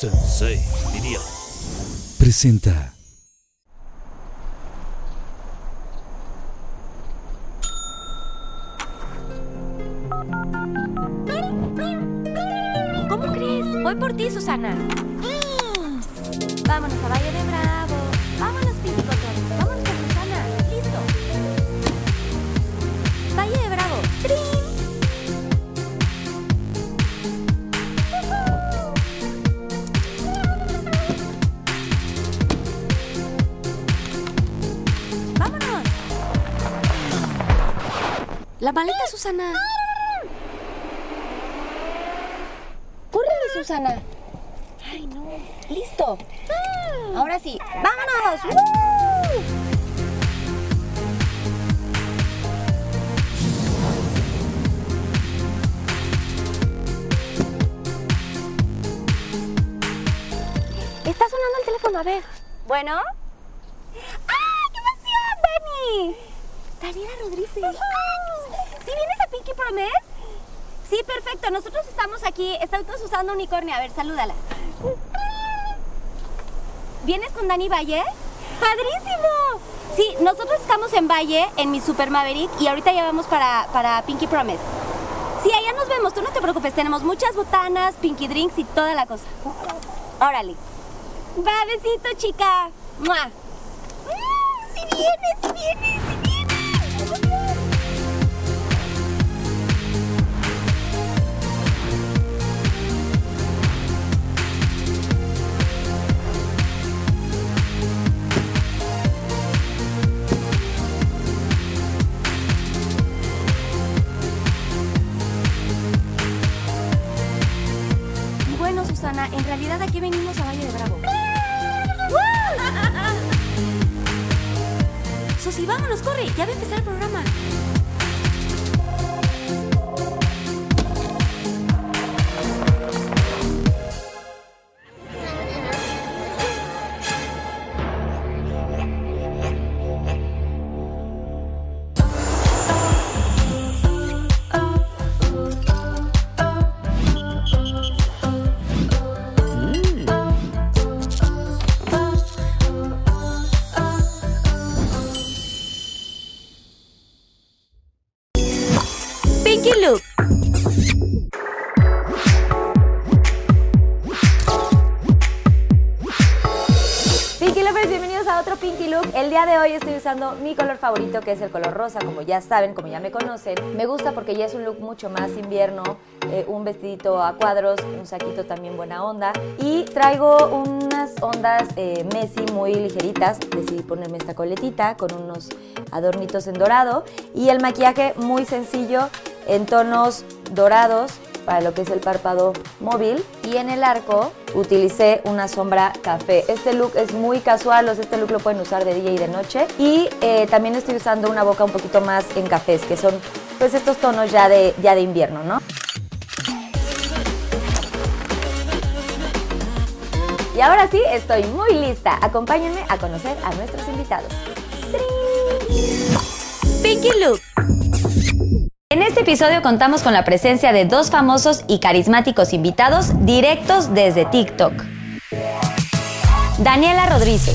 Sensei, diría. Presenta. ¿Cómo crees? Voy por ti, Susana. Vámonos a Valle de maleta, Susana. ¡Córrele, Susana! Ay, no. Listo. Ahora sí. ¡Vámonos! ¡Woo! Está sonando el teléfono, a ver. Bueno. ¡Ah! ¡Qué emoción, Dani! Daniela Rodríguez. ¿Sí Sí, perfecto. Nosotros estamos aquí. Estamos usando unicornio. A ver, salúdala. ¿Vienes con Dani Valle? ¡Padrísimo! Sí, nosotros estamos en Valle, en mi Super Maverick, y ahorita ya vamos para, para Pinky Promise. Sí, allá nos vemos. Tú no te preocupes. Tenemos muchas botanas, Pinky Drinks y toda la cosa. Órale. Va, besito, chica. ¡Mua! Mm, ¡Sí vienes, sí vienes, sí vienes! En realidad aquí venimos a Valle de Bravo. Susi, vámonos, corre, ya va a empezar el programa. Usando mi color favorito, que es el color rosa, como ya saben, como ya me conocen. Me gusta porque ya es un look mucho más invierno, eh, un vestidito a cuadros, un saquito también buena onda. Y traigo unas ondas eh, Messi muy ligeritas. Decidí ponerme esta coletita con unos adornitos en dorado. Y el maquillaje muy sencillo, en tonos dorados, para lo que es el párpado móvil y en el arco utilicé una sombra café. Este look es muy casual, o sea, este look lo pueden usar de día y de noche y eh, también estoy usando una boca un poquito más en cafés, que son pues estos tonos ya de, ya de invierno, ¿no? Y ahora sí, estoy muy lista. Acompáñenme a conocer a nuestros invitados. Pinky Look. En este episodio contamos con la presencia de dos famosos y carismáticos invitados directos desde TikTok. Daniela Rodríguez,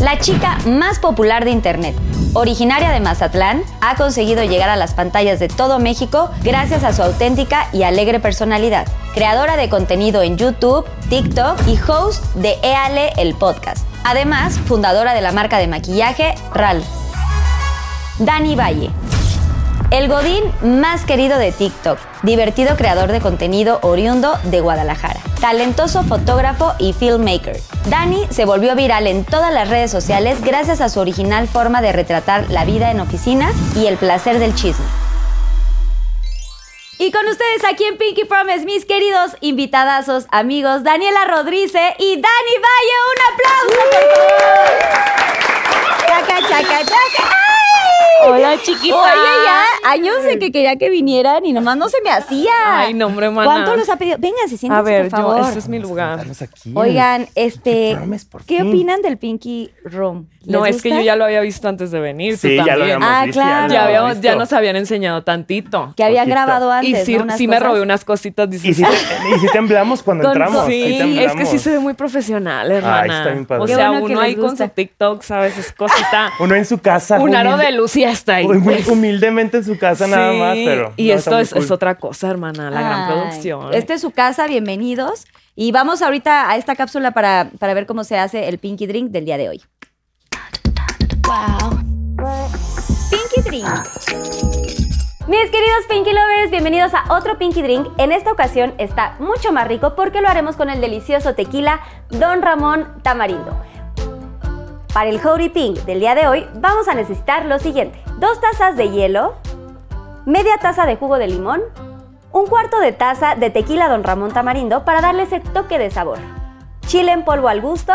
la chica más popular de Internet. Originaria de Mazatlán, ha conseguido llegar a las pantallas de todo México gracias a su auténtica y alegre personalidad. Creadora de contenido en YouTube, TikTok y host de Éale el podcast. Además, fundadora de la marca de maquillaje RAL. Dani Valle, el Godín más querido de TikTok, divertido creador de contenido oriundo de Guadalajara, talentoso fotógrafo y filmmaker. Dani se volvió viral en todas las redes sociales gracias a su original forma de retratar la vida en oficina y el placer del chisme. Y con ustedes aquí en Pinky Promise, mis queridos invitadazos, amigos, Daniela Rodríguez y Dani Valle. ¡Un aplauso! ¡Chaca, chaca, chaca! Hola, chiquita. Oye, ya años de que quería que vinieran y nomás no se me hacía. Ay, no, hombre, mana. ¿Cuánto los ha pedido? Venga, se sienten, A ver, por yo, favor. este es mi lugar. Estamos aquí. Oigan, este, Promes, por ¿qué fin. opinan del Pinky Room? No, ¿Les es que gusta? yo ya lo había visto antes de venir. tú Sí, ya lo también. habíamos Ah, visto. claro. Ya, habíamos, nos habían enseñado tantito. Que habían poquito. grabado antes, y sí, ¿no? Unas sí me cosas. robé unas cositas. dices, Y si, te- y si temblamos cuando Con- entramos. Sí, sí es temblamos. que sí se ve muy profesional, hermana. está bien padre. O Qué sea, bueno que uno les ahí con gusta. su TikTok, ¿sabes? Es cosita. Uno en su casa. un aro de luz y ya está ahí. muy pues. humildemente en su casa nada más, pero. Y no, esto es, cool. es otra cosa, hermana, la gran producción. Esta es su casa, bienvenidos. Y vamos ahorita a esta cápsula para, para ver cómo se hace el Pinky Drink del día de hoy. Wow. Pinky Drink. Mis queridos Pinky Lovers, bienvenidos a otro Pinky Drink. En esta ocasión está mucho más rico porque lo haremos con el delicioso tequila Don Ramón Tamarindo. Para el Howdy Pink del día de hoy vamos a necesitar lo siguiente. Dos tazas de hielo, media taza de jugo de limón, un cuarto de taza de tequila Don Ramón Tamarindo para darle ese toque de sabor, chile en polvo al gusto,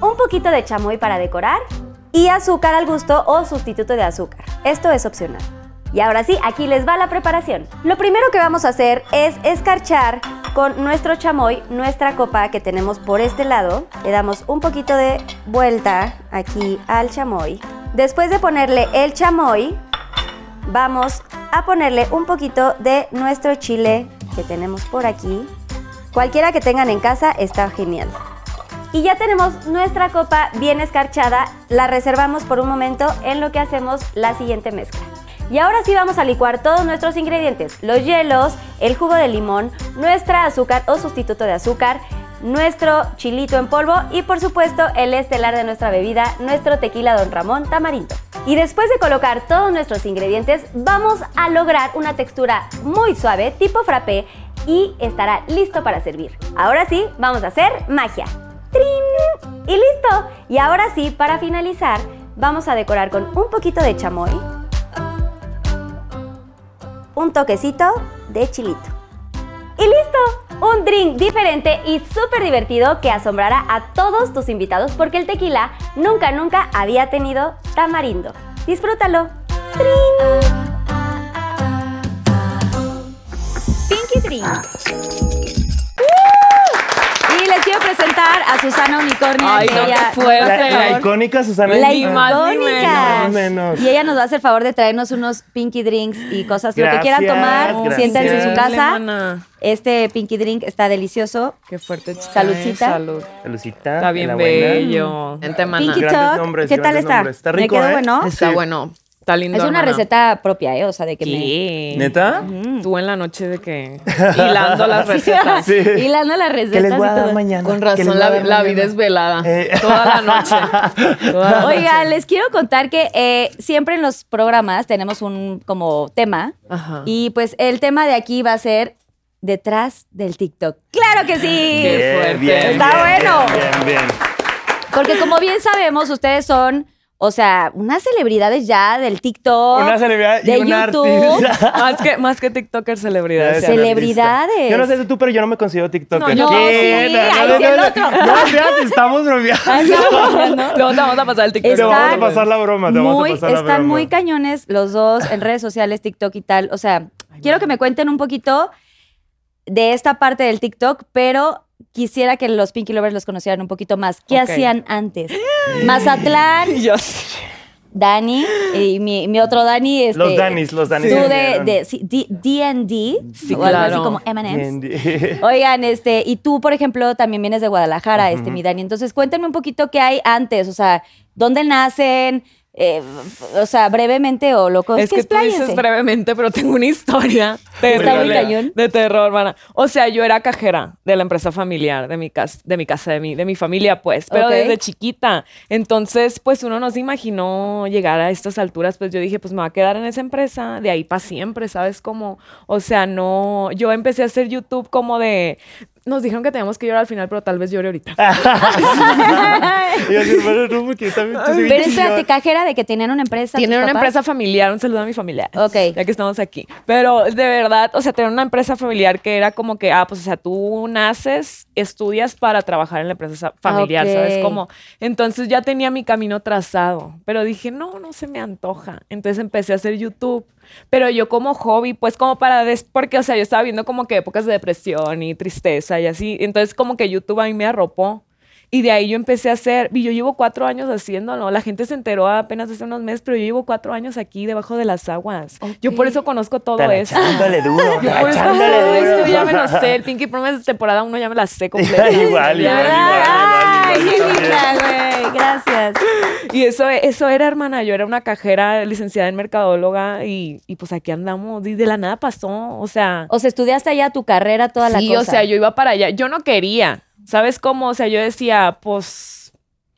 un poquito de chamoy para decorar y azúcar al gusto o sustituto de azúcar. Esto es opcional. Y ahora sí, aquí les va la preparación. Lo primero que vamos a hacer es escarchar con nuestro chamoy nuestra copa que tenemos por este lado. Le damos un poquito de vuelta aquí al chamoy. Después de ponerle el chamoy, vamos a ponerle un poquito de nuestro chile que tenemos por aquí. Cualquiera que tengan en casa está genial. Y ya tenemos nuestra copa bien escarchada, la reservamos por un momento en lo que hacemos la siguiente mezcla. Y ahora sí vamos a licuar todos nuestros ingredientes, los hielos, el jugo de limón, nuestra azúcar o sustituto de azúcar, nuestro chilito en polvo y por supuesto el estelar de nuestra bebida, nuestro tequila Don Ramón Tamarindo. Y después de colocar todos nuestros ingredientes, vamos a lograr una textura muy suave, tipo frappé, y estará listo para servir. Ahora sí, vamos a hacer magia. ¡Trin! Y listo. Y ahora sí, para finalizar, vamos a decorar con un poquito de chamoy, un toquecito de chilito. Y listo, un drink diferente y súper divertido que asombrará a todos tus invitados porque el tequila nunca, nunca había tenido tamarindo. Disfrútalo. ¡Trin! Pinky Drink. Quiero presentar a Susana Unicornio. Ay, no, ella fuerte. La, icónica Susana. la icónica. menos. Y ella nos va a hacer favor de traernos unos pinky drinks y cosas. Lo que quieran Gracias, tomar, gracias. siéntense en su casa. Este pinky drink está delicioso. Qué fuerte, chica. Saludcita. Salud. Salucita. Está bien bello. Vente, mana. Pinky Grandes Talk, nombres, ¿qué tal está? nombres. Está ¿Me rico, quedó ¿eh? bueno? Está Sí. bueno. Está lindo, Es una hermana. receta propia, ¿eh? O sea, de que me... ¿Qué? ¿Neta? Tú en la noche de que hilando las recetas. Sí. Hilando las recetas ¿Qué les voy a dar mañana? Con ¿Qué les razón, la, la vida es velada. Eh. Toda la noche. Toda la Oigan, noche. les quiero contar que eh, siempre en los programas tenemos un como tema Ajá. y pues el tema de aquí va a ser detrás del TikTok. ¡Claro que sí! Qué Bien, fuerte. bien, Está bien, bueno. Bien, bien. Porque como bien sabemos, ustedes son, o sea, unas celebridades ya del TikTok. Una celebridad y de un YouTube. artista. más, que, más que TikToker, celebridades. Celebridades. Yo no sé tú, pero yo no me considero TikToker. No, ¿Qué? sí, No, ahí no, no, el no, otro. No, espérate, estamos bromeando. Luego te vamos a pasar el TikTok. Te vamos a Están pasar la broma, te vamos a pasar la están broma. muy cañones los dos en redes sociales, TikTok y tal. O sea, quiero que me cuenten un poquito de esta parte del TikTok, pero quisiera que los Pinky Lovers los conocieran un poquito más. ¿Qué hacían antes? Mazatlán, Yo. Dani y mi, mi otro Dani. Este, Los Danis, los Danis. Tú de, unieron. de sí, D- D&D, Sí, o algo así claro. como M&M's. Oigan, este, y tú, por ejemplo, también vienes de Guadalajara, este, mi Dani. Entonces, cuéntenme un poquito qué hay antes, o sea, dónde nacen, Eh, o sea, brevemente o loco. Es que tú expláyense. dices brevemente, pero tengo una historia muy terrible cañón. de terror, hermana. O sea, yo era cajera de la empresa familiar, de mi casa, de mi casa, de mi, de mi familia, pues, pero desde chiquita. Entonces, pues uno no se imaginó llegar a estas alturas, pues yo dije, pues me va a quedar en esa empresa de ahí para siempre, ¿sabes cómo? O sea, no, yo empecé a hacer YouTube como de nos dijeron que teníamos que llorar al final, pero tal vez llore ahorita. Y así, bueno, no, porque también Pero espérate, cajera de que tenían una empresa. Tienen una papás? empresa familiar, un saludo a mi familia. Ok. Ya que estamos aquí. Pero de verdad, o sea, tener una empresa familiar que era como que, ah, pues, o sea, tú naces, estudias para trabajar en la empresa sa- familiar. ¿sabes cómo? Entonces ya tenía mi camino trazado, pero dije, no, no se me antoja. Entonces empecé a hacer YouTube. Pero yo como hobby, pues como para, des porque, o sea, yo estaba viendo como que épocas de depresión y tristeza y así. Entonces como que YouTube a mí me arropó. Y de ahí yo empecé a hacer, y yo llevo cuatro años haciéndolo. La gente se enteró apenas hace unos meses, pero yo llevo cuatro años aquí debajo de las aguas. Yo por eso conozco todo eso. Echándole duro, Yo por eso echándole duro. esto ya me lo sé. El Pinky Promise de temporada uno ya me la sé completa. Igual, igual, verdad. Ay, igual, qué igual, linda, güey. Gracias. Y eso, eso era, hermana. Yo era una cajera licenciada en mercadóloga y, y pues aquí andamos. Y de la nada pasó. O sea, O sea, estudiaste allá tu carrera, toda la sí, cosa. o sea, yo iba para allá. Yo no quería. ¿Sabes cómo? O sea, yo decía, pues,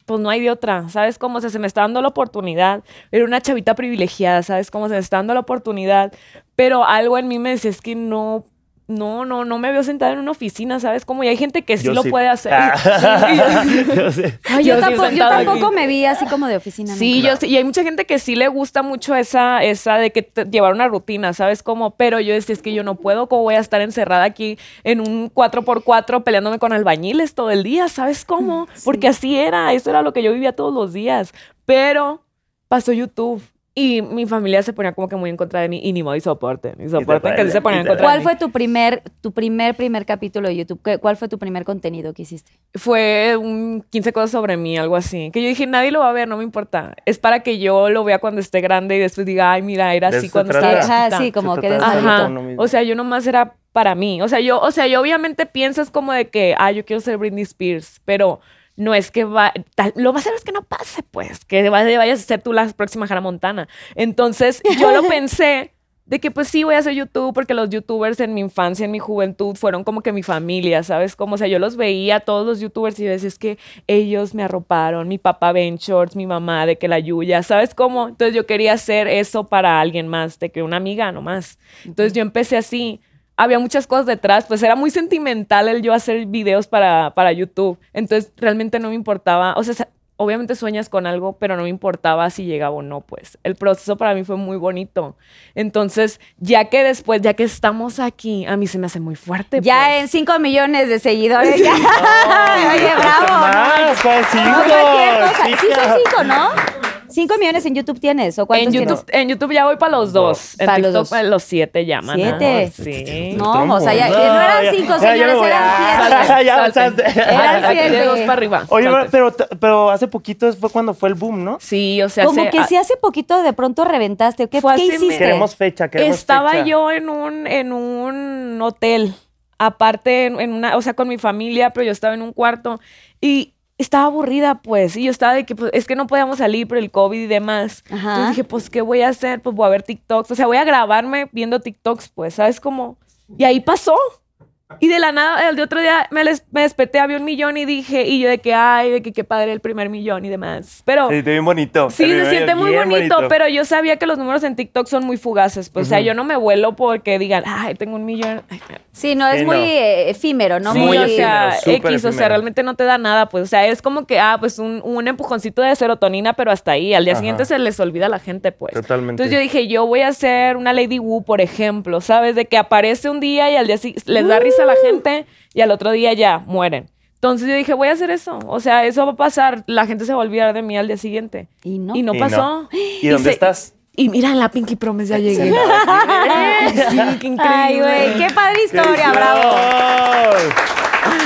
pues no hay de otra. ¿Sabes cómo? O sea, se me está dando la oportunidad. Era una chavita privilegiada, ¿sabes cómo? Se me está dando la oportunidad. Pero algo en mí me decía, es que no, no, no, no me veo sentada en una oficina, ¿sabes cómo? Y hay gente que sí Yo lo sí. puede hacer. Ah. Yo sé. Ay, yo, Yo sí tampoco, yo me vi así como de oficina. Sí, nunca. yo sé, y hay mucha gente que sí le gusta mucho esa, esa de que te- llevar una rutina, ¿sabes cómo? Pero yo decía, es que yo no puedo, ¿cómo voy a estar encerrada aquí en un 4x4 peleándome con albañiles todo el día? ¿Sabes cómo? Porque así era, eso era lo que yo vivía todos los días. Pero pasó YouTube. Y mi familia se ponía como que muy en contra de mí y ni modo y soporte, ni soporten que sí se ponían en contra de ¿Cuál mí. fue tu primer, tu primer, primer capítulo de YouTube? ¿Qué- ¿Cuál fue tu primer contenido que hiciste? fue un 15 cosas sobre mí, algo así. Que yo dije, nadie lo va a ver, no me importa. Es para que yo lo vea cuando esté grande y después diga, ay, mira, era así cuando estaba. Ajá, chiquita". sí, como Se que Ajá. O sea, yo nomás era para mí. O sea, yo, o sea, yo obviamente piensas como de que, ah, yo quiero ser Britney Spears, pero no es que va, tal- lo más seguro es que no pase, pues, que vaya- vayas a ser tú la próxima Hannah Montana. Entonces, yo lo pensé de que pues sí voy a hacer YouTube porque los youtubers en mi infancia, en mi juventud, fueron como que mi familia, ¿sabes? Como, o sea, yo los veía, todos los youtubers, y decía, es que ellos me arroparon, mi papá Ben Shorts, mi mamá, de que la Yuya, ¿sabes cómo? Entonces yo quería hacer eso para alguien más, de que una amiga nomás. Entonces yo empecé así. Había muchas cosas detrás, pues era muy sentimental el yo hacer videos para, para YouTube. Entonces realmente no me importaba, o sea, obviamente sueñas con algo, pero no me importaba si llegaba o no, pues. El proceso para mí fue muy bonito. Entonces, ya que después, ya que estamos aquí, a mí se me hace muy fuerte. Ya pues. en 5 millones de seguidores. ya. Oye, bravo. Más, ¿cuál cinco? No, cualquier cosa. Sí son 5, ¿no? 5 millones en YouTube tienes, ¿o cuántos En YouTube, tienes? en YouTube ya voy para los dos. En Para los TikTok dos. eh, los siete llaman. ¿Siete? Sí. No, o sea, ya, No, no eran ya- 5, ya- ya señores, eran 7. ya. Eran siete. dos para arriba. Oye, pero, pero hace poquito fue cuando fue el boom, ¿no? Sí, o sea, Como hace- que si hace poquito de pronto reventaste. ¿Qué, Fue qué hiciste? Queremos fecha, queremos Estaba fecha. yo en un, en un hotel, aparte, en, en una, o sea, con mi familia, pero yo estaba en un cuarto y estaba aburrida, pues, y yo estaba de que, pues, es que no podíamos salir por el COVID y demás. Ajá. Entonces dije, pues, ¿qué voy a hacer? Pues voy a ver TikToks, o sea, voy a grabarme viendo TikToks, pues, ¿sabes cómo? Y ahí pasó. Y de la nada, el de otro día me, les- me desperté, había un millón y dije, y yo de que, ay, de que qué padre el primer millón y demás. Pero... Sí, te bien bonito. Sí, se siente muy bonito, pero yo sabía que los números en TikTok son muy fugaces. Pues, O sea, yo no me vuelo porque digan, ay, tengo un millón. Ay, Sí, no, es Sí, muy no. eh, efímero, ¿no? sí, muy o efímero, sea, súper X, o sea, efímero. realmente no te da nada, pues, o sea, es como que, ah, pues un, un empujoncito de serotonina, pero hasta ahí, al día Ajá. siguiente se les olvida a la gente, pues. Totalmente. Entonces yo dije, yo voy a hacer una Lady Wu, por ejemplo, ¿sabes? De que aparece un día y al día siguiente les da risa a la gente y al otro día ya mueren. Entonces yo dije, voy a hacer eso. O sea, eso va a pasar. La gente se va a olvidar de mí al día siguiente. Y no. Y no Y pasó. no. ¿Y dónde se- estás? Y mira, en la Pinky Promise ya llegué. sí, qué increíble. Ay, güey, qué padre historia, bravo.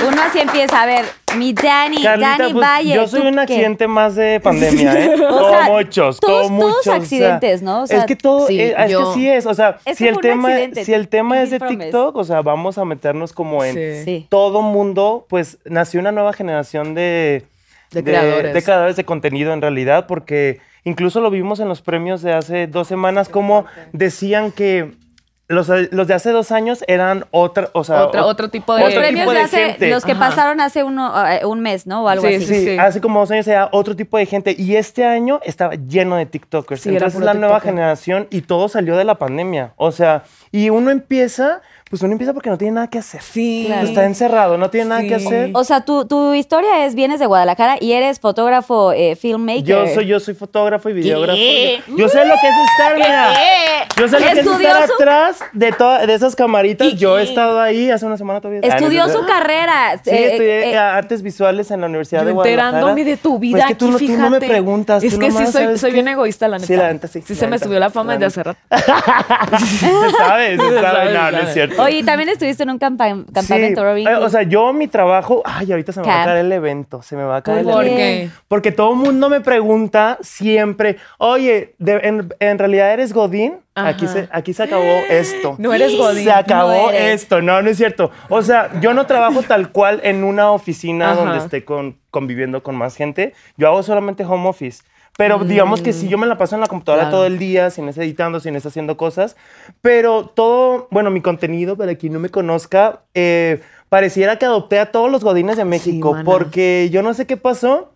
Uno así empieza, a ver, mi Dani, Carlita, Dani pues, Valle. yo soy ¿tú un qué? accidente más de pandemia, ¿eh? O como muchos, todos- como todos muchos. o sea, accidentes, ¿no? O sea, es que todo, sí, eh, es que sí es, o sea, Es si el tema, si el tema es de Promise. TikTok, o sea, vamos a meternos como en Sí. Sí. todo mundo, pues nació una nueva generación de, De creadores. de creadores de contenido en realidad, porque incluso lo vimos en los premios de hace dos semanas, como decían que los, los de hace dos años eran otra, o sea, o- otro tipo de- Los otro premios tipo de de hace, gente. los que Ajá. pasaron hace uno, eh, un mes, ¿no? O algo Sí, así. Sí, Sí. hace como dos años era otro tipo de gente y este año estaba lleno de TikTokers. Sí, Entonces puro la nueva generación y todo salió de la pandemia. O sea, y uno empieza pues uno empieza porque no tiene nada que hacer. Sí. Claro. Está encerrado, no tiene nada que hacer. O sea, tu, tu historia es, vienes de Guadalajara y eres fotógrafo, eh, filmmaker. Yo soy, yo soy fotógrafo y videógrafo. Yo sé lo que es estar, mira. Yo sé lo que es ¿Estudió estar atrás de, toda- de esas camaritas. Yo he estado ahí hace una semana todavía. Estudió Ah, no, su no. carrera. Sí, eh, estudié eh, artes visuales en la Universidad de Guadalajara. enterándome de tu vida Pues es que tú, aquí, no, tú fíjate. no me preguntas. Es tú que sí soy, soy que- bien egoísta, la neta. Sí, la neta, sí. Sí la se me subió la fama desde hace rato. se sabe, se Se sabe. sabe, No, no es cierto. Oye, también estuviste en un campa- campamento, Robin. eh, o sea, yo mi trabajo, ay, ahorita se me va a Camp. caer el evento, se me va a caer el ¿Por evento. qué? Porque todo el mundo me pregunta siempre, oye, de- en, en realidad eres Godín. Aquí se, aquí se acabó esto. No eres Godín. Se acabó No eres. esto. No, no es cierto. O sea, yo no trabajo tal cual en una oficina Ajá. donde esté con, conviviendo con más gente. Yo hago solamente home office. Pero digamos que sí, yo me la paso en la computadora Mm. Claro. todo el día, sin estar editando, sin estar haciendo cosas. Pero todo, bueno, mi contenido, para quien no me conozca, eh, pareciera que adopté a todos los godines de México. porque yo no sé qué pasó.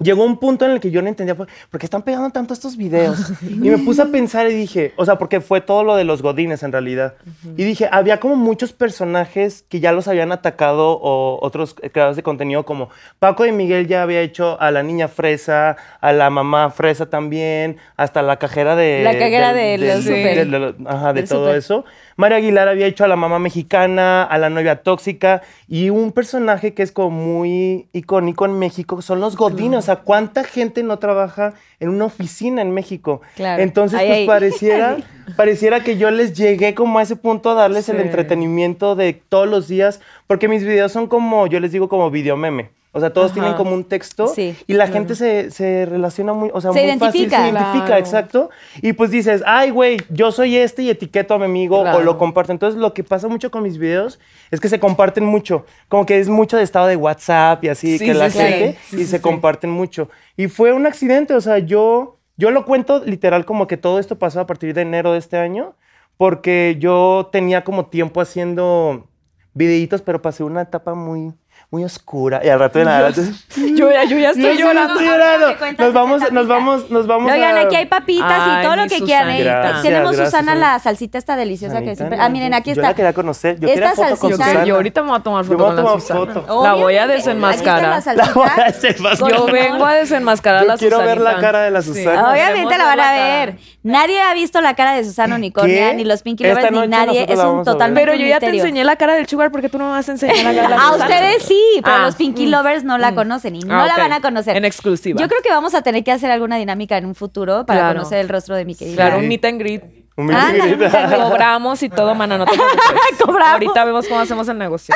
Llegó un punto en el que yo no entendía por qué están pegando tanto estos videos. Y me puse a pensar y dije, o sea, porque fue todo lo de los godines en realidad. Y dije, había como muchos personajes que ya los habían atacado o otros creadores de contenido como Paco de Miguel ya había hecho a la niña fresa, a la mamá fresa también, hasta la cajera de... La cajera del- del súper. del- del- ajá, de todo eso. María Aguilar había hecho a la mamá mexicana, a la novia tóxica y un personaje que es como muy icónico en México son los godines. O sea, ¿cuánta gente no trabaja en una oficina en México? Claro. Entonces, pues pareciera, pareciera que yo les llegué como a ese punto a darles el entretenimiento de todos los días, porque mis videos son como, yo les digo como video meme. O sea, todos Ajá. tienen como un texto Sí, y la gente se, se relaciona muy, o sea, Se muy fácil, identifica. se identifica, Claro. exacto. Y pues dices, ay, güey, yo soy este y etiqueto a mi amigo o Claro. lo comparto. Entonces, lo que pasa mucho con mis videos es que se comparten mucho. Como que es mucho de estado de WhatsApp y así, Sí, que la sí, gente sí. Sí, y sí, se sí. comparten mucho. Y fue un accidente, o sea, yo, yo lo cuento literal como que todo esto pasó a partir de enero de este año, porque yo tenía como tiempo haciendo videitos, pero pasé una etapa muy, muy oscura. Y al rato de nada. Yo, ya- yo ya Yo estoy sí llorando. estoy llorando. Nos vamos, nos vamos, nos vamos Oigan, a... aquí hay papitas y Ay, todo lo que Susana. quieran. Tenemos, gracias, Susana, Susana. la salsita esta deliciosa que siempre... Ah, miren, aquí yo está. la quería conocer. Yo Esta quería foto con salsita- Yo, Susana. yo ahorita me voy a tomar Yo foto voy con a la tomar Susana. foto. La voy a desenmascarar. aquí está la La voy a salsita. desenmascarar. Yo vengo a desenmascarar a Yo la quiero ver la cara de la Sí. Susana. Obviamente la van a ver. Nadie ha visto la cara de Susana Unicornia, ¿Qué? ni los Pinky Lovers, ni nadie. Es la un totalmente Pero yo ya te enseñé la cara del Sugar, porque tú no me vas a enseñar la cara de la A Susana? ustedes sí, pero Ah, los Pinky mm. Lovers no la conocen y no Ah, la ok. van a conocer. En exclusiva. Yo creo que vamos a tener que hacer alguna dinámica en un futuro para Claro. conocer el rostro de mi querida. Claro, un meet and greet. Un Ah, la Cobramos y todo, mana, no te. Cobramos. Ahorita vemos cómo hacemos el negocio.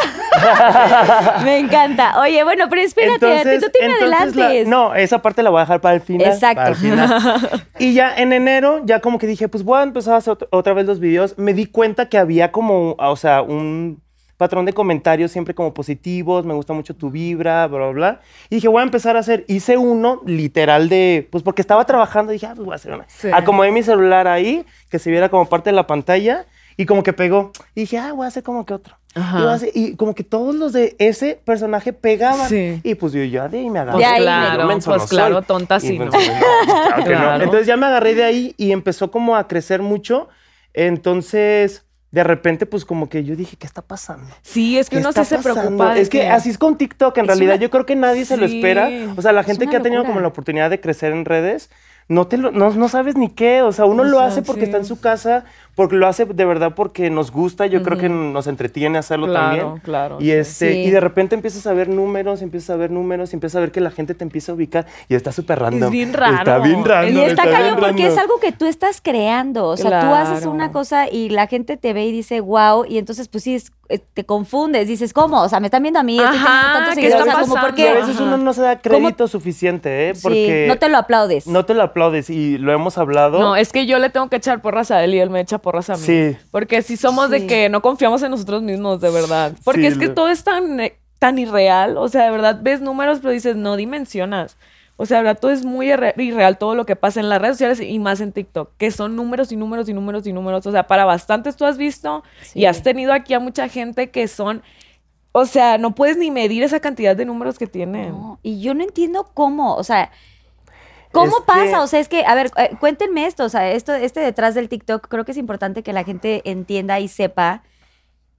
Me encanta. Oye, bueno, pero espérate, Entonces- tú te entonces la- no, esa parte la voy a dejar para el final. Exacto. para el final. y ya en enero, ya como que dije, pues voy a empezar a hacer ot- otra vez los videos. Me di cuenta que había como, o sea, un patrón de comentarios siempre como positivos, me gusta mucho tu vibra, bla, bla, bla. Y dije, voy a empezar a hacer. Hice uno literal de, pues porque estaba trabajando, dije, ah, pues voy a hacer una. Sí. Acomodé mi celular ahí, que se viera como parte de la pantalla. Y como que pegó. Y dije, ah, voy a hacer como que otro. Ajá. Y, hacer- y como que todos los de ese personaje pegaban. Sí. Y pues yo ya de ahí me agarré. Pues ahí, claro, menso pues no claro, soy. tonta Y sí, ¿no? pues, pues, claro que no. Claro. Entonces ya me agarré de ahí y empezó como a crecer mucho. Entonces, de repente, pues como que yo dije, ¿qué está pasando? Sí, es que ¿Qué uno sí se preocupa. Es que así es con TikTok. En realidad, una- yo creo que nadie se lo espera. O sea, la gente que ha tenido como la oportunidad de crecer en redes, no, te lo- no, no sabes ni qué. O sea, uno O lo hace porque sí. está en su casa, porque lo hace de verdad porque nos gusta. Yo creo que nos entretiene hacerlo Claro, también. claro, Y, sí. este, Sí. y de repente empiezas a ver números, empiezas a ver números, empiezas a ver que la gente te empieza a ubicar y está súper random. bien raro. Está bien random. Y está cañón porque es algo que tú estás creando. O sea, tú haces una cosa y la gente te ve y dice, wow, y entonces pues sí, es- eh, te confundes. Dices, ¿cómo? O sea, me están viendo a mí, Ajá, ¿qué está o sea, como, ¿por pasando? Y a qué? veces uno no se da crédito suficiente, ¿eh? Sí, Porque no te lo aplaudes. no te lo aplaudes y lo hemos hablado. No, es que yo le tengo que echar porras a él y él me echa porras a mí. Sí. Porque si somos Sí. de que no confiamos en nosotros mismos, de verdad. Porque Sí, es que lo- todo es tan, tan irreal. O sea, de verdad ves números, pero dices, no dimensionas. O sea, de verdad todo es muy irre- irreal todo lo que pasa en las redes sociales y más en TikTok, que son números y números y números y números. O sea, para bastantes tú has visto Sí. y has tenido aquí a mucha gente que son. O sea, no puedes ni medir esa cantidad de números que tienen. No, y yo no entiendo cómo, o sea, ¿cómo Es pasa? que- O sea, es que, a ver, eh, cuéntenme esto, o sea, esto, este detrás del TikTok, creo que es importante que la gente entienda y sepa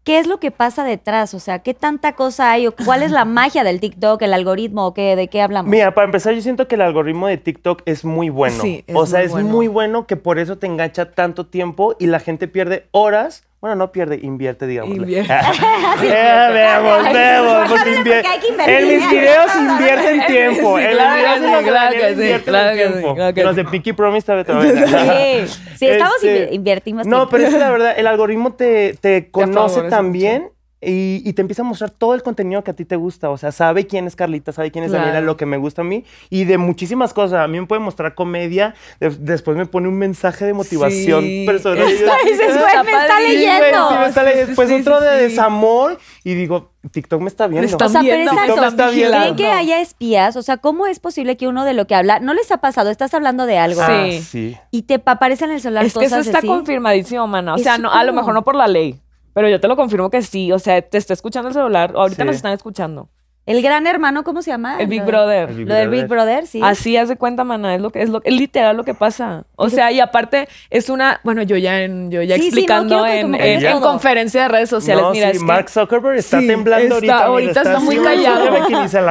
¿qué es lo que pasa detrás? O sea, ¿qué tanta cosa hay? ¿O ¿Cuál es la magia del TikTok, el algoritmo? ¿O qué, ¿De qué hablamos? Mira, para empezar, yo siento que el algoritmo de TikTok es muy bueno. Sí, es o sea, muy es bueno. muy bueno que por eso te engancha tanto tiempo y la gente pierde horas. Bueno, no pierde, invierte, digamos. Invierte. Eh, vemos, vemos. Porque Porque invie- hay que invertir. en mis videos invierten tiempo. Sí, en claro los videos claro que sí, claro el que sí, tiempo. claro que Los sí. de Pinky Promise también te Sí, sí, estamos Este, invertimos No, tiempo. pero es que la verdad, el algoritmo te, te conoce también y, y te empieza a mostrar todo el contenido que a ti te gusta. O sea, sabe quién es Carlita, sabe quién es Claro. Daniela, lo que me gusta a mí y de muchísimas cosas. A mí me puede mostrar comedia, de- después me pone un mensaje de motivación Sí, personal. está- Y yo, Dices, Está güey, me está leyendo. sí me sale Sí, sí, después sí, otro sí, de sí. desamor y digo, TikTok me está viendo. está O sea, pero viendo, exacto, me está viendo. ¿Creen que haya espías? O sea, ¿cómo es posible que uno de lo que habla, no les ha pasado, estás hablando de algo Ah, Sí. sí. y te pa- aparece en el celular Es que eso cosas está así? confirmadísimo, mana. O sea, no, a lo mejor no por la ley, pero yo te lo confirmo que sí. O sea, te está escuchando el celular. Ahorita Sí. nos están escuchando. El gran hermano, ¿cómo se llama? El Big Brother. El Big Lo del Big Brother. Sí. Así haz de cuenta, mana, es lo que es lo es literal lo que pasa. O sea, y aparte es una, bueno, yo ya en yo ya Sí, sí, no, explicando en, en- conferencia de redes sociales, No, mira, sí, es Mark Zuckerberg está Sí, temblando está- ahorita. ahorita está, muy callado.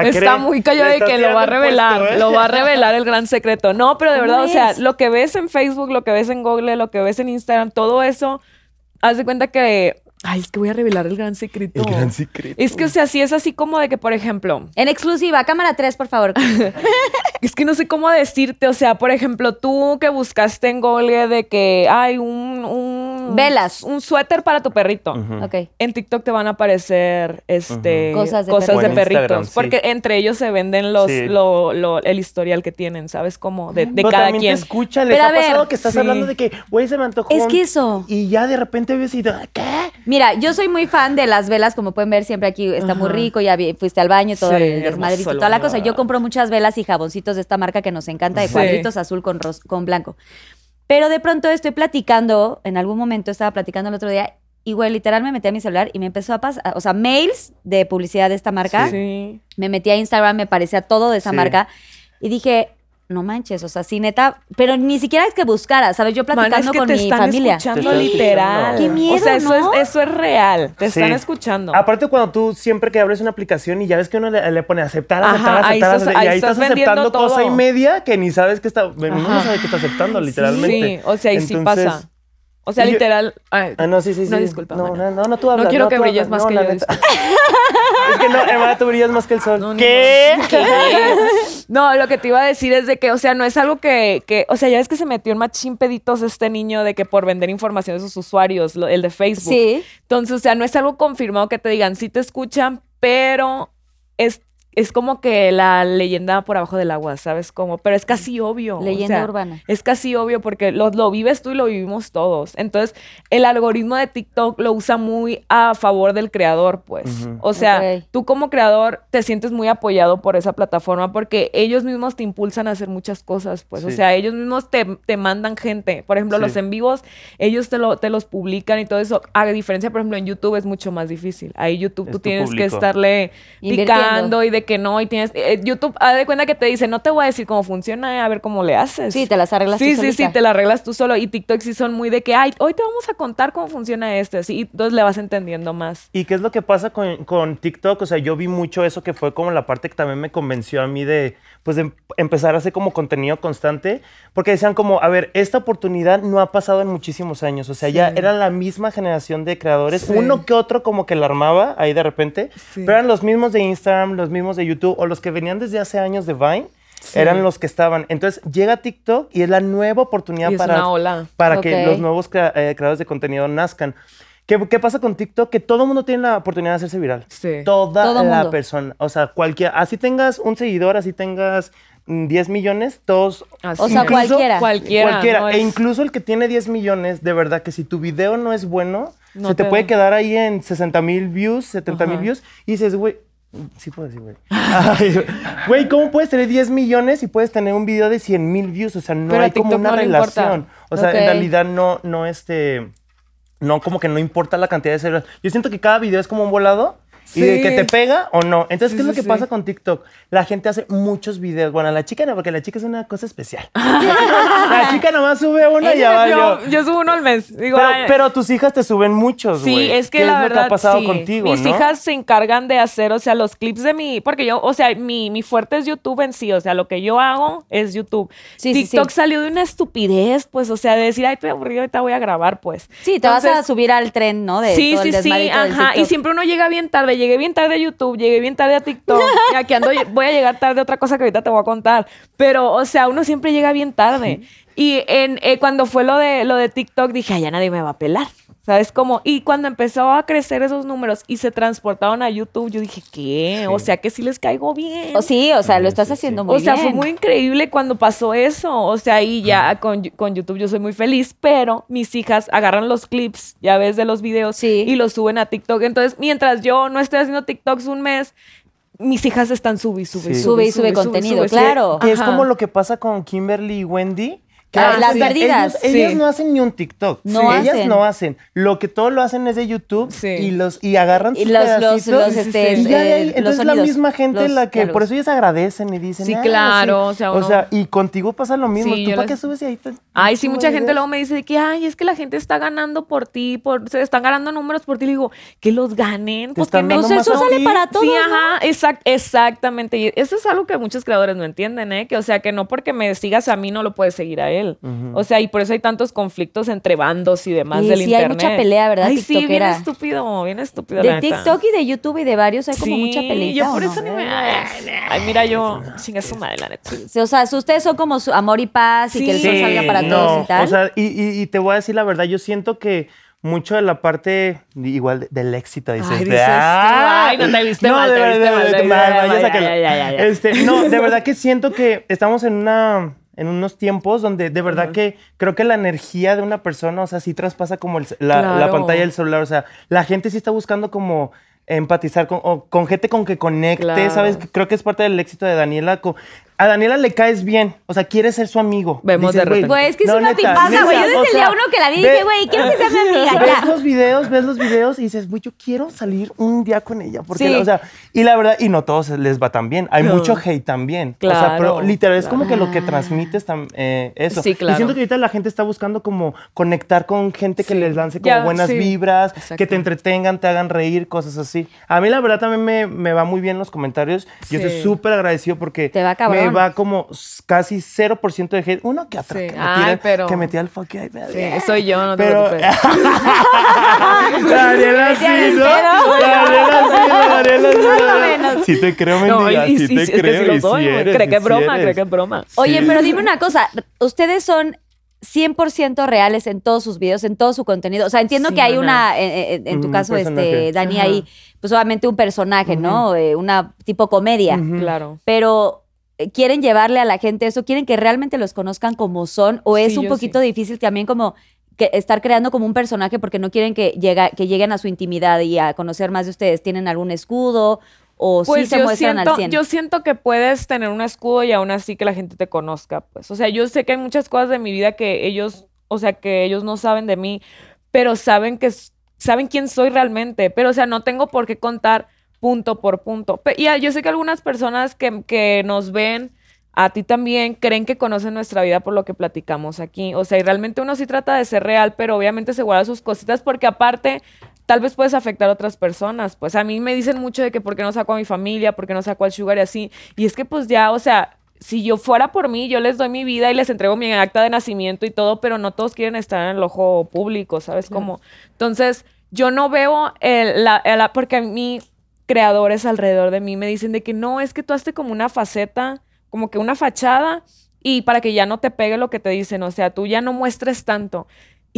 está muy callado de que lo va a revelar, puesto, ¿eh? lo va a revelar el gran secreto. No, pero de ¿Cómo verdad, o sea, lo que ves en Facebook, lo que ves en Google, lo que ves en Instagram, todo eso, haz de cuenta que, ay, es que voy a revelar el gran secreto. El gran secreto. Es que, o sea, sí es así como de que, por ejemplo, En exclusiva, cámara 3, por favor. es que no sé cómo decirte, o sea, por ejemplo, tú que buscaste en Google de que hay un, un Velas. un suéter para tu perrito. ok. En TikTok te van a aparecer este, Ujú. Cosas de cosas perritos. de O en perritos. Instagram, sí. Porque entre ellos se venden los, Sí. lo- lo- el historial que tienen, ¿sabes? Como de, de Pero cada también quien. te escucha, les Pero ha ver, pasado que estás sí. hablando de que, güey, se me antojó. Es que eso. Y ya de repente ves y ¿qué? Mira, yo soy muy fan de las velas, como pueden ver siempre aquí está muy rico, ya vi- fuiste al baño, todo Sí, el desmadrito, hermoso el toda la baño. cosa. Yo compro muchas velas y jaboncitos de esta marca que nos encanta, de Sí. cuadritos azul con, ros- con blanco. Pero de pronto estoy platicando, en algún momento estaba platicando el otro día, y güey, literal me metí a mi celular y me empezó a pasar, o sea, mails de publicidad de esta marca. Sí. Me metí a Instagram, me parecía todo de esa Sí. marca. Y dije, no manches, o sea, sí, neta, pero ni siquiera es que buscara, ¿sabes? Yo Man, platicando es que con te mi están familia. escuchando Te están literal. escuchando. Qué miedo, o sea, eso, ¿no? es, eso es real. Te Sí. están escuchando. Aparte cuando tú siempre que abres una aplicación y ya ves que uno le, le pone aceptar, Ajá, aceptar, ahí aceptar, estás- aceptar, y ahí estás aceptando cosa y media que ni sabes que está, uno no sabe que está aceptando literalmente. Sí, o sea, y sí pasa. O sea, y yo- literal. ay, Ah, no, sí, sí, sí. No, disculpa, No, no, no, no, tú hablas. No quiero que brilles hablas. más que la yo, neta. es que no, Emma, tú brillas más que el sol. No, ni ¿Qué? No, lo que te iba a decir es de que, o sea, no es algo que, que o sea, ya ves que se metió en machín peditos este niño de que por vender información de sus usuarios, lo- el de Facebook. Sí. Entonces, o sea, no es algo confirmado que te digan, sí te escuchan, pero es, es como que la leyenda por abajo del agua, ¿sabes? Como, pero es casi obvio. o Leyenda sea, urbana. Es casi obvio porque lo, lo vives tú y lo vivimos todos. Entonces, el algoritmo de TikTok lo usa muy a favor del creador, pues. O sea, tú como creador te sientes muy apoyado por esa plataforma porque ellos mismos te impulsan a hacer muchas cosas, pues. O sea, ellos mismos te, te mandan gente. Por ejemplo, Sí. los en vivos, ellos te, lo, te los publican y todo eso. A diferencia, por ejemplo, en YouTube es mucho más difícil. Ahí YouTube Es tú tienes que estarle picando y de que no, y tienes... eh, YouTube, haz de cuenta que te dice, no te voy a decir cómo funciona, eh, a ver cómo le haces. Sí, te las arreglas Sí, tú sí, sí, solita. te la arreglas tú solo. Y TikTok sí son muy de que, ay, hoy te vamos a contar cómo funciona esto. Así, y entonces le vas entendiendo más. ¿Y qué es lo que pasa con, con TikTok? O sea, yo vi mucho eso que fue como la parte que también me convenció a mí de, pues, de em- empezar a hacer como contenido constante, porque decían como, a ver, esta oportunidad no ha pasado en muchísimos años, o sea, ya era la misma generación de creadores, Sí. uno que otro como que la armaba ahí de repente, Sí. pero eran los mismos de Instagram, los mismos de YouTube, o los que venían desde hace años de Vine. Eran los que estaban. Entonces llega TikTok y es la nueva oportunidad para, para que los nuevos crea- eh, creadores de contenido nazcan. ¿Qué, qué pasa con TikTok? Que todo el mundo tiene la oportunidad de hacerse viral. Sí. Toda Todo la mundo. persona. O sea, cualquier. Así tengas un seguidor, así tengas mm, 10 millones, todos. Así O sea, es. cualquiera. Cualquiera. Cualquiera. no E es- incluso el que tiene 10 millones, de verdad que si tu video no es bueno, No se te, te puede quedar ahí en 60 mil views, 70 mil views, y dices, güey. Sí puedo decir, güey. Güey, ¿cómo puedes tener 10 millones y puedes tener un video de 100 mil views? O sea, no Pero hay como TikTok una no relación. O sea, en realidad no, no, este, no, como que no importa la cantidad de seguidores. Yo siento que cada video es como un volado Y de Sí. que te pega o no. Entonces, Sí, ¿qué es lo sí, que sí. pasa con TikTok? La gente hace muchos videos. Bueno, la chica no, porque la chica es una cosa especial. la chica nomás sube uno y ya va yo, yo subo uno al mes. Digo, Pero, tus hijas te suben muchos, Sí, güey. es que ¿Qué la es verdad lo que ha pasado sí. contigo, Mis no? hijas se encargan de hacer, o sea, los clips de mi, porque yo, o sea, mi, mi fuerte es YouTube en sí, o sea, lo que yo hago es YouTube. Sí, sí, TikTok sí. salió de una estupidez, pues, o sea, de decir, ay, estoy aburrido, ahorita voy a grabar, pues. Sí, te vas a subir al tren, ¿no? De Sí, todo el sí, sí, ajá. Y siempre uno llega bien tarde. Llegué bien tarde a YouTube, llegué bien tarde a TikTok. aquí ando, voy a llegar tarde a otra cosa que ahorita te voy a contar. Pero, o sea, uno siempre llega bien tarde. Y en, eh, cuando fue lo de, lo de TikTok, dije, ay, ya nadie me va a pelar. ¿Sabes cómo? Y cuando empezó a crecer esos números y se transportaron a YouTube, yo dije, ¿qué? O sea, que sí les caigo bien. O sí, o sea, lo estás Sí, haciendo sí. muy o sea, bien. fue muy increíble cuando pasó eso. O sea, y ya con, con YouTube yo soy muy feliz, pero mis hijas agarran los clips, ya ves, de los videos Sí. y los suben a TikTok. Entonces, mientras yo no estoy haciendo TikToks un mes, mis hijas están sube y sube, Sí. Sube y sube contenido, sube. claro. Que es como lo que pasa con Kimberly y Wendy. Que Ah, las perdidas. Ellos, ellas Sí. no hacen ni un TikTok. No Sí, Ellas hacen. no hacen. Lo que todo lo hacen es de YouTube Sí. y los y agarran Y sus los- los- pedacitos los, y este, y ya de ahí, los entonces la misma gente los la que por eso ellas agradecen y dicen Sí, "Ah, claro, o sea, uno- y contigo pasa lo mismo Sí, tú para qué subes y ahí te- Ay, sí, mucha gente luego me dice de que, ay, es que la gente está ganando por ti, por, se están ganando números por ti. Le digo, que los ganen. Pues que Pues más eso sale para todos, Sí, ¿no? ajá, exact- exactamente. Y eso es algo que muchos creadores no entienden, ¿eh? Que, o sea, que no porque me sigas a mí no lo puedes seguir a él. O sea, y por eso hay tantos conflictos entre bandos y demás Y del sí, hay internet. mucha pelea, ¿verdad, Ay, sí, bien estúpido, bien estúpido. la De neta. TikTok y de YouTube y de varios hay como Sí, mucha pelea. yo por eso ni me... Ay, mira, yo... Chinga su madre, la neta. O sea, si ustedes son como su amor y paz y que el sol Sí, salga para no, todos y tal. O sea, y, y- y te voy a decir la verdad, yo siento que mucho de la parte igual de- del éxito dices, Ay, dices "Ah". ay, no te viste No, mal, de te viste mal, de te verdad, viste ya, mal, sácalo. ya, ya, ya, ya. Este, no, de verdad que siento que estamos en una en unos tiempos donde de verdad que creo que la energía de una persona, o sea, sí traspasa como el- la, pantalla del celular, o sea, la gente sí está buscando como empatizar con, o con gente con que conecte, Claro. ¿sabes? Creo que es parte del éxito de Daniela. co- A Daniela le caes bien, o sea, quiere ser su amigo. Vemos de repente. Güey, es que es no, una neta, tipaza, güey. Yo desde o el día uno que la vi ve- dije, güey, quiero que sea mi amiga. ves ya. los videos, ves los videos y dices, güey, yo quiero salir un día con ella. Porque, Sí. o sea, y la verdad, y no todos les va tan bien. Hay No. mucho hate también. O sea, Claro, pero literal, es como que lo que claro. transmites tam- eh, eso. Sí, claro. Y siento que ahorita la gente está buscando como conectar con gente que Sí. les lance como Ya, buenas sí. vibras, Exacto. que te entretengan, te hagan reír, cosas así. A mí, la verdad, también me, me va muy bien los comentarios. Yo estoy súper agradecido porque Te va cabrón. me va como casi 0% de hate. Uno que atrás. Sí. Que, me Ay, tira- pero- que metía el fuck. Sí, soy yo, no te Pero- preocupes. Daniela sí, Metía ¿no? Daniela sí, Daniela sí. Sí te creo, No, mendiga, y- y sí sí, te es que creo. sí lo y soy, sí güey. eres, Cree que es broma, eres. cree que es broma. Oye, pero dime una cosa. Ustedes son 100% reales en todos sus videos, en todo su contenido. O sea, entiendo Sí, que hay una, en tu caso, este. Dani, Ajá. ahí, pues obviamente un personaje, ¿no? Eh, una tipo comedia. Claro. Pero quieren llevarle a la gente eso, quieren que realmente los conozcan como son, o es Sí, un poquito sí. difícil también como que estar creando como un personaje porque no quieren que, llega, que lleguen a su intimidad y a conocer más de ustedes. ¿Tienen algún escudo? ¿O sí Pues se yo muestran siento, al 100? yo siento que puedes tener un escudo y aún así que la gente te conozca, pues. O sea, yo sé que hay muchas cosas de mi vida que ellos, o sea, que ellos no saben de mí, pero saben que saben quién soy realmente. Pero, o sea, no tengo por qué contar punto por punto. Y yo sé que algunas personas que, que nos ven a ti también creen que conocen nuestra vida por lo que platicamos aquí. O sea, y realmente uno sí trata de ser real, pero obviamente se guarda sus cositas porque aparte tal vez puedes afectar a otras personas. Pues a mí me dicen mucho de que por qué no saco a mi familia, por qué no saco al sugar y así. Y es que pues ya, o sea, si yo fuera por mí, yo les doy mi vida y les entrego mi acta de nacimiento y todo, pero no todos quieren estar en el ojo público, ¿sabes? Como, entonces, yo no veo el, la, el- porque a mí creadores alrededor de mí me dicen de que no, es que tú hazte como una faceta, como que una fachada y para que ya no te pegue lo que te dicen, o sea, tú ya no muestres tanto.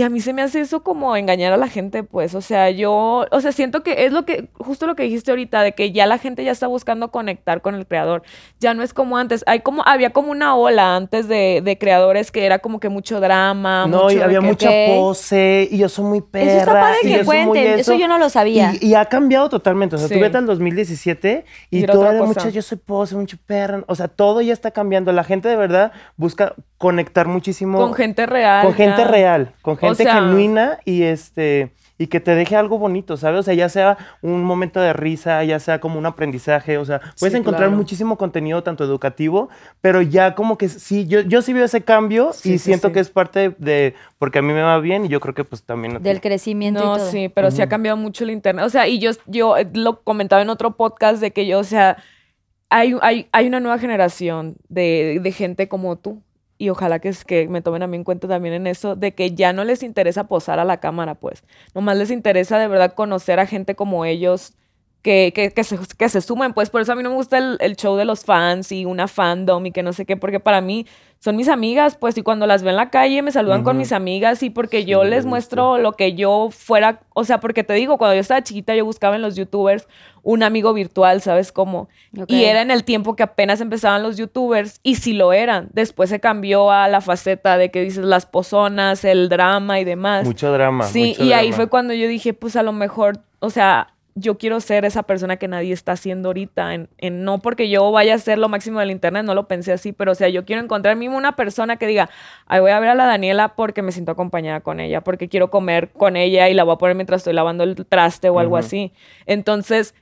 Y a mí se me hace eso como engañar a la gente, pues, o sea, yo, o sea, siento que es lo que, justo lo que dijiste ahorita, de que ya la gente ya está buscando conectar con el creador, ya no es como antes, hay como, había como una ola antes de, de creadores que era como que mucho drama, No, mucho y había que- mucha pose, y yo soy muy perra. Eso está padre que yo cuenten, eso yo no lo sabía. Y, y ha cambiado totalmente. O sea, Sí. tú vete al 2017 y, Y todo era mucha, yo soy pose, mucho perra. O sea, todo ya está cambiando. La gente de verdad busca conectar muchísimo. con gente real. Con gente real, con gente sea- genuina y este y que te deje algo bonito, ¿sabes? O sea, ya sea un momento de risa, ya sea como un aprendizaje, o sea, puedes Sí, encontrar claro. muchísimo contenido tanto educativo, pero ya como que sí, yo, yo sí veo ese cambio Sí, y sí, siento sí. que es parte de, porque a mí me va bien y yo creo que pues también... Del crecimiento y No, todo. sí, pero sí ha cambiado mucho el internet. O sea, y yo, yo eh, lo comentaba en otro podcast de que yo, o sea, hay, hay, hay una nueva generación de, de gente como tú. Y ojalá que, me tomen a mí en cuenta también en eso, de que ya no les interesa posar a la cámara, pues. Nomás les interesa de verdad conocer a gente como ellos que, que, que se, que se sumen, pues. Por eso a mí no me gusta el, el show de los fans y una fandom y que no sé qué, porque para mí son mis amigas, pues. Y cuando las veo en la calle me saludan con mis amigas y porque yo les muestro lo que yo fuera, o sea, porque te digo, cuando yo estaba chiquita yo buscaba en los youtubers un amigo virtual, ¿sabes cómo? Y era en el tiempo que apenas empezaban los youtubers y sí lo eran. Después se cambió a la faceta de que dices las pozonas, el drama y demás. Mucho drama. sí, mucho y ahí fue cuando yo dije, pues a lo mejor, o sea, yo quiero ser esa persona que nadie está haciendo ahorita. En, en- no porque yo vaya a ser lo máximo del internet, no lo pensé así, pero o sea, yo quiero encontrar mínimo una persona que diga, ay, voy a ver a la Daniela porque me siento acompañada con ella, porque quiero comer con ella y la voy a poner mientras estoy lavando el traste o algo así. Entonces,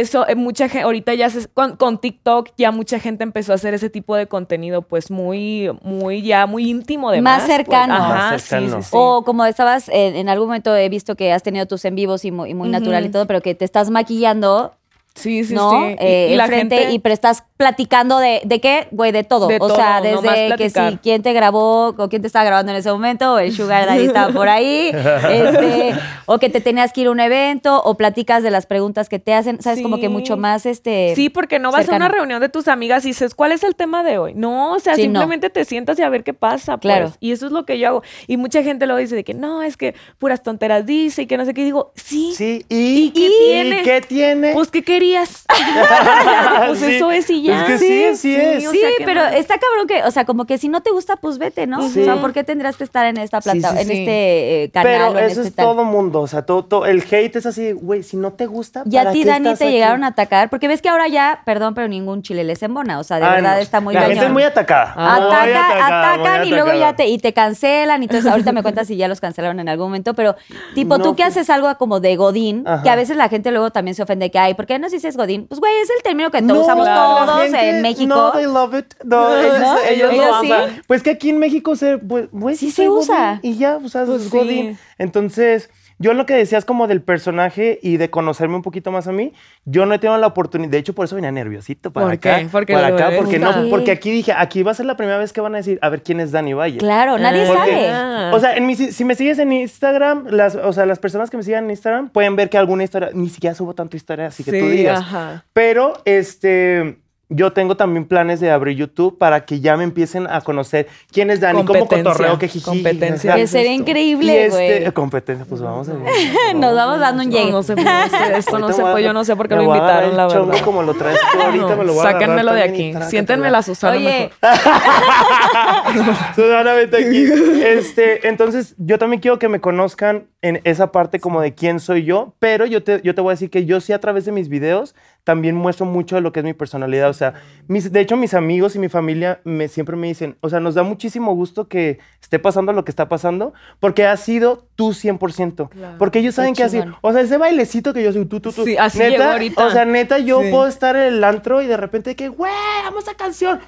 eso, eh, mucha gente, ahorita ya se, con, con TikTok ya mucha gente empezó a hacer ese tipo de contenido, pues muy, muy, ya muy íntimo de Más más, pues. cercano. Ajá, Más sí, cercano. sí, sí. O como estabas, en, en algún momento he visto que has tenido tus en vivos y muy, y muy natural y todo, pero que te estás maquillando, sí, sí, ¿no? sí. Y- Eh, y la gente- y pero estás platicando de, ¿de qué? Güey, de todo. De o sea, todo, desde que si quién te grabó, o quién te estaba grabando en ese momento, o el Sugar Daddy estaba por ahí, este, o que te tenías que ir a un evento, o platicas de las preguntas que te hacen, ¿sabes? Como que Sí. mucho más, este... Sí, porque no vas a una reunión de tus amigas y dices, ¿cuál es el tema de hoy? No, o sea, Sí, no. simplemente te sientas y a ver qué pasa. Pues. Claro. Y eso es lo que yo hago. Y mucha gente lo dice de que no, es que puras tonteras dice y que no sé qué. Y digo, sí, Sí, ¿y, ¿Y qué tiene? ¿Qué tiene? pues ¿qué querías? pues Sí. eso es y ya. Es que sí, así es. o Sí, sea, ¿qué pero está cabrón que, o sea, como que si no te gusta, pues vete, ¿no? Sí. O sea, ¿por qué tendrías que estar en esta Sí, plata, sí, en sí. este eh, canal Pero o en eso este es tal? todo mundo, o sea, todo, todo- el hate es así, güey, si no te gusta, Y a ¿para ti, qué Dani, estás te aquí? llegaron a atacar, porque ves que ahora ya, perdón, pero ningún chile les embona, o sea, de Ah, verdad no. está muy La gente es muy atacada. Ah. muy Ataca, atacada, atacan muy y luego ya te, y te cancelan. Y entonces ahorita me cuentas si ya los cancelaron en algún momento. Pero, tipo, tú que pues- haces algo como de Godín, que a veces la gente luego también se ofende que, ay, ¿por qué no dices Godín? Pues, güey, es el término que No, usamos la todos gente- en México. No, they love it. No, ellos, ¿No? ellos Ellos lo sí. Pues que aquí en México se, pues, Sí sí se usa. Y ya, o sea, Pues es sí. Godín. Entonces, yo lo que decías como del personaje y de conocerme un poquito más a mí, yo no he tenido la oportunidad. De hecho, por eso venía nerviosito para ¿Por acá. qué? Porque para lo acá, porque no, porque aquí dije, aquí va a ser la primera vez que van a decir, a ver quién es Dani Valle. Claro, nadie Ah. Porque- sabe. O sea, en mi- si me sigues en Instagram, las, o sea, las personas que me sigan en Instagram pueden ver que alguna historia, ni siquiera subo tanta historia, así que tú digas. ajá. Pero, este, yo tengo también planes de abrir YouTube para que ya me empiecen a conocer quién es Dani, cómo cotorreo, que jiji. competencia. Que sería increíble, este, güey. competencia, pues vamos a ver. Nos vamos dando un llegue. no sé, no sé, esto no sé, pues yo no sé por qué me lo invitaron, la chongo verdad. como lo traes tú ahorita, No, me lo voy a sáquenmelo de aquí. Siéntenme la Susana Oye. Susana, vete aquí. Este, entonces, yo también quiero que me conozcan en esa parte como de quién soy yo, pero yo te, yo te voy a decir que yo sí a través de mis videos también muestro mucho de lo que es mi personalidad. O sea, mis, de hecho, mis amigos y mi familia me, siempre me dicen, o sea, nos da muchísimo gusto que esté pasando lo que está pasando, porque has sido tú 100%. Claro. Porque ellos saben que así, o sea, ese bailecito que yo soy tú, tú, tú. Sí, así neta, ahorita. O sea, neta, yo Sí. puedo estar en el antro y de repente que, güey, amo esa canción.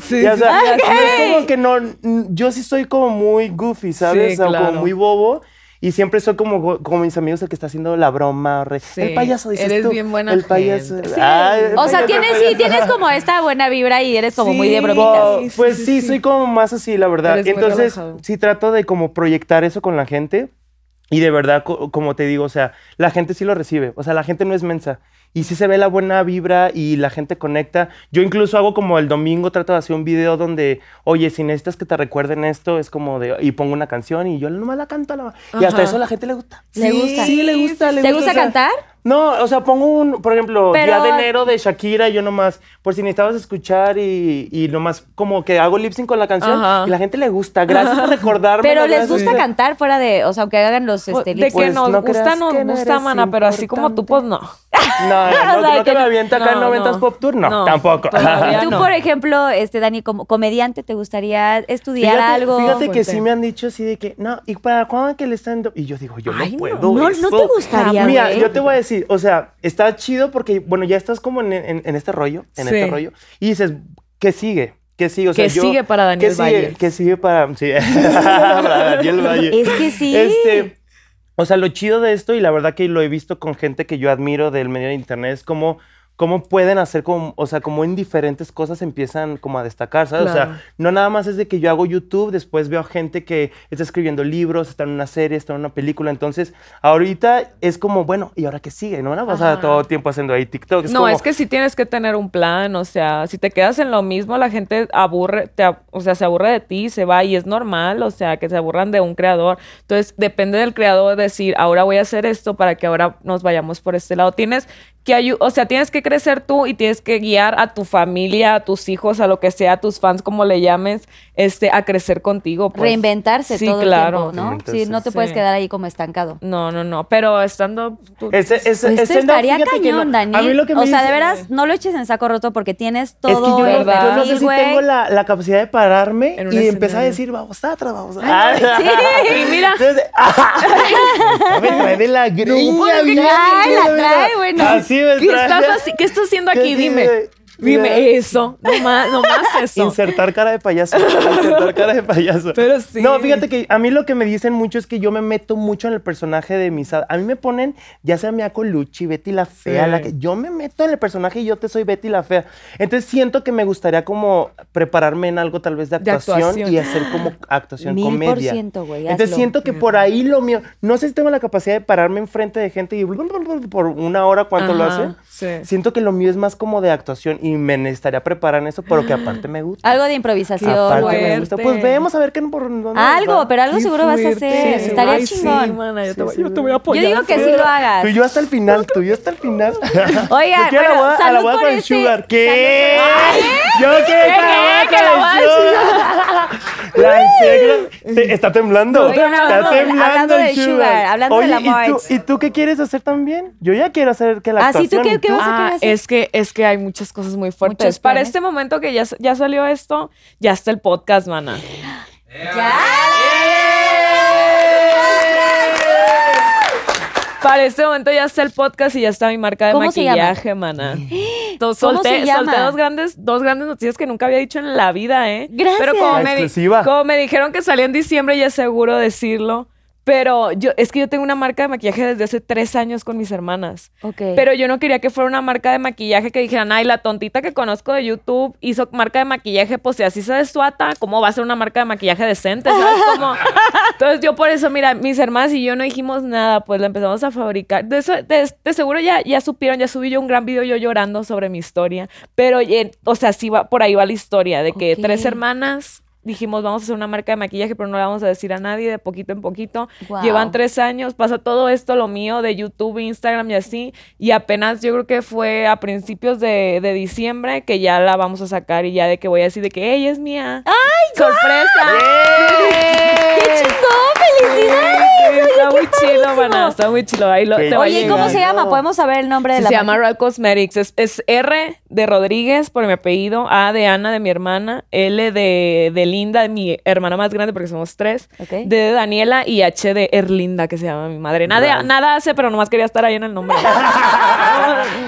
Sí, Y, o sí, sea, no es como que no, yo sí soy como muy goofy, ¿sabes? Sí, O como claro. muy bobo. Y siempre soy como, como mis amigos el que está haciendo la broma. re- Sí, El payaso, dices eres tú. bien buena El payaso. gente. Ay, el o sea, tienes, sí, tienes como esta buena vibra y eres como muy de Sí. bromitas. Oh, Sí, sí, pues sí, sí, sí. soy como más así, la verdad. Eres Entonces, sí trato de como proyectar eso con la gente. Y de verdad, co- como te digo, o sea, la gente sí lo recibe. O sea, la gente no es mensa. Y sí se ve la buena vibra y la gente conecta. Yo incluso hago como el domingo, trato de hacer un video donde, oye, si necesitas que te recuerden esto, es como de, y pongo una canción y yo nomás la canto. a la- y hasta eso a la gente le gusta. ¿Le Sí, gusta? Sí, le gusta. le ¿Te gusta, gusta o sea, cantar? No, o sea, pongo un, por ejemplo, Pero- Día de Enero de Shakira y yo nomás, por si necesitabas escuchar y, y nomás como que hago lip sync con la canción Ajá. y la gente le gusta. Gracias por recordarme. Pero les gracias. gusta cantar fuera de, o sea, aunque hagan los Pues, este, de lip que Pues nos no gusta, creas nos que no gusta, eres mana, pero así como tú, pues no. No, no, O no, sea, no que que me no- aviento acá en no, 90s no. Pop Tour, no, No, tampoco. todavía Tú, no. por ejemplo, este Dani, como comediante, ¿te gustaría estudiar Fíjate, algo? fíjate que sí me han dicho así de que, no, ¿y para cuándo que el stand Y yo digo, yo Ay, no no. puedo No, no eso. te gustaría, Mira, güey. yo te voy a decir, o sea, está chido porque, bueno, ya estás como en, en- en este rollo, en Sí. este rollo, y dices, ¿qué sigue? ¿Qué sigue? O sea, ¿Qué yo- sigue para Daniel ¿qué sigue? Valle? ¿Qué sigue para, sí, para Daniel Valle? Es que sí. Este, o sea, lo chido de esto, y la verdad que lo he visto con gente que yo admiro del medio de internet, es como cómo pueden hacer como, o sea, como en diferentes cosas empiezan como a destacar, ¿sabes? O sea, no nada más es de que yo hago YouTube, después veo a gente que está escribiendo libros, está en una serie, está en una película, entonces ahorita es como, bueno, ¿y ahora qué sigue? No van a pasar todo el tiempo haciendo ahí TikTok. no, como- es que sí tienes que tener un plan, o sea, si te quedas en lo mismo, la gente aburre, te, o sea, se aburre de ti, se va y es normal, o sea, que se aburran de un creador. Entonces, depende del creador decir, ahora voy a hacer esto para que ahora nos vayamos por este lado. Tienes que o sea, tienes que crecer tú y tienes que guiar a tu familia, a tus hijos, a lo que sea, a tus fans, como le llames, este, a crecer contigo. pues. Reinventarse Sí, todo claro. el tiempo, ¿no? Sí, no te puedes quedar ahí como estancado. No, no, no, pero estando... tú- Ese- ese- Pues ese estaría no- cañón, Dani. A mí lo que me o sea, de veras, no lo eches en saco roto porque tienes todo Es que yo, no- yo no sé si tengo la, la capacidad de pararme En y empezar a decir, vamos atrás, vamos Ay, atrás. sí. Y mira, Entonces, me trae de la greña. pues, trae, la trae, bueno. Así me ¿qué estás, haci- ¿qué estás haciendo ¿Qué aquí? Dime. Dime eso. No más, no más eso. Insertar cara de payaso. Insertar cara de payaso. Pero sí. No, fíjate que a mí lo que me dicen mucho es que yo me meto mucho en el personaje de mis... A mí me ponen, ya sea Mia Colucci, Betty la Fea, Sí. la que yo me meto en el personaje y yo te soy Betty la Fea. Entonces siento que me gustaría como prepararme en algo tal vez de De actuación, y hacer como actuación, Mil por comedia. ciento, güey, Entonces hazlo. siento que por ahí lo mío... No sé si tengo la capacidad de pararme enfrente de gente y por una hora cuánto lo hace. Sí. Siento que lo mío es más como de actuación y me necesitaría preparar en eso, pero que aparte me gusta. Algo de improvisación, Aparte me gusta. Pues vemos a ver qué por dónde Algo, va. pero algo Qué seguro vas a fuerte. hacer. Sí, Estaría ay, chingón. Sí, mana, yo, te, voy- Sí, yo te voy a Yo apoyar. digo que sí lo hagas. Tú y yo hasta el final, tú y yo hasta el final. Yo quiero bueno, la boda, a la boda por con este- Sugar. ¿Qué? salud Yo quiero ¿Qué, que la boda qué? con boda de Sugar. La suegra te- está temblando. Está temblando hablando de Sugar, hablando Oye, de la ¿y tú, Marts. ¿y tú qué quieres hacer también? Yo ya quiero hacer que la Ah, sí, ¿tú qué- ¿y qué vas a Ah, querer hacer? es que, es que hay muchas cosas muy fuertes. Muchos Para planes. este momento que ya, ya salió esto, ya está el podcast, mana. Para este momento ya está el podcast y ya está mi marca de ¿Cómo se llama? maquillaje, mana. Entonces, ¿Cómo solté, se llama? solté dos grandes, dos grandes noticias que nunca había dicho en la vida, ¿eh? Gracias. Pero como La me, como me dijeron que salía en diciembre, ya es seguro decirlo. Pero yo, es que yo tengo una marca de maquillaje desde hace tres años con mis hermanas. Ok. Pero yo no quería que fuera una marca de maquillaje que dijeran, ay, la tontita que conozco de YouTube hizo marca de maquillaje, pues si así se desuata, ¿cómo va a ser una marca de maquillaje decente? ¿Sabes cómo? Entonces yo por eso, mira, mis hermanas y yo no dijimos nada, pues la empezamos a fabricar. De, eso, de, de seguro ya, ya supieron, ya subí yo un gran video yo llorando sobre mi historia. Pero, eh, o sea, sí va, por ahí va la historia, de que tres hermanas... Dijimos, vamos a hacer una marca de maquillaje, pero no le vamos a decir a nadie de poquito en poquito. Llevan tres años, pasa todo esto, lo mío de YouTube, Instagram y así. Y apenas yo creo que fue a principios de, de diciembre que ya la vamos a sacar y ya de que voy a decir de que ella es mía. ¡Ay, sorpresa! ¡Qué chingón! ¡Felicidades! Sí, está muy chido, mana, está muy chido. Oye, ¿y ¿cómo se llama? ¿Podemos saber el nombre de Sí, la se llama? Real Cosmetics. Es, es R de Rodríguez por mi apellido, A de Ana de mi hermana, L de, de Linda, de mi hermana más grande porque somos tres, Ok. D de Daniela y H de Erlinda que se llama mi madre. Nada, Right. nada hace, pero nomás quería estar ahí en el nombre.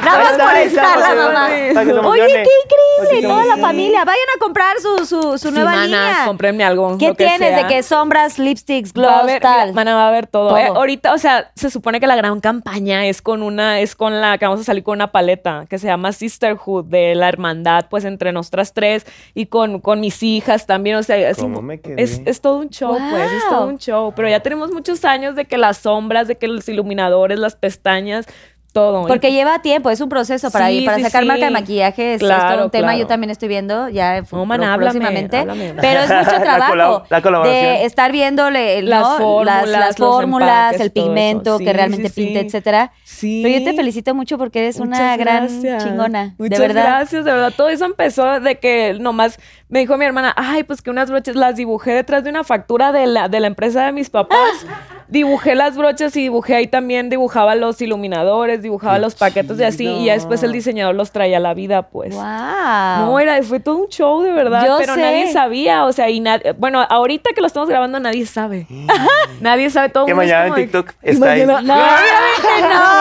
Nada más por estar la que- mamá. que Oye, qué increíble. Que Toda la familia. Vayan a comprar su, su, su Sí, nueva manas, línea. cómprenme algo. ¿Qué lo que tienes? sea. ¿De qué sombras, lipsticks, Va a gloss, haber, tal? mana, va a haber todo. Todo. Eh, ahorita, o sea, se supone que la gran campaña es con una, es con la que vamos a salir con una paleta que se llama Sisterhood, de la hermandad, pues entre nosotras tres y con, con mis hijas también. O sea, es, ¿Cómo me quedé? es, es todo un show, pues, es todo un show. Pero ya tenemos muchos años de que las sombras, de que los iluminadores, las pestañas, todo. Porque lleva tiempo, es un proceso para, Sí, para sí, sacar sí. marca de maquillaje. Es, es Claro, todo un tema. Yo también estoy viendo ya No, man, háblame, próximamente. háblame. Pero es mucho La trabajo la colaboración. de estar viéndole fórmulas, las, fórmulas, empaques, el pigmento Sí, que realmente sí, sí. pinta, etcétera. Sí. Pero yo te felicito mucho porque eres una gran gracias. chingona. Muchas de verdad. gracias, de verdad. Todo eso empezó de que nomás me dijo mi hermana, ay, pues que unas broches las dibujé detrás de una factura de la, de la empresa de mis papás. dibujé las brochas y dibujé ahí también, dibujaba los iluminadores, dibujaba los paquetes y así, y ya después el diseñador los traía a la vida, pues. ¡Wow! No, era, fue todo un show de verdad, Yo pero sé. nadie sabía, o sea, y nadie, bueno, ahorita que lo estamos grabando nadie sabe. nadie sabe todo. Que mañana en TikTok está ahí. No,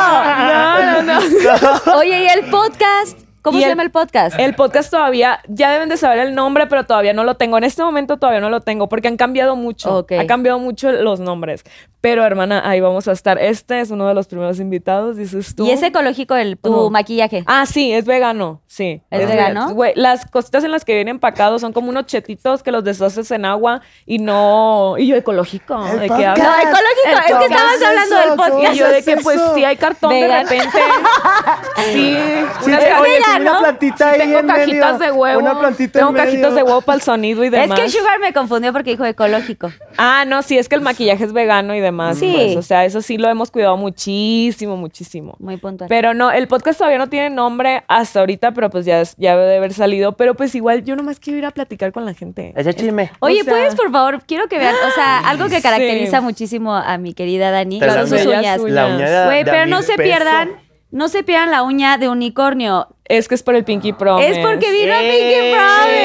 no, no, no. Oye, ¿y el podcast? ¿Cómo Y se el- llama el podcast? El podcast todavía, ya deben de saber el nombre, pero todavía no lo tengo. En este momento todavía no lo tengo porque han cambiado mucho. Ok. Ha cambiado mucho los nombres. Pero hermana, ahí vamos a estar. Este es uno de los primeros invitados, dices tú. ¿Y es ecológico el, tu No. maquillaje? Ah, sí, es vegano, sí. ¿Es ve- vegano? Güey, las cositas en las que vienen empacados son como unos chetitos que los deshaces en agua y no... Y yo, ecológico. El ¿De qué hablas? No, ecológico, es que estabas hablando del podcast. Y yo de que ¿Qué es pues sí hay cartón de repente. sí. Sí, unas una ¿no? plantita ahí Tengo en cajitas medio. de huevo. Una plantita Tengo en medio. cajitas de huevo para el sonido y Es demás. que Sugar me confundió porque dijo ecológico. Ah, no, sí, es que el maquillaje es vegano y demás. Sí. pues, o sea, eso sí lo hemos cuidado muchísimo, muchísimo. Muy puntual. Pero no, el podcast todavía no tiene nombre hasta ahorita, pero pues ya, es- ya debe de haber salido. Pero pues igual yo nomás quiero ir a platicar con la gente. Chisme. Oye, o sea- ¿puedes, por favor? Quiero que vean, o sea, algo que Sí. caracteriza muchísimo a mi querida Dani, son sus uñas. uñas. La uña de, Güey, de pero no se pesos. pierdan, no se pierdan la uña de unicornio. Es que es por el Pinky Promise. Es porque vino. Pinky Promise.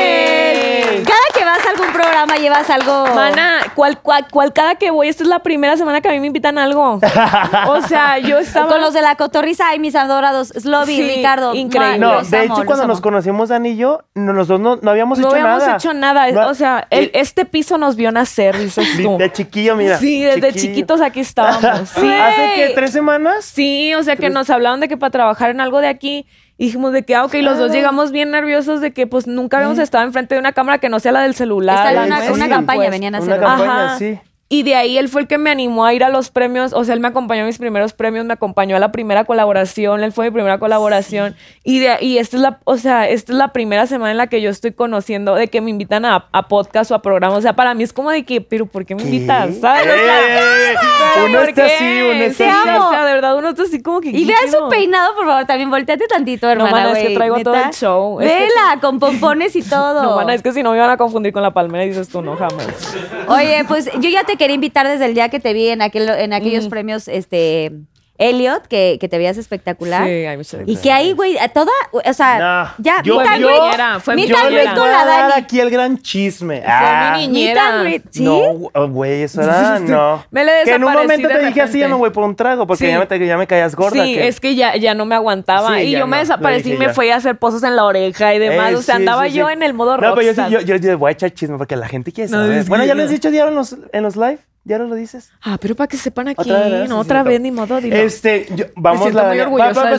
Llevas algo. Mana, ¿cuál, cuál, cuál cada que voy? Esta es la primera semana que a mí me invitan a algo. o sea, yo estaba... Con los de la cotorriza, ay, mis adorados, Slobby, Sí, Ricardo. increíble. No, los de amo, hecho, cuando nos conocimos, Dani y yo, no- nosotros no, no habíamos no hecho habíamos nada. hecho nada. No- o sea, el- este piso nos vio nacer, dices tú. de chiquillo, mira. sí, desde chiquillo. chiquitos aquí estábamos. Sí. ¿Hace que tres semanas? Sí, o sea que nos hablaban de que para trabajar en algo de aquí, y dijimos de que, ah, ok, los dos llegamos bien nerviosos de que pues nunca habíamos estado enfrente de una cámara que no sea la del celular. Esta era Ay, una, sí. una campaña, Pues, venían a Una hacer. campaña, Ajá. sí. Y de ahí él fue el que me animó a ir a los premios, o sea, él me acompañó a mis primeros premios, me acompañó a la primera colaboración, él fue mi primera colaboración. Y de y esta es la, o sea, esta es la primera semana en la que yo estoy conociendo de que me invitan a, a podcast o a programas. O sea, para mí es como de que, pero ¿por qué me invitas? ¿Sabes? O sea, Uno ¿por está así, uno está así. O sea, de verdad, uno está así como que. Y ¿qué vean su peinado, por favor, también volteate tantito, hermana, mana, es que traigo todo el show. Es que- Vela, con pompones y todo. No, mana, es que si no me iban a confundir con la palmera y dices tú, no, jamás. Oye, pues yo ya te quería invitar desde el día que te vi en, aquel, en aquellos Mm. premios, este, Elliot, que, que te veías espectacular. Sí, ay, muchas Y que ahí, güey, toda, o sea, No, ya, yo- meet and yo- fue meet yo les con la Dani. aquí el gran chisme. Fue Ah. mi niñera. ¿sí? No, oh, güey, eso era, no. Me le que en un desaparecí momento te dije así, ya repente. me voy por un trago, porque Sí. ya, me, te- ya me caías gorda. Sí, que- es que ya, ya no me aguantaba. Sí, y ya yo me no, desaparecí lo y me fui a hacer pozos en la oreja y demás. Eh, o sea, sí, andaba sí, sí. yo en el modo No, pero yo, rockstar. sí, yo, yo, yo voy a echar chisme porque la gente quiere saber. bueno, ya yo- lo has dicho diario en los, en los live. ¿Ya no lo dices? Ah, pero para que sepan aquí. Otra vez, no, otra vez, ni modo, dilo. Este, yo- vamos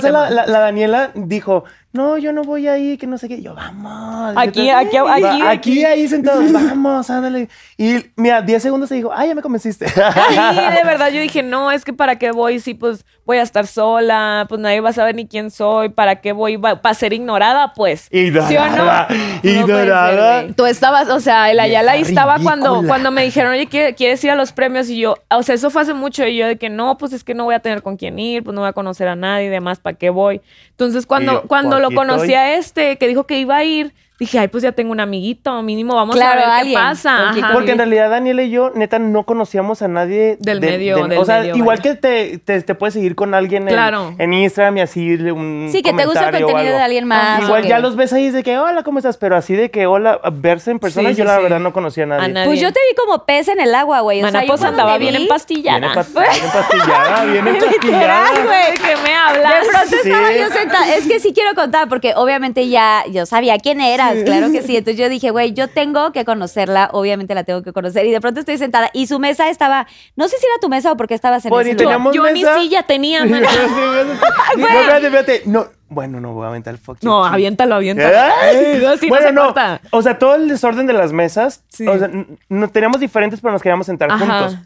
Daniela. la- la Daniela dijo, no, yo no voy ahí, que no sé qué. Yo, vamos. Aquí, aquí, aquí, aquí. ahí sentados, vamos, ándale. Y mira, 10 segundos se dijo, ay, ya me convenciste. Sí, de verdad, yo dije, no, es que para qué voy, sí, pues voy a estar sola, pues nadie va a saber ni quién soy, ¿para qué voy? ¿Para ser ignorada? Pues. Y ¿Sí o no? dorada, y No. Tú estabas, o sea, el Ayala ahí estaba cuando, ridícula. cuando me dijeron, oye, ¿quie- ¿quieres ir a los premios? Y yo, o sea, eso fue hace mucho. Y yo de que no, pues es que no voy a tener con quién ir, pues no voy a conocer a nadie y demás, ¿para qué voy? Entonces, cuando, yo, cuando lo conocí estoy. a este, que dijo que iba a ir, dije, ay, pues ya tengo un amiguito, mínimo vamos Claro, a ver alguien qué pasa. Porque en realidad Daniela y yo, neta, no conocíamos a nadie Del medio, del o sea, medio, igual vaya. que te, te, te puedes seguir con alguien en, Claro. en Instagram y así un Sí, que te gusta el contenido de alguien más. Igual ya que- los ves ahí de que, hola, ¿cómo estás? Pero así de que, hola, verse en persona, Sí, yo sí, la sí. verdad no conocía a nadie. A nadie. Pues yo te vi como pez en el agua, güey. O sea, yo pues andaba bien empastillada. Viene, pa- viene pastillada, viene Literal, pastillada. güey. ¿De qué me hablas? De pronto estaba yo sentada. Es que sí quiero contar, porque obviamente ya yo sabía quién claro que sí. Entonces yo dije, güey, yo tengo que conocerla, obviamente la tengo que conocer. Y de pronto estoy sentada y su mesa estaba, no sé si era tu mesa o porque estabas en Pues, ese lugar. yo mesa. silla tenía, mana. no, espérate, espérate. No, bueno, no voy a aventar el fuck. No, you. aviéntalo, aviéntalo. Ay, No, sí, no bueno, se no, corta. O sea, todo el desorden de las mesas. Sí. O sea, no teníamos diferentes, pero nos queríamos sentar Ajá. juntos.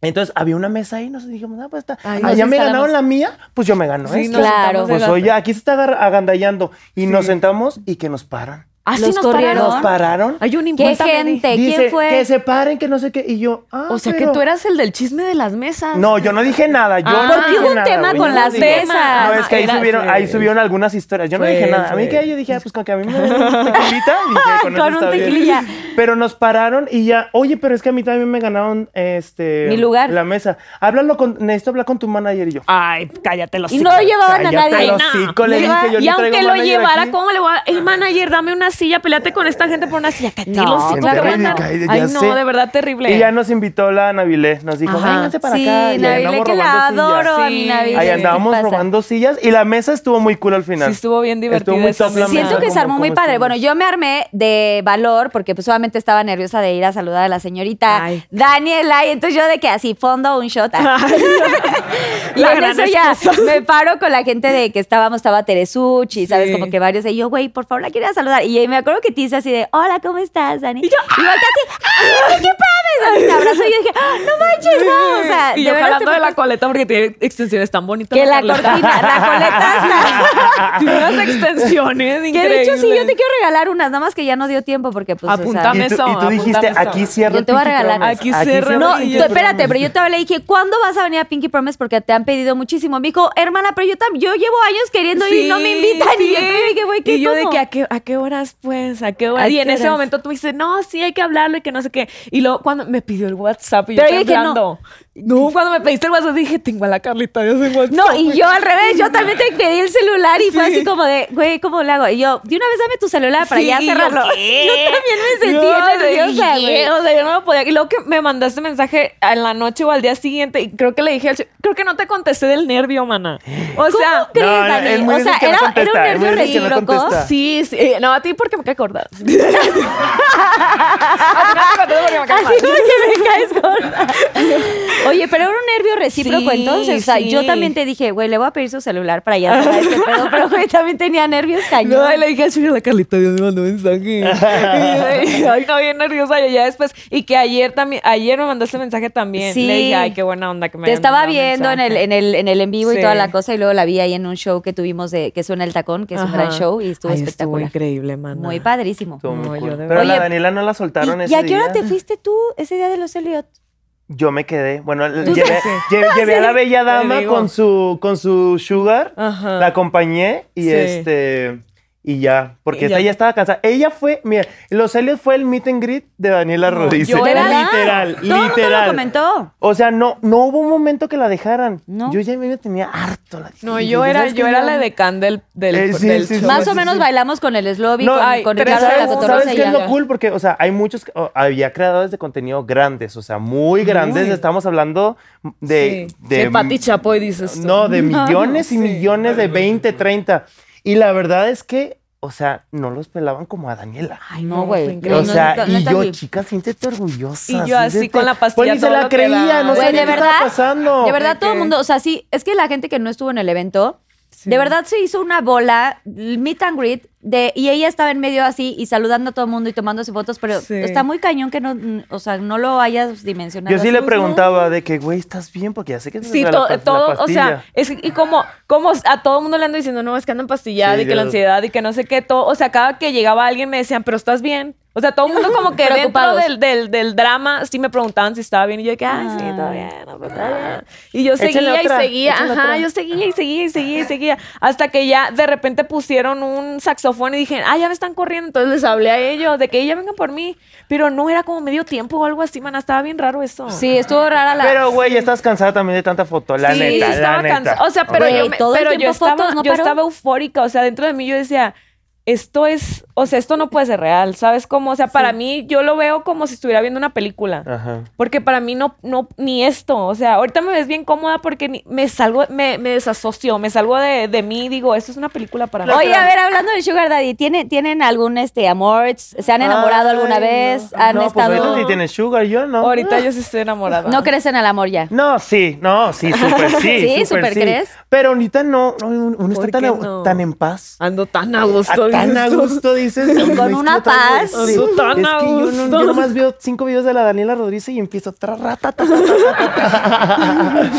Entonces había una mesa ahí, nos dijimos, ah, pues está. Ay, ah, me ganaron la mía, pues yo me gano Sí, esta. nos Claro. Pues oye, aquí se está agandallando. Y nos sentamos y que nos paran. Ah, sí ¿Los nos corrieron? pararon. Nos pararon. Hay un ¿Qué gente? Dice ¿Quién fue? que se paren, que no sé qué. Y yo, ah, O sea pero- que tú eras el del chisme de las mesas. No, yo no dije nada. Yo Ah, no porque hubo un nada, tema güey, con no las mesas. No, es que ahí Era- subieron, ahí subieron algunas historias. Yo no dije nada. A mí que yo dije, ah, pues con que a mí me den un tequilita, dije, con, Con un tequililla. Pero nos pararon y ya, oye, pero es que a mí también me ganaron este Mi lugar. la mesa. Háblalo con, necesito hablar con tu manager y yo. Ay, cállate los Y no llevaban a Cállate nadie. los hocico, le No. dije, yo y aunque lo llevara. ¿cómo le voy a.? El manager, dame una silla, peleate con esta gente por una silla. Que No, los hijos claro. Ay, no, sé. de verdad terrible. Y ya nos invitó la Navilé. Nos dijo, Ajá. vénganse para Sí, acá. Y Navilé, que la robando sillas. adoro a mi. Navilé. Ahí ¿Qué andábamos robando sillas y la mesa estuvo muy cool al final. Sí, estuvo bien divertida. Estuvo muy top la mesa. Siento mesa. que se ¿Cómo- armó muy padre. estuvo? Bueno, yo me armé de valor porque pues obviamente estaba nerviosa de ir a saludar a la señorita Ay. Daniela y entonces yo de que así fondo un shot. y La en gran eso ya esposa. me paro con la gente de que estábamos, estaba Teresuchi, ¿sabes? Como que varios. Y yo, güey, por favor, la quería saludar. Y me acuerdo que te hice así de, hola, ¿cómo estás, Dani? Y yo, casi, ¡ay, qué padre! Así me abrazó y yo dije, ¡ah, no manches, wow! O sea, y yo jalando te de la portas- coleta porque tiene extensiones tan bonitas. Que la cortina, la coleta está... Tiene unas extensiones Que de hecho sí, yo te quiero regalar unas, nada más que ya no dio tiempo porque pues. o sea, Apúntame. Y tú, eso, y tú dijiste, aquí cierro Yo te voy a regalar. Aquí cierro No, y espérate, pero yo te hablé y dije, ¿cuándo vas a venir a Pinky Promise? Porque te han pedido muchísimo. Me dijo, hermana, pero yo también, yo llevo años queriendo ir y no me invitan. Y yo te dije, güey, ¿qué Y yo de que, ¿a qué, ¿a qué horas, pues? ¿A qué horas? ¿A Y en ese horas? momento tú dices, no, sí, hay que hablarlo y que no sé qué. Y luego cuando me pidió el WhatsApp y yo Pero yo dije, temblando. No. cuando me pediste el WhatsApp dije, tengo a la Carlita, yo soy WhatsApp. No, y yo al revés, yo también te pedí el celular y fue Sí. así como de, güey, ¿cómo le hago? Y yo, de una vez dame tu celular para Sí, ya yo, cerrarlo. Yo, también me sentí Yo, nerviosa, güey. O sea, yo no me podía. Y luego que me mandaste mensaje en la noche o al día siguiente, y creo que le dije al chico, creo que no te contesté del nervio, mana. O sea, ¿Cómo crees, No, Dani? O sea, no era, era un nervio recíproco. sí, sí. eh, No, a ti porque me cae a ti no te porque me caes gorda. Oye, pero era un nervio recíproco Sí, entonces. O sea, sí. yo también te dije, güey, le voy a pedir su celular para ya cerrar este pedo. Pero, güey, también tenía nervios cañón. No, y le dije al chico, la Carlita, Dios me mandó mensaje. Y ay, no, bien nerviosa. Y ya después, y que ayer también, ayer me mandaste mensaje también. Sí. Le dije, ay, qué buena onda que me Te estaba viendo en el, en, el, en el en vivo y Sí. toda la cosa, y luego la vi ahí en un show que tuvimos de que suena el tacón, que es un gran show, y estuvo Ay, espectacular. increíble, man. Muy padrísimo. Estuvo muy cool. Pero la Daniela no la soltaron ¿Y, ese y a qué hora te fuiste tú ese día de los Elliot? Yo me quedé. Bueno, ¿Tú llevé, sí? lle- llevé a la bella dama con su, con su sugar. Ajá. La acompañé y Sí. este. Y ya, porque Y esta ya. ya estaba cansada. Ella fue, mira, Los Helios fue el meet and greet de Daniela Rodice. yo era- literal, Todo el mundo lo literal. comentó. O sea, no, no hubo un momento que la dejaran. No. Yo ya me tenía harto. La No, yo era, ¿sabes yo era la decán del, del, Eh, sí, del sí, show. sí, Más sí, o menos sí. bailamos con el Slobby, No, con, ay, con Ricardo de la ¿sabes- Cotorrisa ¿Sabes qué es lo cool? Porque, o sea, hay muchos, había creadores de contenido grandes, o sea, muy grandes. Muy. Estamos hablando de... Sí. De Pati Chapoy, dices tú. No, de millones y Sí. millones, de 20, 30. Y la verdad es que, o sea, no los pelaban como a Daniela. Ay, no, güey. fue increíble. O No, sea, y yo, chica, siéntete orgullosa. Y yo así con la pastilla, Pues ni se todo la creía, no de qué verdad, estaba pasando. De verdad, ¿De todo el mundo, o sea, sí, es que la gente que no estuvo en el evento, Sí. de verdad se hizo una bola, el meet and greet, de, y ella estaba en medio así y saludando a todo el mundo y tomándose fotos, pero Sí. está muy cañón que no, o sea, no lo hayas dimensionado. Yo sí le preguntaba de que, güey, ¿estás bien? Porque ya sé que te Sí, to- la todo, o sea, es y como, como a todo el mundo le ando diciendo, no, es que ando empastillada Sí, y que la ansiedad y que no sé qué, todo, o sea, cada que llegaba alguien me decían, pero estás bien. O sea, todo el mundo como que dentro del, del, del drama sí me preguntaban si estaba bien y yo que, ay, sí, todo Ah. bien, no, está bien. Y yo seguía otra, y seguía, ajá, otra. yo seguía y seguía y seguía y seguía, hasta que ya de repente pusieron un saxofón y dije, ah, ya me están corriendo, entonces les hablé a ellos de que ya vengan por mí, pero no era como medio tiempo o algo así, mana, estaba bien raro eso. Sí, estuvo rara la... Pero, güey, ya estás cansada también de tanta foto, la sí, neta, sí estaba la neta. cansada. O sea, pero, yo, me- todo el pero yo tiempo estaba, fotos, ¿no yo paró? estaba eufórica. O sea, dentro de mí yo decía, esto es, o sea, esto no puede ser real, ¿sabes cómo? O sea, para mí yo lo veo como si estuviera viendo una película. Ajá. Porque para mí no, no, ni esto. O sea, ahorita me ves bien cómoda porque ni- me salgo, me, me desasocio, me salgo de, de mí y digo, esto es una película para mí. Oye, a ver, hablando de Sugar Daddy, ¿tiene, ¿tienen algún este amor? ¿Se han enamorado Ay, alguna vez? no. ¿Han no, pues estado...? ahorita sí tienes sugar, yo no. Ahorita yo sí estoy enamorada. ¿No crees en el amor ya? No, sí, no, sí, súper sí. Sí, súper crees. Pero ahorita no, no, uno está ¿Por tan, no? tan en paz. Ando tan a gusto. Tan a gusto, dices. Con una paz. Sí, tan es a que yo, no- gusto. yo nomás veo cinco videos de la Daniela Rodríguez y empiezo. tra, ra, ta, ta, ta, ta, ta, ta.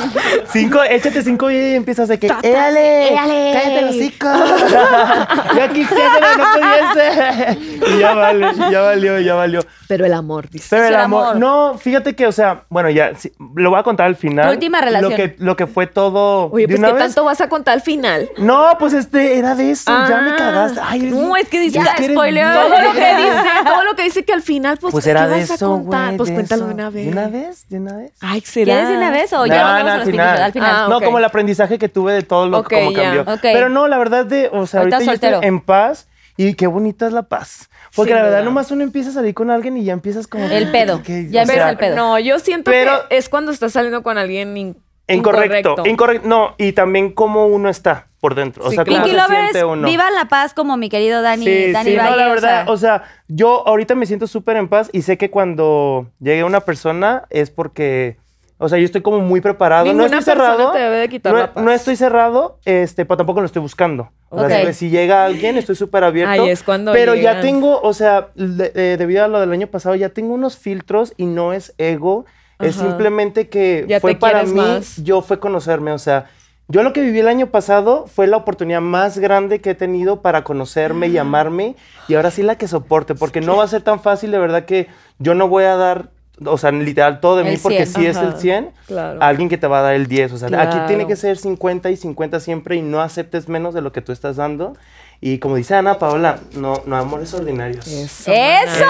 cinco, échate cinco videos y empiezas de que. ¡Éale! éale". ¡Cállate los hocico! ya quisiera, no pudiese. y ya vale, ya valió, ya valió. Pero el amor, dice. Pero el el amor, amor. no, fíjate que, o sea, bueno, ya, sí, lo voy a contar al final. Tu última relación. Lo que, lo que fue todo. Oye, ¿de pues una ¿qué vez? tanto vas a contar al final? No, pues este, era de eso, ya me Ah. cagaste. Ay, eres No, es que dice bien- todo lo que dice, todo lo que dice que al final, pues, Pues ¿qué era de vas a eso, contar? Pues de cuéntalo eso. de una vez. ¿De una vez? ¿De una vez? Ay, ¿será? ¿Quieres de una vez o No, ya vamos no, a al final. pinkies? Al final. Ah, No, como el aprendizaje que tuve de todo lo Ok, que como ya. cambió. Ok. Pero no, la verdad de, o sea, Ahorita ahorita, yo estoy en paz y qué bonita es la paz. Porque la verdad duda. nomás uno empieza a salir con alguien y ya empiezas como El pedo. que- Ya o empieza sea, el pedo. No, yo siento Pero- que es cuando estás saliendo con alguien in- Incorrecto, incorrecto. incorrecto. No, y también cómo uno está por dentro. O Sí, sea, cómo claro. Pinky se siente uno. vivan la paz como mi querido Dani, Sí, Dani sí, Valle. no, la o verdad, sea, o sea, yo ahorita me siento súper en paz y sé que cuando llegue una persona es porque, o sea, yo estoy como muy preparado. no estoy cerrado. te debe de quitar no, la paz. no estoy cerrado, este, pero tampoco lo estoy buscando. O sea, si- llega alguien, estoy súper abierto. Ay, es cuando Pero ya tengo, o sea, de- eh, debido a lo del año pasado, ya tengo unos filtros y no es ego, es simplemente que Ya fue para mí, más. yo fue conocerme, o sea, yo lo que viví el año pasado fue la oportunidad más grande que he tenido para conocerme y amarme y ahora sí la que soporte, porque no va a ser tan fácil, de verdad que yo no voy a dar, o sea, literal todo de mí, porque 100. si es el Ajá, 100, claro. alguien que te va a dar el 10, o sea, aquí Claro. tiene que ser 50 y 50 siempre y no aceptes menos de lo que tú estás dando. Y como dice Ana Paola, no, no amores ordinarios. Eso. ¡Eso!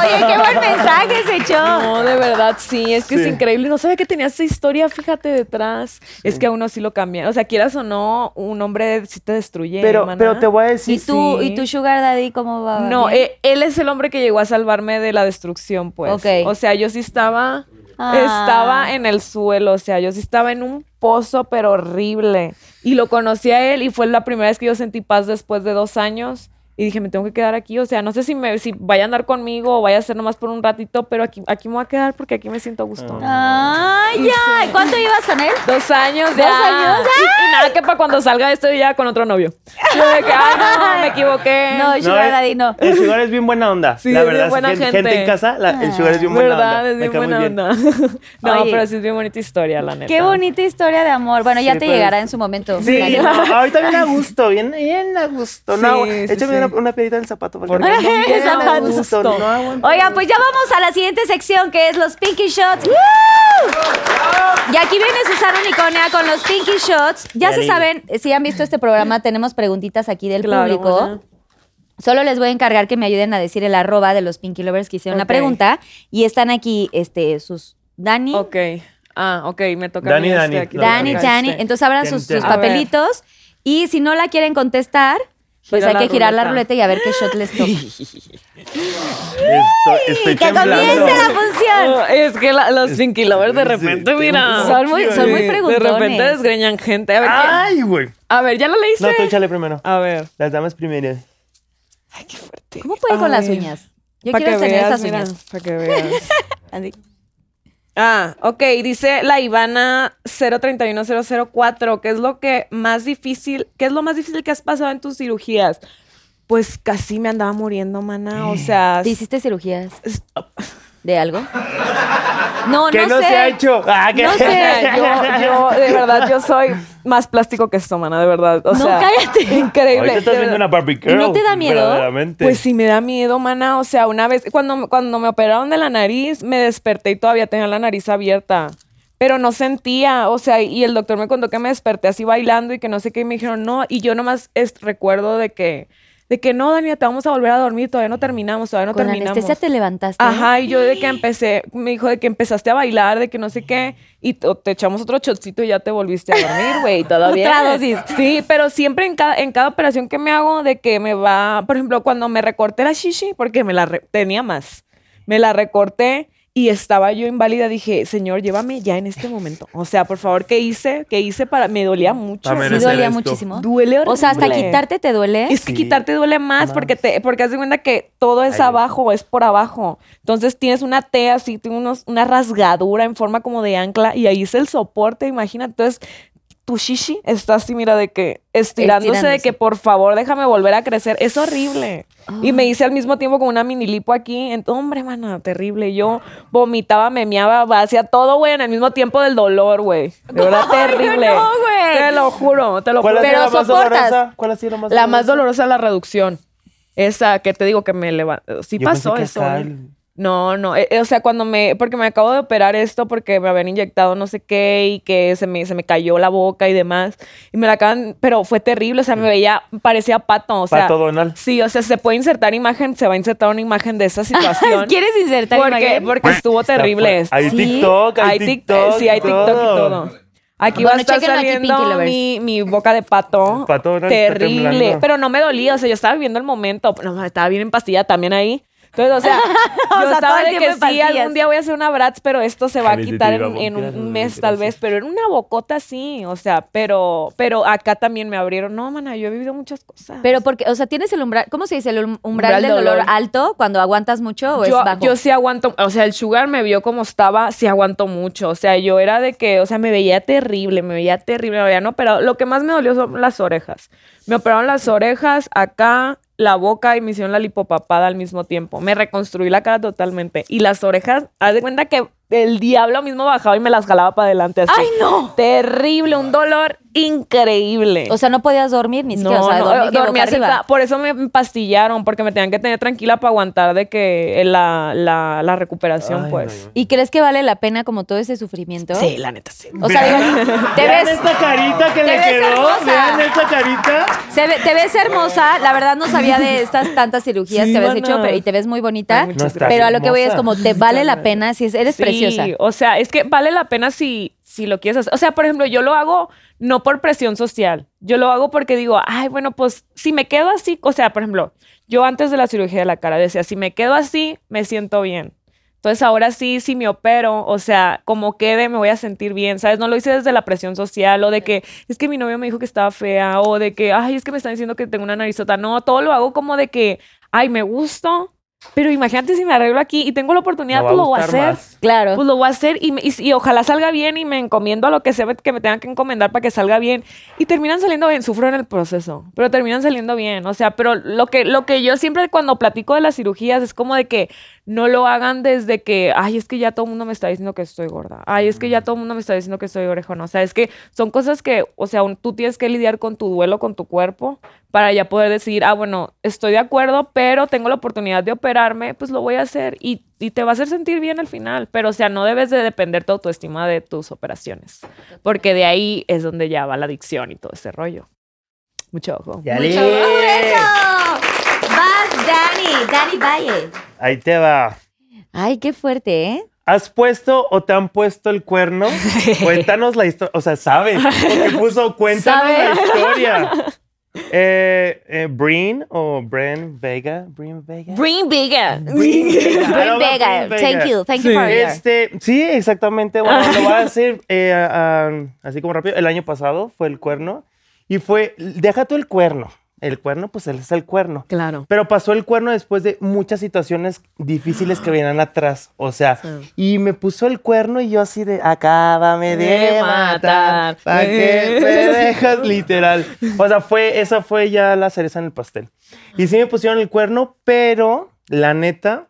Oye, qué buen mensaje se echó. No, de verdad, sí, es que es increíble. No sabía que tenía esa historia, fíjate, detrás. Es que a uno sí lo cambia. O sea, quieras o no, un hombre sí te destruye. Pero, pero te voy a decir, ¿Y tú, sí. ¿Y tu Sugar Daddy cómo va? No, eh, él es el hombre que llegó a salvarme de la destrucción, pues. Ok. O sea, yo sí estaba, Ah. estaba en el suelo, o sea, yo sí estaba en un pozo, pero horrible. Y lo conocí a él y fue la primera vez que yo sentí paz después de dos años. Y dije, me tengo que quedar aquí. O sea, no sé si, me, si vaya a andar conmigo o vaya a ser nomás por un ratito, pero aquí, aquí me voy a quedar porque aquí me siento a gusto. ¡Ay, ya! ¿Cuánto ibas con él? Dos años ¿Dos ya. años? Y, y nada, que para cuando salga esto ya con otro novio. Yo de que, ay, no, me equivoqué. No, Sugar eh, Daddy no. El Sugar es bien buena onda. Sí, la es verdad, bien buena gen- gente. gente. en casa, la- el Sugar es bien buena ¿Verdad? onda. Es bien buena bien. onda. no, Oye. pero sí es bien bonita historia, la neta. Qué bonita historia de amor. Bueno, ya Sí, te pues. llegará en su momento. Sí, no, ahorita viene a gusto, bien, bien a gusto. no, Sí, échame sí. Una, una piedrita en el zapato. Porque Porque no, gusto, no aguanto. Oigan, pues ya vamos a la siguiente sección que es los Pinky Shots. Y aquí viene Susana Unicornia con los Pinky Shots. Ya se saben, si han visto este programa, tenemos preguntitas aquí del Claro, público. Solo les voy a encargar que me ayuden a decir el arroba de los Pinky Lovers que hicieron la Ok. pregunta. Y están aquí este, sus Dani, Ok. Ah, ok, me toca Dani, Dani. Dani. Dani. Entonces abran sus, papelitos. Y si no la quieren contestar, pues Gira hay la que girar la ruleta. y a ver qué shot les toca. Estoy, estoy ¡Que comience la función! Es que la- los Pinky Lovers de repente, sí, mira. Son muy, son muy preguntones. De repente desgreñan gente. A ver, ¿qué- Ay, güey. a ver, ¿ya la leíste? No, tú échale primero. A ver. Las damas primero. Ay, qué fuerte. ¿Cómo puede con las uñas? Yo Pa' quiero tener veas, esas uñas. Para que veas. Así. Ah, ok, dice la Ivana 031004, ¿qué es lo que más difícil, qué es lo más difícil que has pasado en tus cirugías? Pues casi me andaba muriendo, mana, o sea, ¿Te hiciste cirugías de algo? No, ¿Qué no, no, sé. se ha hecho? Ah, ¿qué? No sé. yo, yo, de verdad, yo soy más plástico que esto, mana, de verdad. O No, sea, cállate. Increíble. Ahorita estás viendo una Barbie ¿Y no Girl, te da miedo? Pues sí me da miedo, mana. O sea, una vez, cuando, cuando me operaron de la nariz, me desperté y todavía tenía la nariz abierta. Pero no sentía, o sea, y el doctor me contó que me desperté así bailando y que no sé qué, y me dijeron no. Y yo nomás es- recuerdo de que, de que no, Daniela, te vamos a volver a dormir, todavía no terminamos, todavía no Con terminamos. anestesia te levantaste. Ajá, y yo de que empecé, me dijo de que empezaste a bailar, de que no sé qué, y te echamos otro shotcito y ya te volviste a dormir, güey, todavía. Otra dosis. Sí, pero siempre en cada, en cada operación que me hago, de que me va, por ejemplo, cuando me recorté la shishi, porque me la re- tenía más, me la recorté y estaba yo inválida, dije, señor, llévame ya en este momento. O sea, por favor, ¿qué hice? ¿Qué hice para...? Me dolía mucho. Sí dolía esto. muchísimo. Duele O sea, hasta horrible. quitarte te duele. Es que Sí. quitarte duele más, Más. porque te, porque haz de cuenta que todo es Ay, abajo, es por abajo. Entonces tienes una T así, tienes unos- una rasgadura en forma como de ancla y ahí es el soporte, imagínate. Entonces tu shishi está así, mira, de que estirándose, de que por favor déjame volver a crecer. Es horrible. Y me hice al mismo tiempo con una mini lipo aquí. Hombre, mana, terrible. Yo vomitaba, memeaba, hacía todo, güey, en el mismo tiempo del dolor, güey. De verdad, terrible. no, güey. Te lo juro, te lo ¿Cuál juro. ha sido Pero la más soportas. dolorosa? ¿Cuál ha sido la más La más dolorosa es la reducción. Esa que te digo que me levantó. Sí Yo pensé pasó que eso. acá el- No, no, eh, eh, o sea, cuando me, porque me acabo de operar esto porque me habían inyectado no sé qué y que se me, se me cayó la boca y demás, y me la acaban, pero fue terrible, o sea, me veía, parecía pato, o sea. Pato Donald. Sí, o sea, se puede insertar imagen, se va a insertar una imagen de esa situación. ¿Quieres insertar porque, imagen? porque estuvo terrible esto. Hay TikTok, hay, TikTok. sí, hay TikTok y todo. Aquí Bueno, va a estar aquí, saliendo mi, mi boca de pato. Pato Donald terrible. Pero no me dolía, o sea, yo estaba viviendo el momento. No, estaba bien empastillada también ahí. Entonces, o sea, O yo sea, estaba de que sí, algún día voy a hacer una Bratz, pero esto se va a quitar en, a en voltear, un mes gracias. tal vez, pero en una bocota sí, o sea, pero, pero acá también me abrieron. No, mana, yo he vivido muchas cosas. Pero porque, o sea, tienes el umbral, ¿cómo se dice? ¿El um- umbral, Umbral del de dolor. dolor. alto cuando aguantas mucho o es yo, bajo? yo sí aguanto, o sea, el sugar me vio como estaba, sí aguanto mucho. O sea, yo era de que, o sea, me veía terrible, me veía terrible, me veía no, pero lo que más me dolió son las orejas. Me operaron las orejas acá, la boca y me hicieron la lipopapada al mismo tiempo. Me reconstruí la cara totalmente. Y las orejas, haz de cuenta que el diablo mismo bajaba y me las jalaba para adelante así. ¡Ay, no! Terrible, un dolor increíble. O sea, no podías dormir ni siquiera, No, o sea, no, dormía sentada. Por eso me empastillaron, porque me tenían que tener tranquila para aguantar de que la, la, la recuperación, Ay, pues. no, ¿Y crees que vale la pena como todo ese sufrimiento? Sí, la neta sí. O sea, digo, te Vean ves, esta carita que te le ves quedó. hermosa. Vean esta carita. se ve- te ves hermosa. La verdad no sabía de estas tantas cirugías Sí, que habías hecho, pero, y te ves muy bonita. Ay, pero a lo que voy es como, te vale la pena si es- eres Sí, preciosa. O sea, es que vale la pena si, si lo quieres hacer. O sea, por ejemplo, yo lo hago no por presión social. Yo lo hago porque digo, ay, bueno, pues si me quedo así, o sea, por ejemplo, yo antes de la cirugía de la cara decía, si me quedo así, me siento bien. Entonces ahora sí, si me opero, o sea, como quede, me voy a sentir bien, ¿sabes? No lo hice desde la presión social o de que es que mi novio me dijo que estaba fea o de que, ay, es que me están diciendo que tengo una narizota. No, todo lo hago como de que, ay, me gusto, pero imagínate si me arreglo aquí y tengo la oportunidad, pues lo voy a hacer. más. Claro. Pues lo voy a hacer y, me- y- y ojalá salga bien y me encomiendo a lo que se ve que me tengan que encomendar para que salga bien. Y terminan saliendo bien, sufro en el proceso, pero terminan saliendo bien. O sea, pero lo que, lo que yo siempre cuando platico de las cirugías es como de que no lo hagan desde que, ay, es que ya todo el mundo me está diciendo que estoy gorda. Ay, es que ya todo el mundo me está diciendo que estoy orejona. O sea, es que son cosas que, o sea, un- tú tienes que lidiar con tu duelo, con tu cuerpo, para ya poder decidir, ah, bueno, estoy de acuerdo, pero tengo la oportunidad de operarme, pues lo voy a hacer. Y, y te va a hacer sentir bien al final. Pero, o sea, no debes de depender tu autoestima de tus operaciones. Porque de ahí es donde ya va la adicción y todo ese rollo. Mucho ojo. Ya Mucho ¡Eso! Vas, Dani, Dani Valle. Ahí te va. Ay, qué fuerte, ¿eh? ¿Has puesto o te han puesto el cuerno? Cuéntanos la historia. O sea, sabes. Porque puso cuéntanos ¿Sabe? la historia. Eh, eh, Breen o Bren Vega. Breen Vega. Bigger. Bring Arroba Vega. Thank you, thank you for. Este, sí, exactamente. Bueno, lo voy a decir eh, ah, así como rápido. El año pasado fue el cuerno. Y fue, deja tú el cuerno. El cuerno, pues él es el cuerno. Claro. Pero pasó el cuerno después de muchas situaciones difíciles que venían atrás. O sea, Sí. y me puso el cuerno y yo así de, acábame de De matar. ¿Para qué me dejas literal? O sea, fue, esa fue ya la cereza en el pastel. Y sí me pusieron el cuerno, pero la neta.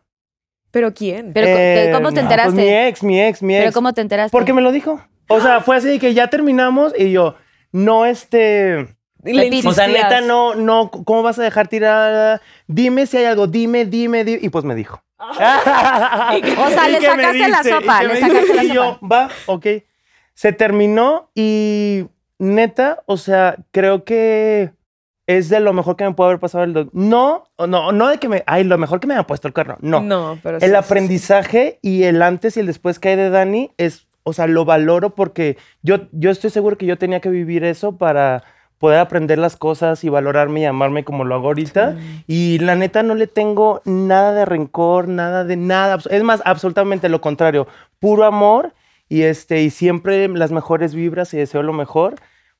¿Pero quién? Pero, eh, ¿cómo te enteraste? pues mi ex, mi ex, mi ex. Pero ¿cómo te enteraste? Porque me lo dijo. O sea, fue así de que ya terminamos y yo, no este. Le. O sea, neta, no, no, ¿cómo vas a dejar tirada? Dime si hay algo, dime, dime, dime. Y pues me dijo. O sea, ¿Y le sacaste la sopa, ¿Y qué le sacaste dice? la Y yo, va, ok. Se terminó y neta, o sea, creo que es de lo mejor que me puede haber pasado el do- No, no, no de que me, ay, lo mejor que me ha puesto el cuerno. No. No, pero sí, el sí, aprendizaje y el antes y el después que hay de Dani es, o sea, lo valoro porque yo, yo estoy seguro que yo tenía que vivir eso para poder aprender las cosas y valorarme y amarme como lo hago ahorita. Y la neta no le tengo nada de rencor, nada de nada. Es más, absolutamente lo contrario. Puro amor y, este, y siempre las mejores vibras y deseo lo mejor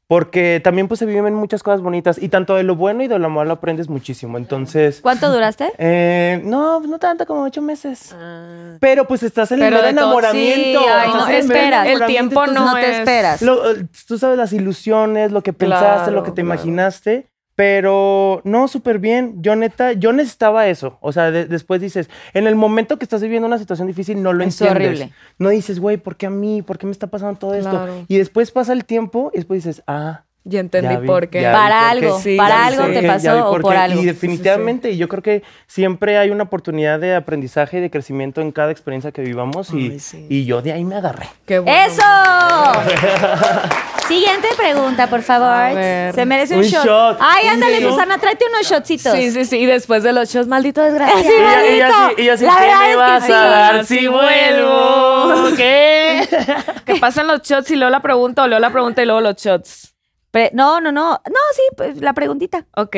porque también pues se viven muchas cosas bonitas y tanto de lo bueno y de lo malo aprendes muchísimo. Entonces, ¿Cuánto duraste? eh, no, no tanto como ocho meses. Pero pues estás en el mero enamoramiento. sí, ay, estás no, en el mero esperas. El tiempo entonces no no te es- esperas. lo- eh, tú sabes las ilusiones, lo que pensaste, lo que te claro. imaginaste, pero no, súper bien. Yo neta, yo necesitaba eso. O sea, de- después dices, en el momento que estás viviendo una situación difícil, no lo Es entiendes. horrible. No dices, güey, ¿por qué a mí? ¿Por qué me está pasando todo esto? Y después pasa el tiempo y después dices, ah. Ya entendí ya vi, por qué. Para algo, Sí, para algo te pasó o por algo. Y definitivamente, y yo creo que siempre hay una oportunidad de aprendizaje y de crecimiento en cada experiencia que vivamos y, Ay, sí. y yo de ahí me agarré. Qué bueno. ¡Eso! Siguiente pregunta, por favor. Se merece un, Un shot. shot. Ay, ándale, shot. Susana, tráete unos shotcitos. Sí, sí, sí. Y después de los shows, maldito desgraciado. Sí, Y maldito. sí, ella sí, La ¿qué verdad me es que vas sí. a dar si vuelvo? ¿Qué? Que pasen los shots y luego la pregunta, o luego la pregunta y luego los shots. Pre- no, no, no. No, sí, pues, la preguntita. Ok,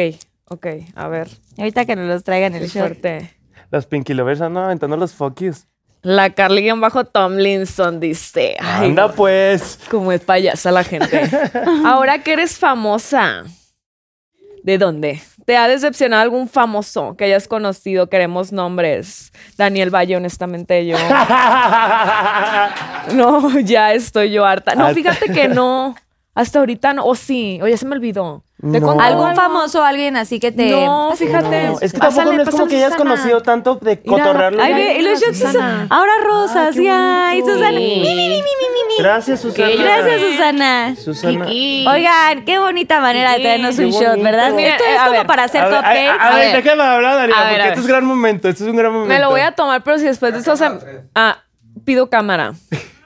ok. A ver. Ahorita que nos los traigan el shot. fuerte. Las Pinky Lovers andan aventando los focus. La Carly bajo Tomlinson dice. Ay, Anda pues. Como es payasa la gente. Ahora que eres famosa, ¿de dónde? ¿Te ha decepcionado algún famoso que hayas conocido? Queremos nombres. Daniel Valle, honestamente, yo. No, ya estoy yo harta. No, fíjate que no. Hasta ahorita no. O sí, o ya se me olvidó. ¿Te No. conté ¿Algún famoso, alguien así que te. No, fíjate. No, es que Pásale, tampoco no es como pásale, que hayas conocido tanto de cotorrearlo. Ay, Ay, ve, y los shots Susana. ahora rosas. Ay, Ay. Susana. Mi, mi, mi, mi, mi, mi, mi. Gracias, Susana. Gracias, Susana. Susana. Oigan, qué bonita manera de traernos Qué un shot. ¿verdad? Mira, Esto eh, es a como ver. para hacer A ver, cupcakes. a, a ver, ver. déjame hablar, Daniela, A ver, porque a este es gran momento. Este es un gran momento. Me lo voy a tomar, pero si después de eso se... Ah, pido cámara.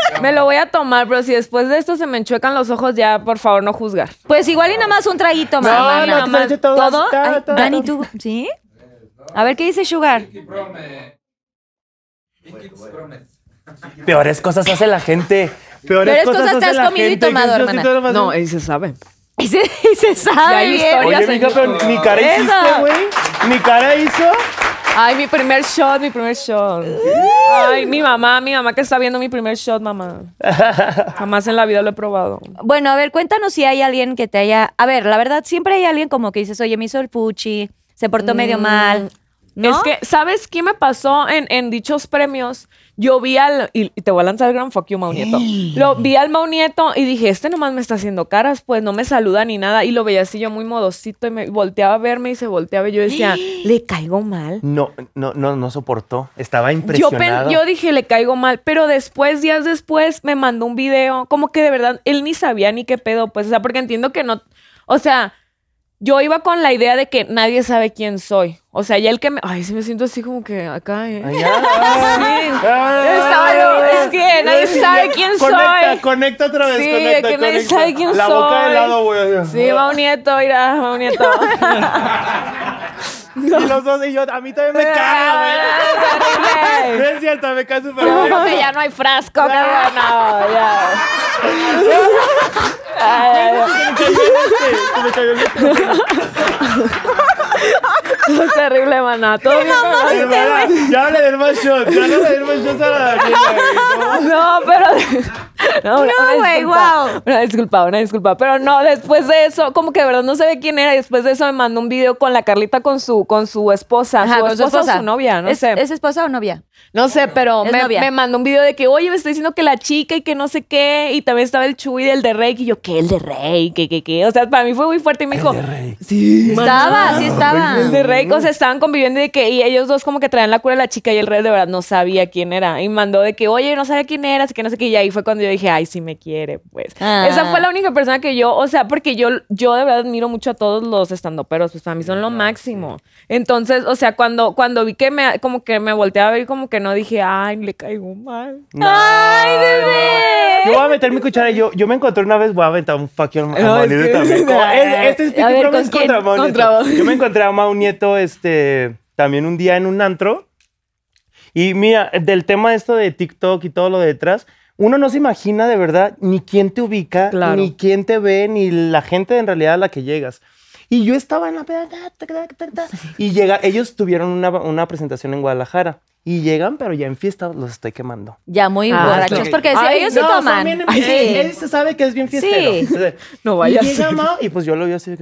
Me lo voy a tomar, pero si después de esto se me enchuecan los ojos, ya, por favor, no juzgar. Pues igual y nada más un traguito. No, no, te eché todo, Dani. ¿tú? ¿Sí? A ver, ¿qué dice Sugar? Peores cosas hace la gente. Peores, Peores cosas te hace has la comido y gente. tomado, hermana. No, y se sabe. Y se, y se sabe historia. Oye, mija, pero mi cara hiciste, güey. Mi cara hizo. Ay, mi primer shot, mi primer shot. Ay, mi mamá, mi mamá que está viendo mi primer shot, mamá. Jamás en la vida lo he probado. Bueno, a ver, cuéntanos si hay alguien que te haya... A ver, la verdad, siempre hay alguien como que dices, oye, me hizo el puchi, se portó medio mal. ¿No? Es que, ¿sabes qué me pasó en, en dichos premios? Yo vi al. Y te voy a lanzar el gran fuck you, Mau Nieto. Lo vi al Mau Nieto y dije, este nomás me está haciendo caras, pues no me saluda ni nada. Y lo veía así yo muy modosito y me volteaba a verme y se volteaba y yo decía, ¿le caigo mal? No, no, no, no soportó. Estaba impresionado. yo dije, le caigo mal, pero después, días después, me mandó un video, como que de verdad, él ni sabía ni qué pedo, pues, o sea, porque entiendo que no, o sea, yo iba con la idea de que nadie sabe quién soy. O sea, ya el que me, ay, sí me siento así como que acá, ¿eh? Ay, ay, ay. Es que nadie sabe quién conecta, soy. Conecta otra vez, Sí, conecta, que nadie conecta. sabe quién La boca de soy. lado, güey. Sí, Mau Nieto, mira, Mau Nieto. Y los dos, y yo, a mí también me cae, güey. No es cierto, me cae súper Yo bien. creo que ya no hay frasco, que no, ya. Ay, Se me cayó el es terrible, maná. Todo bien, Ya no le den más shots, ya no le den más shots a la ¿no? No, pero. No, una, una güey, guau. Una disculpa, una disculpa. Pero no, después de eso, como que de verdad no sabía quién era. Y después de eso me mandó un video con la Carlita con su, con su esposa. Ajá, su, con su esposa, o su novia, no ¿Es, sé. ¿Es esposa o novia? No sé, pero me, novia. me mandó un video de que, oye, me está diciendo que la chica y que no sé qué. Y también estaba el Chuy del de Rey. Y yo, ¿qué? El de Rey, ¿qué, qué, qué? O sea, para mí fue muy fuerte. Y me dijo, sí, Estaba, sí estaba. el de Rey, o sea, estaban conviviendo y de que y ellos dos como que traían la cura de la chica y el rey de verdad no sabía quién era. Y mandó de que, oye, no sabía quién era, así que no sé qué. Y ahí fue cuando yo dije, ay, sí me quiere, pues. Ah. Esa fue la única persona que yo, o sea, porque yo, yo de verdad admiro mucho a todos los estandoperos, pues para mí son lo máximo. Entonces, o sea, cuando, cuando vi que me, como que me volteaba a ver, como que no dije, ay, le caigo mal. ¡Ay, bebé! Yo voy a meter mi cuchara. Yo, yo me encontré una vez, voy a aventar un fuck you a No, Mau Nieto también. Como, es- este es A Pinky ver, ¿con contra Mau Nieto. Yo me encontré a Mau Nieto este, también un día en un antro. Y mira, del tema esto de TikTok y todo lo de detrás, uno no se imagina de verdad ni quién te ubica, Claro. ni quién te ve, ni la gente en realidad a la que llegas. Y yo estaba en la peda, y llega, ellos tuvieron una, una presentación en Guadalajara. Y llegan, pero ya en fiesta los estoy quemando. Ya muy Ah, borrachos, porque Ay, ellos No, o sea, toman. bien- Ay, sí. él se sabe que es bien fiestero. Sí. No y vaya a llega ser. Mao, y pues yo lo veo así.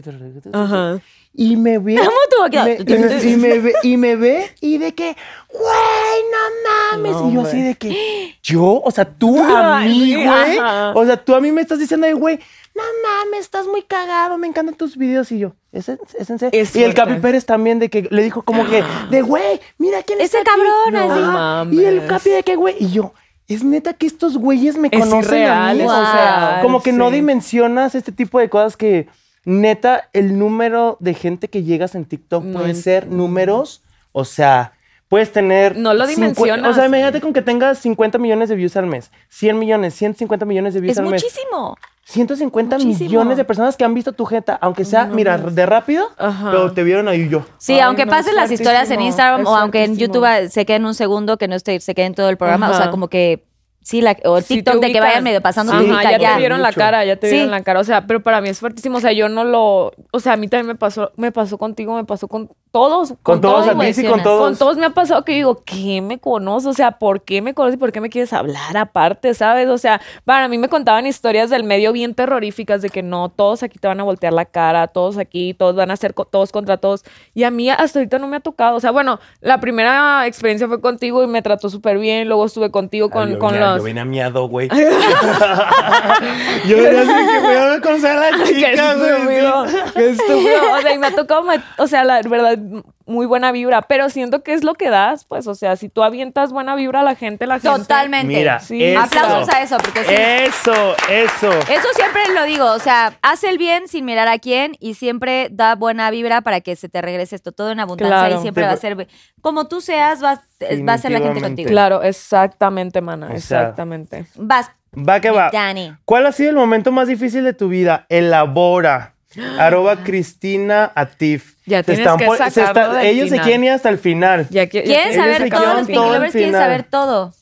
Ajá. Y me ve. Tu boquita. me- y, y me ve, y me ve y de que, güey, no mames. No, y yo así de que, yo, o sea, tú a mí, güey. O sea, tú a mí me estás diciendo, de, güey, no mames, estás muy cagado, me encantan tus videos. Y yo, ¿es en, es en serio? Es y el fuerte. Capi Pérez también, de que le dijo como que, de güey, mira quién Ese está aquí". cabrón, así. Ajá. Y el mames. Capi de que, güey, y yo, es neta que estos güeyes me Es conocen a irreal, mí. es O sea, como que no sí. dimensionas este tipo de cosas que neta el número de gente que llegas en TikTok No puede en- ser números, o sea, puedes tener No lo dimensionas. O sea, imagínate con que tengas 50 millones de views al mes, 100 millones, 150 millones de views Es al mes. muchísimo. 150 Muchísimo. millones de personas que han visto tu jeta, aunque sea, mira, de rápido, Ajá. pero te vieron ahí yo. Sí, Ay, aunque no, pasen es las historias en Instagram es o aunque en. YouTube se queden un segundo, que no esté, se queden todo el programa, o sea, como que sí, la, o el Sí te TikTok de que vayan medio pasando Ajá, tu ubica ya, ya. te vieron la cara, ya te Sí. vieron la cara. O sea, pero para mí es fuertísimo. O sea, yo no lo. O sea, a mí también me pasó, me pasó contigo, me pasó con todos. Con todos, a ti sí, con todos. Con todos me ha pasado que digo, ¿qué me conoces? O sea, ¿por qué me conoces y por qué me quieres hablar aparte, sabes? O sea, para mí me contaban historias del medio bien terroríficas de que no, todos aquí te van a voltear la cara, todos aquí, todos van a ser co- todos contra todos. Y a mí hasta ahorita no me ha tocado. O sea, bueno, la primera experiencia fue contigo y me trató súper bien. Luego estuve contigo con, Ay, yo con venía- los. Yo venía miado, güey. yo venía así que voy a conocer a la Qué chica, güey. estúpido, qué estúpido. O sea, y me ha tocado, o sea, la verdad, muy buena vibra, pero siento que es lo que das, pues, o sea, si tú avientas buena vibra a la gente, la gente... Totalmente. Mira, Sí. eso. Aplausos a eso, porque sí. Eso, eso. Eso siempre lo digo, o sea, haz el bien sin mirar a quién y siempre da buena vibra para que se te regrese esto todo en abundancia Claro. y siempre Te- va a ser como tú seas, va, va a ser la gente contigo. Claro, exactamente, mana, O sea, exactamente. Vas, Va que va. Dani. ¿Cuál ha sido el momento más difícil de tu vida? Elabora. Arroba Cristina Atif. Ya Se tienes que se del ellos se final. quieren ir hasta el final. Ya que, ya ¿Quieren saber se todo? quedaron Los Pinky todo al Lovers quieren final. saber todo.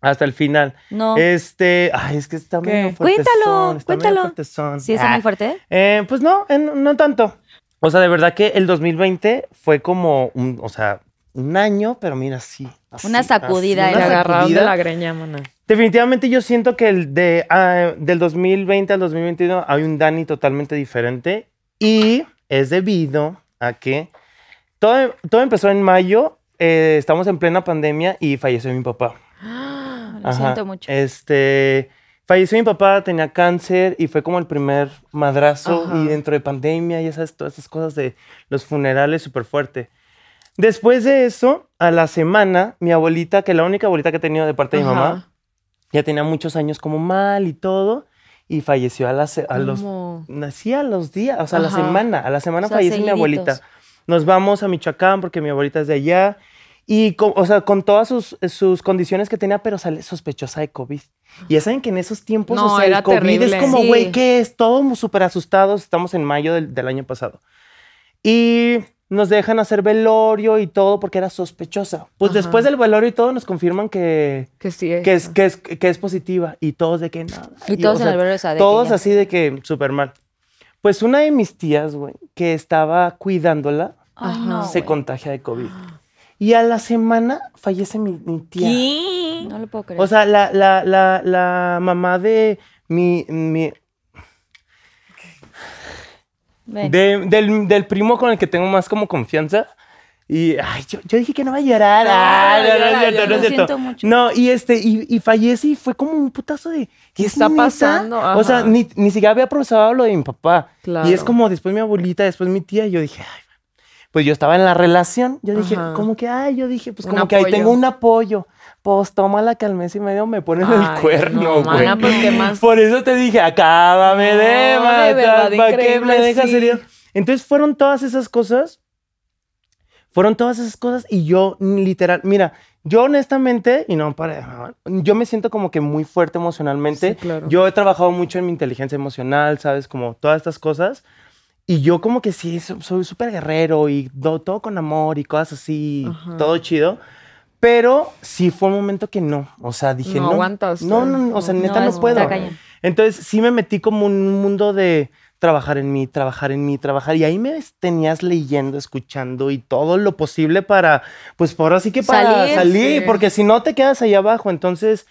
Hasta el final. No. Este, ay, es que está ¿Qué? medio Cuéntalo, fuertezón, está medio cuéntalo. fuertezón. ¿Sí está Ah. muy fuerte? Eh, pues no, en- no tanto. O sea, de verdad que el 2020 fue como un, o sea, un año, pero mira, sí. así, Una sacudida, así, Te una agarraron de la greña. Definitivamente yo siento que el de, ah, del 2020 al 2021 hay un Dani totalmente diferente y es debido a que todo, todo empezó en mayo, eh, estamos en plena pandemia y falleció mi papá. Lo Ajá. siento mucho. Este, falleció mi papá, tenía cáncer y fue como el primer madrazo Ajá. y dentro de pandemia y esas, todas esas cosas de los funerales súper fuerte. Después de eso, a la semana, mi abuelita, que la única abuelita que he tenido de parte de mi mamá, ya tenía muchos años como mal y todo, y falleció a, la se- a los... Nací a los días, o sea, a la semana, a la semana O sea, fallece mi abuelita. Nos vamos a Michoacán porque mi abuelita es de allá, y con, o sea, con todas sus, sus condiciones que tenía, pero sale sospechosa de COVID. Y ya saben que en esos tiempos, No, o sea, el COVID terrible. es como, Sí. güey, ¿qué es? Todos súper asustados, estamos en mayo del, del año pasado. Y nos dejan hacer velorio y todo porque era sospechosa. Pues Ajá. después del velorio y todo nos confirman que, Que sí que es, que es, que es positiva y todos de que nada. Y todos en el velorio, o sea, de Todos así de que súper mal. Pues una de mis tías, güey, que estaba cuidándola, Ay, no, se contagia de COVID. Y a la semana fallece mi, mi tía. ¿Qué? No lo puedo creer. O sea, la, la, la, la mamá de mi, mi-. De- del, del primo con el que tengo más como confianza. Y ay, yo, yo dije que no va a llorar. No, Ay, no, no, no mucho. No, y este, y, y fallece y fue como un putazo de ¿qué ¿Qué está neta? pasando? O sea, ni, ni siquiera había procesado lo de mi papá. Claro. Y es como después mi abuelita, después mi tía, y yo dije, ay, pues yo estaba en la relación. Yo dije, Ajá. como que, ay, yo dije, pues Un como que ahí tengo un apoyo. Pues tómala que al mes y medio me ponen Ay, el cuerno, no, güey. pues. Por eso te dije, acábame No, de matar, ¿para qué me dejas sí. Entonces fueron todas esas cosas. Fueron todas esas cosas y yo literal, mira, yo honestamente, y no para, yo me siento como que muy fuerte emocionalmente. Sí, claro. Yo he trabajado mucho en mi inteligencia emocional, ¿sabes? Como todas estas cosas. Y yo como que sí, so- soy súper guerrero y do- todo con amor y cosas así, Ajá. todo chido. Pero sí fue un momento que no, o sea, dije No no. aguantas, No, no, no, o sea, neta no, no, puedo. Entonces sí me metí como en un mundo de, trabajar en mí, trabajar en mí, trabajar. Y ahí me tenías leyendo, escuchando y todo lo posible para, pues por así que para Salir, salir, sí. porque si no te quedas ahí abajo. Entonces,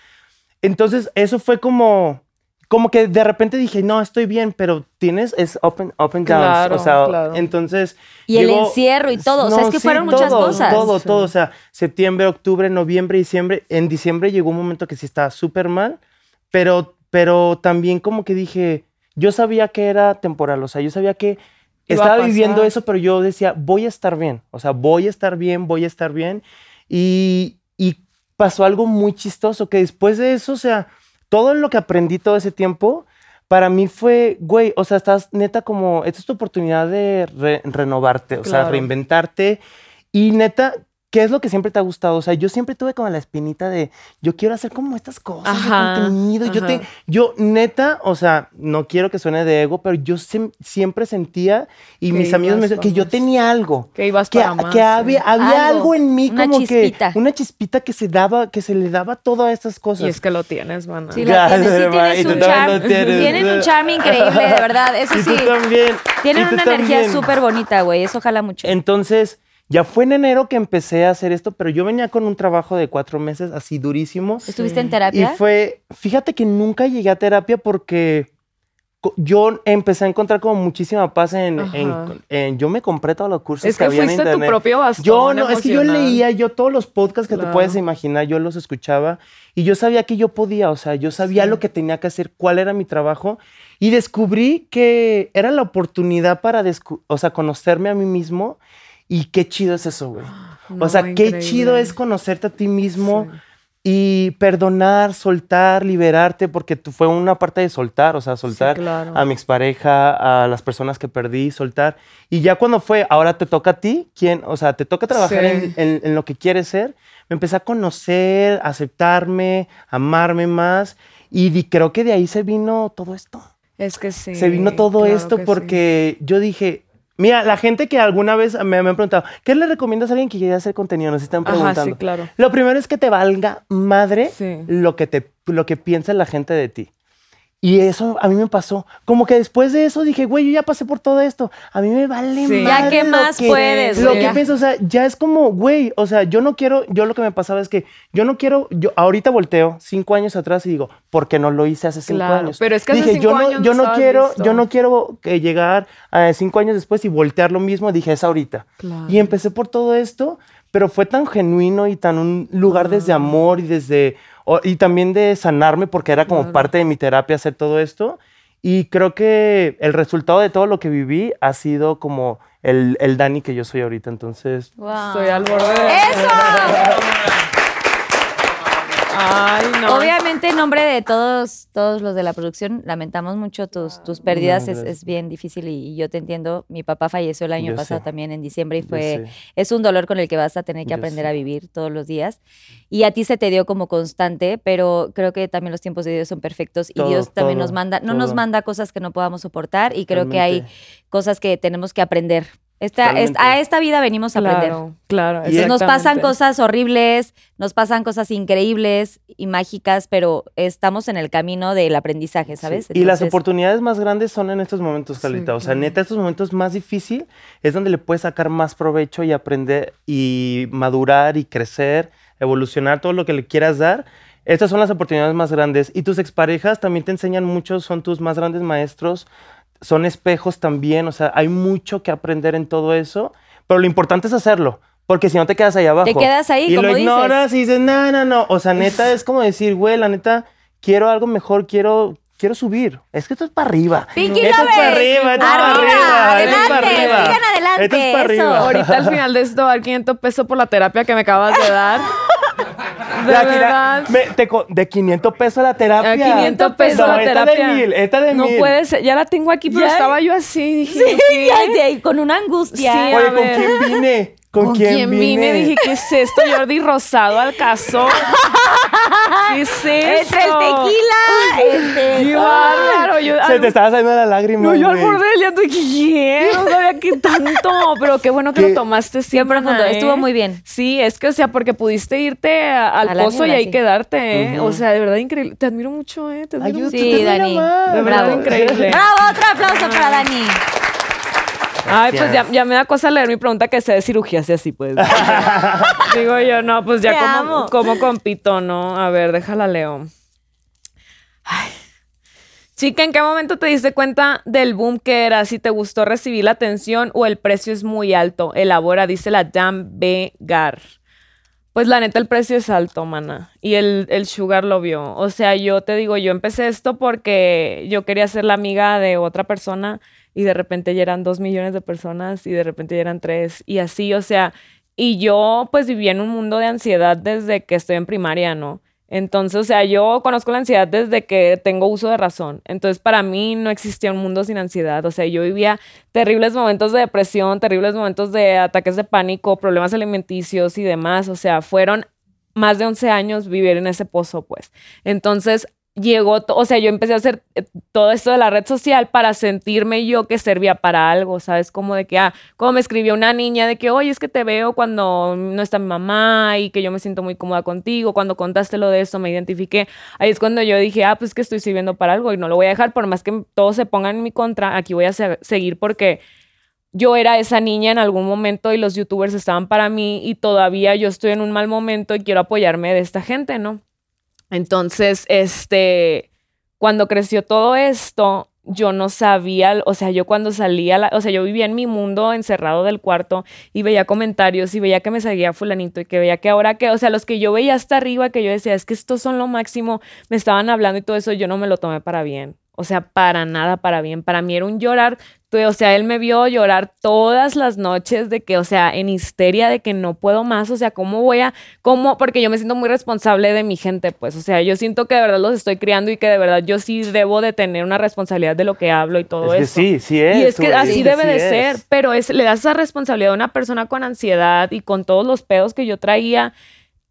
entonces eso fue como, como que de repente dije, no, estoy bien, pero tienes, es up and downs. Claro, o sea, claro. entonces. Y el llegó- encierro y todo, o sea, es que fueron muchas todo, cosas. Todo, Sí. todo. O sea, septiembre, octubre, noviembre, diciembre. En diciembre llegó un momento que sí estaba súper mal, pero, pero también como que dije, yo sabía que era temporal, o sea, yo sabía que estaba viviendo eso, pero yo decía, voy a estar bien, o sea, voy a estar bien, voy a estar bien. Y, y pasó algo muy chistoso, que después de eso, o sea, todo lo que aprendí todo ese tiempo, para mí fue, güey, o sea, estás neta como, esta es tu oportunidad de re- renovarte, o sea, reinventarte. Y neta, ¿qué es lo que siempre te ha gustado? O sea, yo siempre tuve como la espinita de, yo quiero hacer como estas cosas Ajá, de contenido. Yo, te, yo neta, o sea, no quiero que suene de ego, pero yo siem- siempre sentía, y mis amigos me decían que yo tenía algo. Que ibas Que, para más. que sí. había, había Algo, algo, en mí una como chispita. que una chispita que se daba, que se le daba todas estas cosas. Y es que lo tienes, mana. Sí, la tienes, sí tienes tú un también charm. lo tienes. Tienen un charm increíble, de verdad, eso y sí. tú también. Tienen y tú una energía súper bonita, güey, eso jala mucho. Entonces, ya fue en enero que empecé a hacer esto, pero yo venía con un trabajo de cuatro meses, así durísimo. ¿Estuviste en Y terapia? fue, fíjate que nunca llegué a terapia porque yo empecé a encontrar como muchísima paz en, en- yo me compré todos los cursos Es que había en fuiste tu internet. propio bastón Yo no, es que yo leía, yo todos los podcasts que te puedes imaginar, yo los escuchaba y yo sabía que yo podía, o sea, yo sabía lo que tenía que hacer, cuál era mi trabajo y descubrí que era la oportunidad para, descu- o sea, conocerme a mí mismo y qué chido es eso, güey. o sea, qué chido es conocerte a ti mismo Sí. y perdonar, soltar, liberarte, porque tú- fue una parte de soltar, o sea, soltar claro. a mi expareja, a las personas que perdí, soltar. Y ya cuando fue, ahora te toca a ti, ¿quién? O sea, te toca trabajar Sí. en, en- en lo que quieres ser. Me empecé a conocer, a aceptarme, amarme más. Y di- creo que de ahí se vino todo esto. Es que sí. se vino todo claro esto sí. porque yo dije, mira, la gente que alguna vez me, me han preguntado, ¿qué le recomiendas a alguien que quiere hacer contenido? Nos están Ajá, preguntando. sí, claro. Lo primero es que te valga madre Sí. lo, que te, lo que piensa la gente de ti. Y eso a mí me pasó. Como que después de eso dije, güey, yo ya pasé por todo esto. A mí me vale Sí. Ya, madre ¿qué lo más que- puedes, Lo güey? que pienso, o sea, ya es como, güey, o sea, yo no quiero, yo lo que me pasaba es que yo no quiero, yo ahorita volteo cinco años atrás y digo, ¿por qué no lo hice hace cinco Claro, años? pero es que hace dije, cinco yo no, años yo no quiero, listo. yo no quiero que llegar a cinco años después y voltear lo mismo. Dije, es ahorita. Claro. Y empecé por todo esto, pero fue tan genuino y tan un lugar desde amor y desde o- y también de sanarme porque era como Claro. parte de mi terapia hacer todo esto. Y creo que el resultado de todo lo que viví ha sido como el, el Dani que yo soy ahorita. Entonces, Wow. Estoy al borde de... ¡Eso! Ay, no. Obviamente, en nombre de todos, todos los de la producción, lamentamos mucho tus, tus pérdidas. No, es, es bien difícil y, y yo te entiendo. Mi papá falleció el año Yo pasado sé. también en diciembre y fue es un dolor con el que vas a tener que Yo aprender sé. a vivir todos los días. Y a ti se te dio como constante, pero creo que también los tiempos de Dios son perfectos y Dios también todo, nos manda, no nos manda cosas que no podamos soportar y creo que hay cosas que tenemos que aprender. Esta, a esta vida venimos a aprender. Claro, Entonces, nos pasan cosas horribles, nos pasan cosas increíbles y mágicas, pero estamos en el camino del aprendizaje, ¿sabes? Sí, Y las oportunidades más grandes son en estos momentos, Sí, Carlita. o sea, claro. neta, estos momentos más difíciles es donde le puedes sacar más provecho y aprender y madurar y crecer, evolucionar todo lo que le quieras dar. Estas son las oportunidades más grandes. Y tus exparejas también te enseñan mucho, son tus más grandes maestros, son espejos también. O sea, hay mucho que aprender en todo eso, pero lo importante es hacerlo. Porque si no te quedas ahí abajo. quedas ahí, y como lo dices. ignoras y dices, no, no, no. O sea, neta, es como decir, güey, la neta, quiero algo mejor, quiero, quiero subir. Es que esto es para arriba. Pinky esto es para arriba, esto es para arriba, arriba. esto es para adelante, arriba. sigan adelante, Esto es para arriba. Ahorita al final de esto dar 500 pesos por la terapia que me acabas de dar. Verdad. me- te de 500 pesos la terapia. A 500 pesos No, la esta terapia. de mil, esta de no mil. puede ser. Ya la tengo aquí, pero Ya. estaba yo así. Dije, Sí, ¿qué? ya, ya, con una angustia. Sí, Oye, ¿con ver. quién vine? ¿Con, quién, vine? vine? Dije, ¿qué es esto? Jordi Rosado al caso. ¿Qué es eso? ¡Es el tequila! Este, ¡Qué bárbaro! Yo, Se te estaba saliendo la lágrima, No, yo al borde del llanto dije, ¿qué? Qué tanto. Pero qué bueno que ¿Qué? lo tomaste siempre. profundo, estuvo muy bien. Sí, es que, o sea, porque pudiste irte a- al A pozo y ahí sí. quedarte, ¿eh? O sea, de verdad increíble. Te admiro mucho, ¿eh? Te admiro Ay, mucho. Sí, también, Dani. De verdad, Bravo. increíble. ¡Bravo! Otro aplauso para Dani. Ay, pues ya, ya me da cosa leer mi pregunta que sea de cirugías y así, pues. Digo yo, no, pues ya Te como, como compito, ¿no? A ver, déjala leo. Ay. Chica, ¿en qué momento te diste cuenta del boom que era? Si te gustó recibir la atención o el precio es muy alto. Elabora, dice la Dan B. Gar. Pues la neta, el precio es alto, mana. Y el, el Sugar lo vio. O sea, yo te digo, yo empecé esto porque yo quería ser la amiga de otra persona y de repente ya eran dos millones de personas y de repente ya eran tres y así, o sea, y yo pues vivía en un mundo de ansiedad desde que estoy en primaria, ¿no? Entonces, o sea, yo conozco la ansiedad desde que tengo uso de razón. Entonces, para mí no existía un mundo sin ansiedad. O sea, yo vivía terribles momentos de depresión, terribles momentos de ataques de pánico, problemas alimenticios y demás. O sea, fueron más de 11 años vivir en ese pozo, pues. Entonces, llegó, o sea, yo empecé a hacer eh, todo esto de la red social para sentirme yo que servía para algo, ¿sabes? Como de que, ah, como me escribió una niña de que, oye, es que te veo cuando no está mi mamá y que yo me siento muy cómoda contigo, cuando contaste lo de esto me identifiqué, ahí es cuando yo dije, ah, pues que estoy sirviendo para algo y no lo voy a dejar, por más que todos se pongan en mi contra, aquí voy a se- seguir porque yo era esa niña en algún momento y los youtubers estaban para mí y todavía yo estoy en un mal momento y quiero apoyarme de esta gente, ¿no? Entonces, este, cuando creció todo esto, yo no sabía, o sea, yo cuando salía, la- o sea, yo vivía en mi mundo encerrado del cuarto y veía comentarios y veía que me seguía fulanito y que veía que ahora que, o sea, los que yo veía hasta arriba, que yo decía, es que estos son lo máximo, me estaban hablando y todo eso, yo no me lo tomé para bien. O sea, para nada para bien. Para mí era un llorar. O sea, él me vio llorar todas las noches de que, o sea, en histeria de que no puedo más. O sea, ¿cómo voy a, cómo? Porque yo me siento muy responsable de mi gente, pues. O sea, yo siento que de verdad los estoy criando y que de verdad yo sí debo de tener una responsabilidad de lo que hablo y todo Es que eso. sí, sí es. Y es que así debe sí de es. ser, pero es, le das esa responsabilidad a una persona con ansiedad y con todos los pedos que yo traía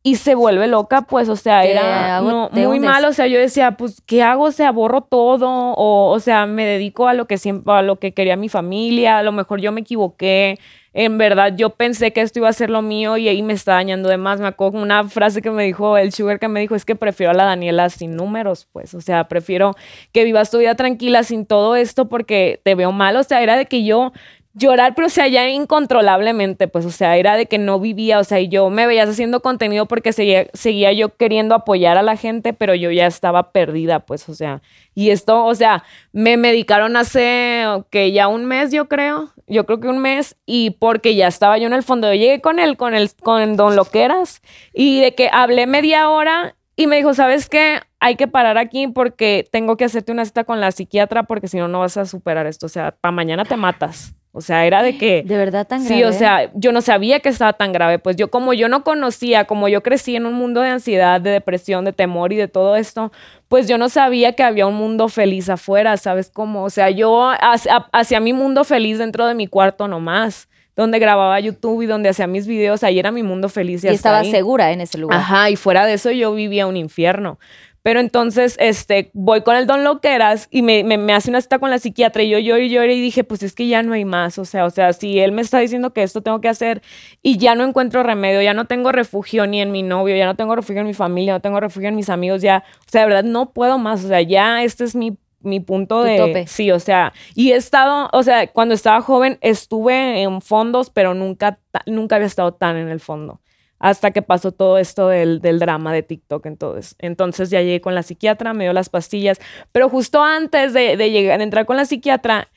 y se vuelve loca, pues, o sea, Te era hago- no, te muy hundes. mal, o sea, yo decía, pues, ¿qué hago? O sea, borro todo o, o sea, me dedico a lo que siempre, a lo que quería mi familia, a lo mejor yo me equivoqué. En verdad, yo pensé que esto iba a ser lo mío y ahí me está dañando de más. Me acuerdo una frase que me dijo el Sugar que me dijo, es que prefiero a la Daniela sin números, pues. O sea, prefiero que vivas tu vida tranquila sin todo esto porque te veo mal. O sea, era de que yo llorar, pero o sea, ya incontrolablemente, pues, o sea, era de que no vivía, o sea, y yo me veías haciendo contenido porque seguía, seguía yo queriendo apoyar a la gente, pero yo ya estaba perdida, pues, o sea, y esto, o sea, me medicaron hace, que ya un mes, yo creo, yo creo que un mes, y porque ya estaba yo en el fondo, yo llegué con él, con el, con Don Loqueras, y de que hablé media hora y me dijo, ¿sabes qué? Hay que parar aquí porque tengo que hacerte una cita con la psiquiatra porque si no, no vas a superar esto. O sea, para mañana te matas. O sea, era de que... De verdad tan Sí, grave. o sea, yo no sabía que estaba tan grave. Pues yo, como yo no conocía, como yo crecí en un mundo de ansiedad, de depresión, de temor y de todo esto, pues yo no sabía que había un mundo feliz afuera, ¿sabes cómo? O sea, yo hacia, hacia mi mundo feliz dentro de mi cuarto nomás, donde grababa YouTube y donde hacía mis videos, ahí era mi mundo feliz. Y, y estaba ahí. segura en ese lugar. Ajá, y fuera de eso yo vivía un infierno. Pero entonces, este, voy con el Don Loqueras y me, me, me hace una cita con la psiquiatra y yo lloré y lloré y dije, pues es que ya no hay más. O sea, o sea, si él me está diciendo que esto tengo que hacer y ya no encuentro remedio, ya no tengo refugio ni en mi novio, ya no tengo refugio en mi familia, no tengo refugio en mis amigos, ya, o sea, de verdad no puedo más. O sea, ya este es mi mi punto Tu de tope. sí, o sea, y he estado, o sea, cuando estaba joven estuve en fondos, pero nunca nunca había estado tan en el fondo hasta que pasó todo esto del, del drama de TikTok. Entonces, entonces ya llegué con la psiquiatra, me dio las pastillas, pero justo antes de, de llegar, de entrar con la psiquiatra,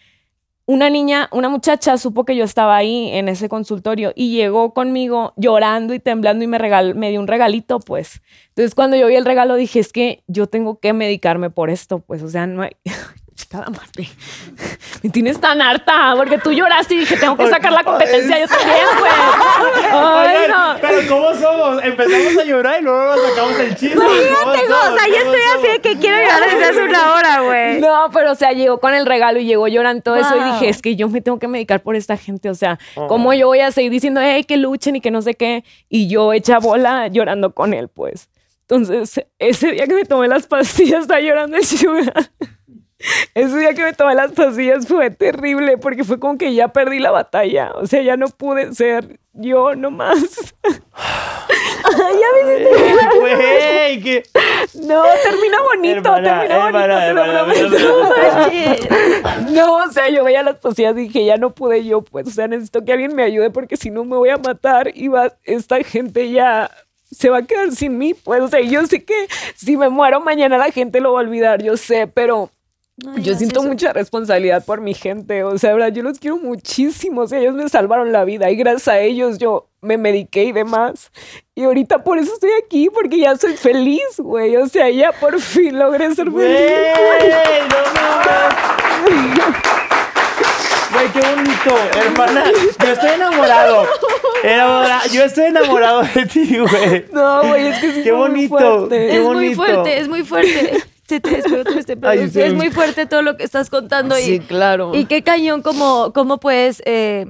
una niña, una muchacha supo que yo estaba ahí en ese consultorio y llegó conmigo llorando y temblando y me, regal, me dio un regalito, pues. Entonces, cuando yo vi el regalo, dije, es que yo tengo que medicarme por esto, pues, o sea, no hay... chingada madre. Me tienes tan harta porque tú lloraste y dije, tengo que sacar la competencia yo también, güey. Ay, Oigan, no. Pero ¿cómo somos? Empezamos a llorar y luego sacamos el chisme. ¿Cómo Fíjate, o sea, yo ¿Cómo estoy así de que quiero llorar desde hace una hora, güey. No, pero o sea, llegó con el regalo y llegó llorando todo eso y Wow. dije, es que yo me tengo que medicar por esta gente, o sea, ¿cómo yo voy a seguir diciendo, hey, que luchen y que no sé qué? Y yo hecha bola llorando con él, pues. Entonces, ese día que me tomé las pastillas, estaba llorando el sugar. Ese día que me tomé las pastillas fue terrible porque fue como que ya perdí la batalla. O sea, ya no pude ser yo nomás. ya me que... No, termina bonito, Hermana, termina bonito, hermana, te lo hermana, prometo. No, o sea, yo veía las pastillas y dije, ya no pude yo, pues, o sea, necesito que alguien me ayude porque si no me voy a matar y va, esta gente ya se va a quedar sin mí, pues, o sea, yo sé que si me muero mañana la gente lo va a olvidar, yo sé, pero yo siento mucha responsabilidad por mi gente, o sea, verdad, yo los quiero muchísimo, o sea, ellos me salvaron la vida y gracias a ellos yo me mediqué y demás. Y ahorita por eso estoy aquí, porque ya soy feliz, güey, o sea, ya por fin logré ser Güey, feliz. no mames. Güey, qué bonito, hermana. Yo estoy enamorado. Enamora- Yo estoy enamorado de ti, güey. No, güey, es que sí Qué muy bonito. fuerte. Qué es muy bonito. fuerte, es muy fuerte. Se te espero otra vez te Ay, produce. sí. Es muy fuerte todo lo que estás contando. Sí, y, claro. y qué cañón como, cómo puedes eh,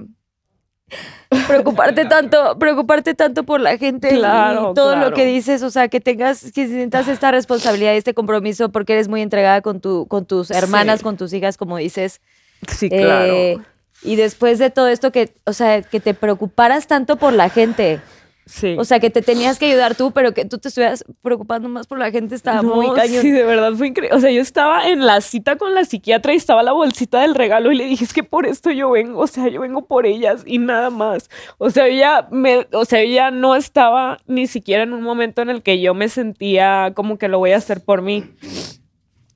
preocuparte tanto, preocuparte tanto por la gente Claro, y todo claro. lo que dices, o sea, que tengas, que sientas esta responsabilidad y este compromiso porque eres muy entregada con tu, con tus hermanas, Sí. con tus hijas, como dices. Sí, claro. Eh, y después de todo esto que, o sea, que te preocuparas tanto por la gente. Sí. O sea, que te tenías que ayudar tú, pero que tú te estuvieras preocupando más por la gente estaba No, muy cañón. Sí, de verdad fue increíble. O sea, yo estaba en la cita con la psiquiatra y estaba la bolsita del regalo y le dije, es que por esto yo vengo, o sea, yo vengo por ellas y nada más. O sea, ella me, o sea, ella no estaba ni siquiera en un momento en el que yo me sentía como que lo voy a hacer por mí.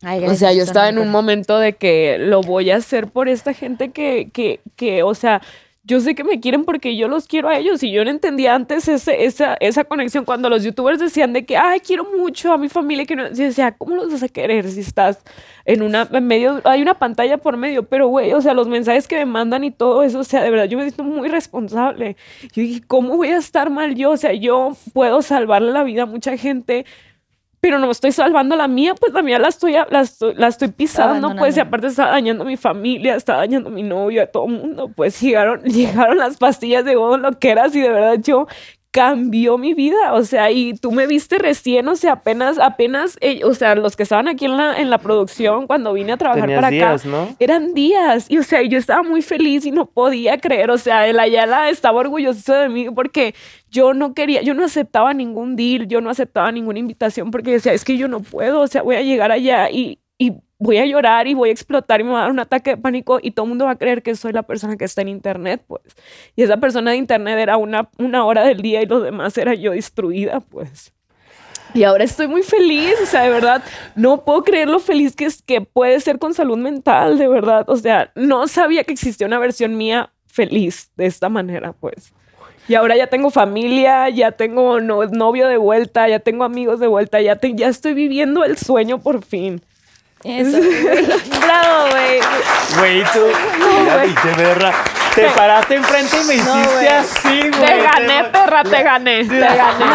Ay, O sea, yo estaba en un momento de que lo voy a hacer por esta gente que, que, que, o sea, yo sé que me quieren porque yo los quiero a ellos y yo no entendía antes ese, esa, esa conexión cuando los youtubers decían de que, ay, quiero mucho a mi familia, que no, yo decía, ¿cómo los vas a querer si estás en una, en medio, hay una pantalla por medio, pero güey, o sea, los mensajes que me mandan y todo eso, o sea, de verdad, yo me siento muy responsable. Yo dije, ¿cómo voy a estar mal yo? O sea, yo puedo salvarle la vida a mucha gente, pero no estoy salvando la mía, pues la mía la estoy, la estoy, la estoy pisando, pues, y aparte está dañando a mi familia, está dañando a mi novio, a todo el mundo, pues llegaron, llegaron las pastillas de godo loqueras y de verdad yo cambió mi vida, o sea, y tú me viste recién, o sea, apenas, apenas, eh, o sea, los que estaban aquí en la, en la producción cuando vine a trabajar Tenías para días, acá, ¿no? eran días, y o sea, yo estaba muy feliz y no podía creer, o sea, el Ayala estaba orgulloso de mí porque yo no quería, yo no aceptaba ningún deal, yo no aceptaba ninguna invitación porque decía, es que yo no puedo, o sea, voy a llegar allá y, y voy a llorar y voy a explotar y me va a dar un ataque de pánico y todo el mundo va a creer que soy la persona que está en internet, pues. Y esa persona de internet era una, una hora del día y los demás era yo destruida, pues. Y ahora estoy muy feliz, o sea, de verdad, no puedo creer lo feliz que, es, que puede ser con salud mental, de verdad. O sea, no sabía que existía una versión mía feliz de esta manera, pues. Y ahora ya tengo familia, ya tengo no- novio de vuelta, ya tengo amigos de vuelta, ya, te- ya estoy viviendo el sueño por fin. Eso. Bravo, güey. Güey, tú. Mira, pinche berra. Te paraste enfrente y me hiciste así, güey. Te gané, perra, te gané, te gané.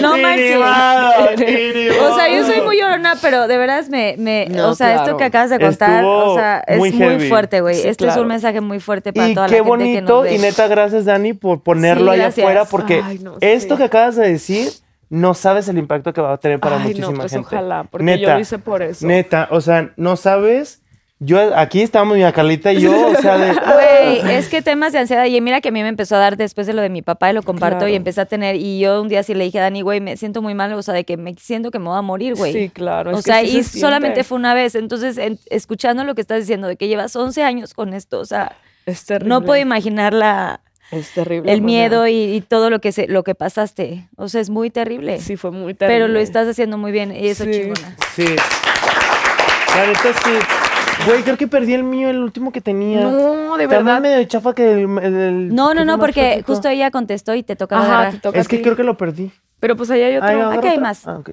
No Ni manches. O sea, yo soy muy llorona, pero de veras me, me No, o sea, esto que acabas de contar, Estuvo o sea, es muy fuerte, güey. Sí, este es un mensaje muy fuerte para Y toda qué la gente que nos bonito, ve. y neta, gracias Dani por ponerlo Sí, allá gracias. afuera, porque Ay, no, esto sí. que acabas de decir, no sabes el impacto que va a tener para Ay, no, muchísima pues gente. ojalá, porque yo lo hice por eso. Neta, o sea, no sabes, yo aquí estamos, mi Carlita y yo, o sea, de... Güey, es que temas de ansiedad, y mira que a mí me empezó a dar después de lo de mi papá y lo comparto Claro. y empecé a tener, y yo un día sí le dije a Dani, güey, me siento muy mal, o sea, de que me siento que me voy a morir, güey. Sí, claro. O es que sea, sí y se solamente fue una vez. Entonces, en- escuchando lo que estás diciendo, de que llevas 11 años con esto, o sea, Es terrible. no puedo imaginar la, Es terrible. el hermana. miedo y, y todo lo que, se, lo que pasaste. O sea, es muy terrible. Sí, fue muy terrible. pero lo estás haciendo muy bien y eso Sí. chingona. Sí. La neta sí. Güey, creo que perdí el mío, el último que tenía. No, de verdad. medio chafa que el... el- el- No, no, no, porque justo ella contestó y te toca Ajá, agarrar. te toca Es que creo que lo perdí. Pero pues allá hay otro. Ay, ¿agarra Aquí hay más. Ah, ok.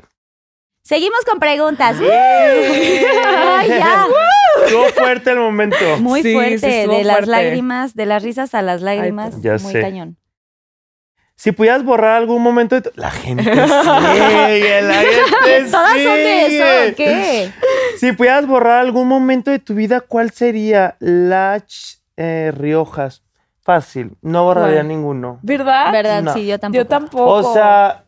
Seguimos con preguntas. Ay, ya. Estuvo fuerte el momento. Muy Sí, fuerte, de las fuerte. lágrimas, de las risas a las lágrimas. Ya muy sé. cañón. Si pudieras borrar algún momento de tu... La gente sigue, la gente Todas son de eso, ¿qué? Si pudieras borrar algún momento de tu vida, ¿cuál sería? Lach eh, Riojas. Fácil, no borraría ninguno. ¿Verdad? ¿Verdad? No. Sí, yo tampoco. Yo tampoco. O sea,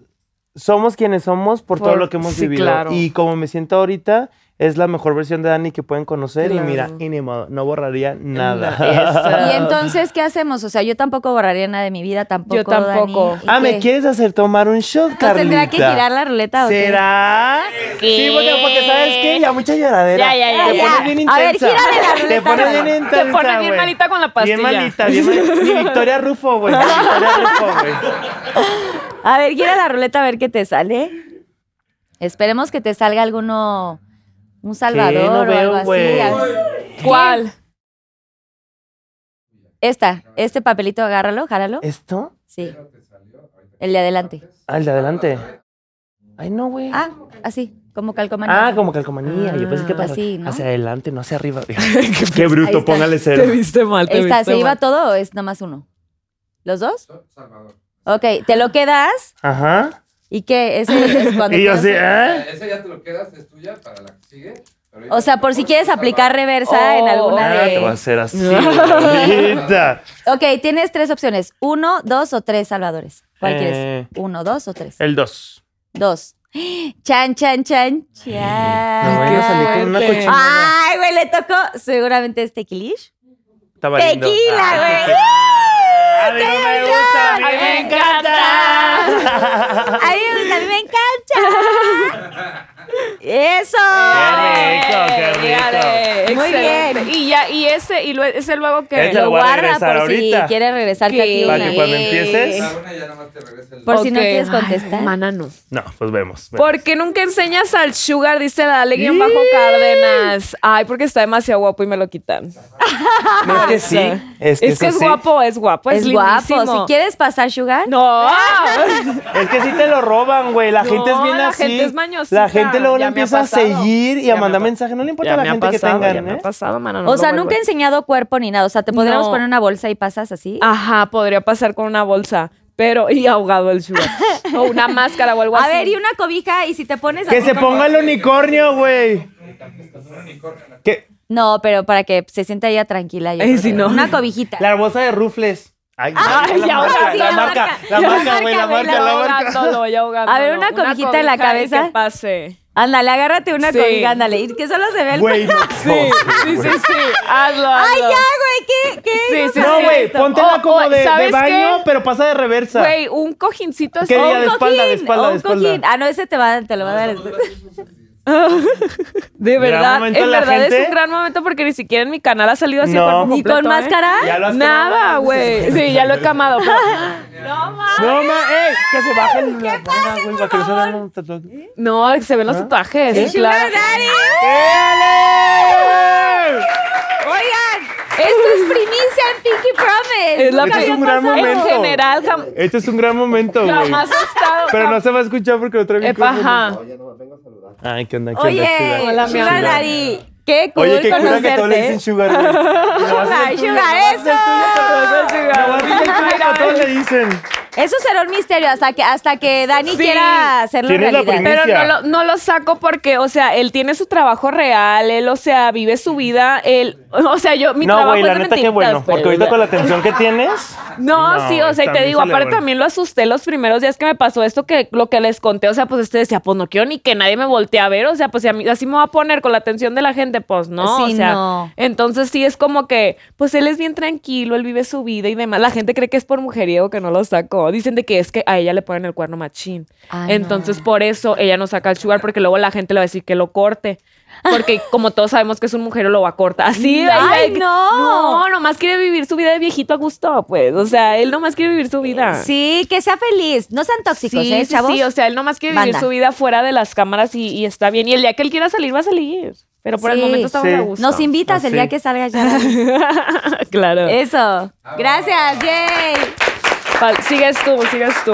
somos quienes somos por, todo lo que hemos sí, vivido. claro. Y como me siento ahorita, es la mejor versión de Dani que pueden conocer. Claro. Y mira, y ni modo, no borraría nada. Eso. Y entonces, ¿qué hacemos? O sea, yo tampoco borraría nada de mi vida, tampoco. Yo tampoco. Dani. ¿Y ah, ¿me quieres hacer tomar un shot, ¿Entonces Carlita? tendrá que girar la ruleta o qué? ¿Será? Sí, porque, porque ¿sabes qué? Ya mucha lloradera. Ya, ya, ya, Te pones bien A ver, intensa. gírale la Te ruleta. pones bien intensa, Te pones bien malita con la pastilla. Bien malita, bien malita. Ni Victoria Rufo, güey. Victoria Rufo, güey. A ver, gira la ruleta a ver qué te sale. Esperemos que te salga alguno. Un Salvador No o veo, algo así. ¿Cuál? Esta, este papelito, agárralo, járalo. ¿Esto? Sí. El de adelante. Ah, el de adelante. Ay, no, güey. Ah, así, como calcomanía. Ah, como calcomanía. Yo pensé que Ah, para así, ¿no? hacia adelante, no hacia arriba. Qué bruto, póngale Te cero. viste mal, te Esta, viste ¿se iba todo o es nomás uno? ¿Los dos? Ok, te lo quedas. Ajá. ¿Y qué? Ese es cuando. Y yo hace- ¿eh? Esa ya te lo quedas, es tuya para la que sigue. O sea, por si quieres aplicar reversa en Oh. alguna Ah, te voy a de. hacer así. Ok, tienes tres opciones: uno, dos o tres salvadores. ¿Cuál Eh. quieres? ¿Uno, dos o tres? El 2. Dos. Chan, chan, chan, chan. No con una cochinada. Ay, güey, le tocó seguramente este tequilish. Estaba. Tequila, Ah, güey. A mí no me gusta, a mí me encanta. A mí me encanta. Eso. Qué rico, qué rico. Llégale. Muy Excelente. bien. Y ya, y ese, y lo- ese luego que. Este Lo lo guarda regresar por ahorita. si quieres regresarte aquí. Para que cuando empieces. la una ya nada más te regresa el. Por si no quieres contestar. Mana, no. No, pues vemos. vemos. ¿Por qué nunca enseñas al sugar? Dice la guion bajo Cárdenas. Ay, porque está demasiado guapo y me lo quitan. No, es que sí. Es que, Es que eso es sí. guapo, es guapo, es, Es guapo. Si quieres pasar sugar. No. Es que sí te lo roban, güey. La No, gente es bien la así. gente es mañosita. La gente luego le empieza a seguir y Ya a mandar mensajes. No le importa Ya a la me ha gente que pasado, ya tengan, me ha ¿eh? pasado, mana, no O sea, nunca he a- enseñado cuerpo ni nada. O sea, te podríamos No. poner una bolsa y pasas así. Ajá, podría pasar con una bolsa, pero y ahogado el sugar. o una máscara o algo A así. ver, y una cobija, y si te pones Que se ponga el unicornio, güey. Que No, pero para que se sienta ella tranquila. yo Ay, si que- no. Una cobijita. la bolsa de rufles. Ay, Ay, la, ya, marca, ahora sí, la la marca, marca. la marca, güey, la marca, la marca. ya ahogándolo. A ver, una cobijita en la cobija y cabeza. Que pase. Ándale, agárrate una Sí. cobija, ándale. Y que solo se ve el Güey, no. Sí, sí, sí, sí. Hazlo, hazlo. Ay, ya, güey, ¿qué? ¿Qué? Sí, sí, No, sí. güey, póntela O- como o, de, de ¿sabes baño, qué? pero pasa de reversa. Güey, un cojincito así. ¿Qué día Un de espalda, de cojín, espalda, o de un espalda. cojín. Ah, no, ese te, va, te lo va a dar. después. De verdad, momento en verdad gente. es un gran momento porque ni siquiera en mi canal ha salido así No. el cuerpo ¿Ni con completo, ¿eh? máscara? Ya lo has Nada, güey. Sí, ya lo he camado. pero- No, ma. No, ma, ey, que se baje el- la banda, güey, para que no se tatuajes. No, ven los tatuajes. ¿Sí? sí, claro. Oigan, esto es primicia en Pinky Promise. Es la Este es un gran pasado. En momento. general, jam- Este es un gran momento, güey. jamás he estado. Pero no se va a escuchar porque lo traigo Epa, ajá. Ay, ¿qué onda? ¿Qué onda? Oye, Sugar? Hola, mi Sugar amor. Daddy, qué cool Oye, qué cura que todos le dicen sugar. Sugar, sugar, eso. Eso será un misterio hasta que, hasta que Dani Sí. quiera hacerlo ¿Quién es la realidad. primicia? Pero no lo, no lo saco porque, o sea, él tiene su trabajo real, él, o sea, vive su vida, él, o sea, yo, mi No, trabajo güey, es la de neta qué mentiritas, bueno. pues. Porque ahorita con la atención que tienes. No, No, sí, o sea, y te también digo, se le aparte también lo asusté los primeros días que me pasó esto, que lo que les conté, o sea, pues este decía, pues no quiero ni que nadie me voltee a ver, o sea, pues si a mí, así me va a poner con la atención de la gente, pues no, Sí, o sea, no. entonces sí es como que, pues él es bien tranquilo, él vive su vida y demás, la gente cree que es por mujeriego que no lo sacó, dicen de que es que a ella le ponen el cuerno machín, Ay, entonces no. por eso ella no saca el sugar, porque luego la gente le va a decir que lo corte. Porque como todos sabemos que es un mujer, lo va a cortar. Así, Ay, no. No, nomás quiere vivir su vida de viejito a gusto, pues. O sea, él nomás quiere vivir su vida. Sí, que sea feliz. No sean tóxicos, sí, ¿eh, sí, chavos? sí, o sea, él nomás quiere vivir Banda. su vida fuera de las cámaras y, y está bien. Y el día que él quiera salir, va a salir. Pero por el momento estamos Sí. a gusto. Nos invitas el Así. día que salgas ya. claro. Eso. Gracias, yay. Sigues tú, sigues tú.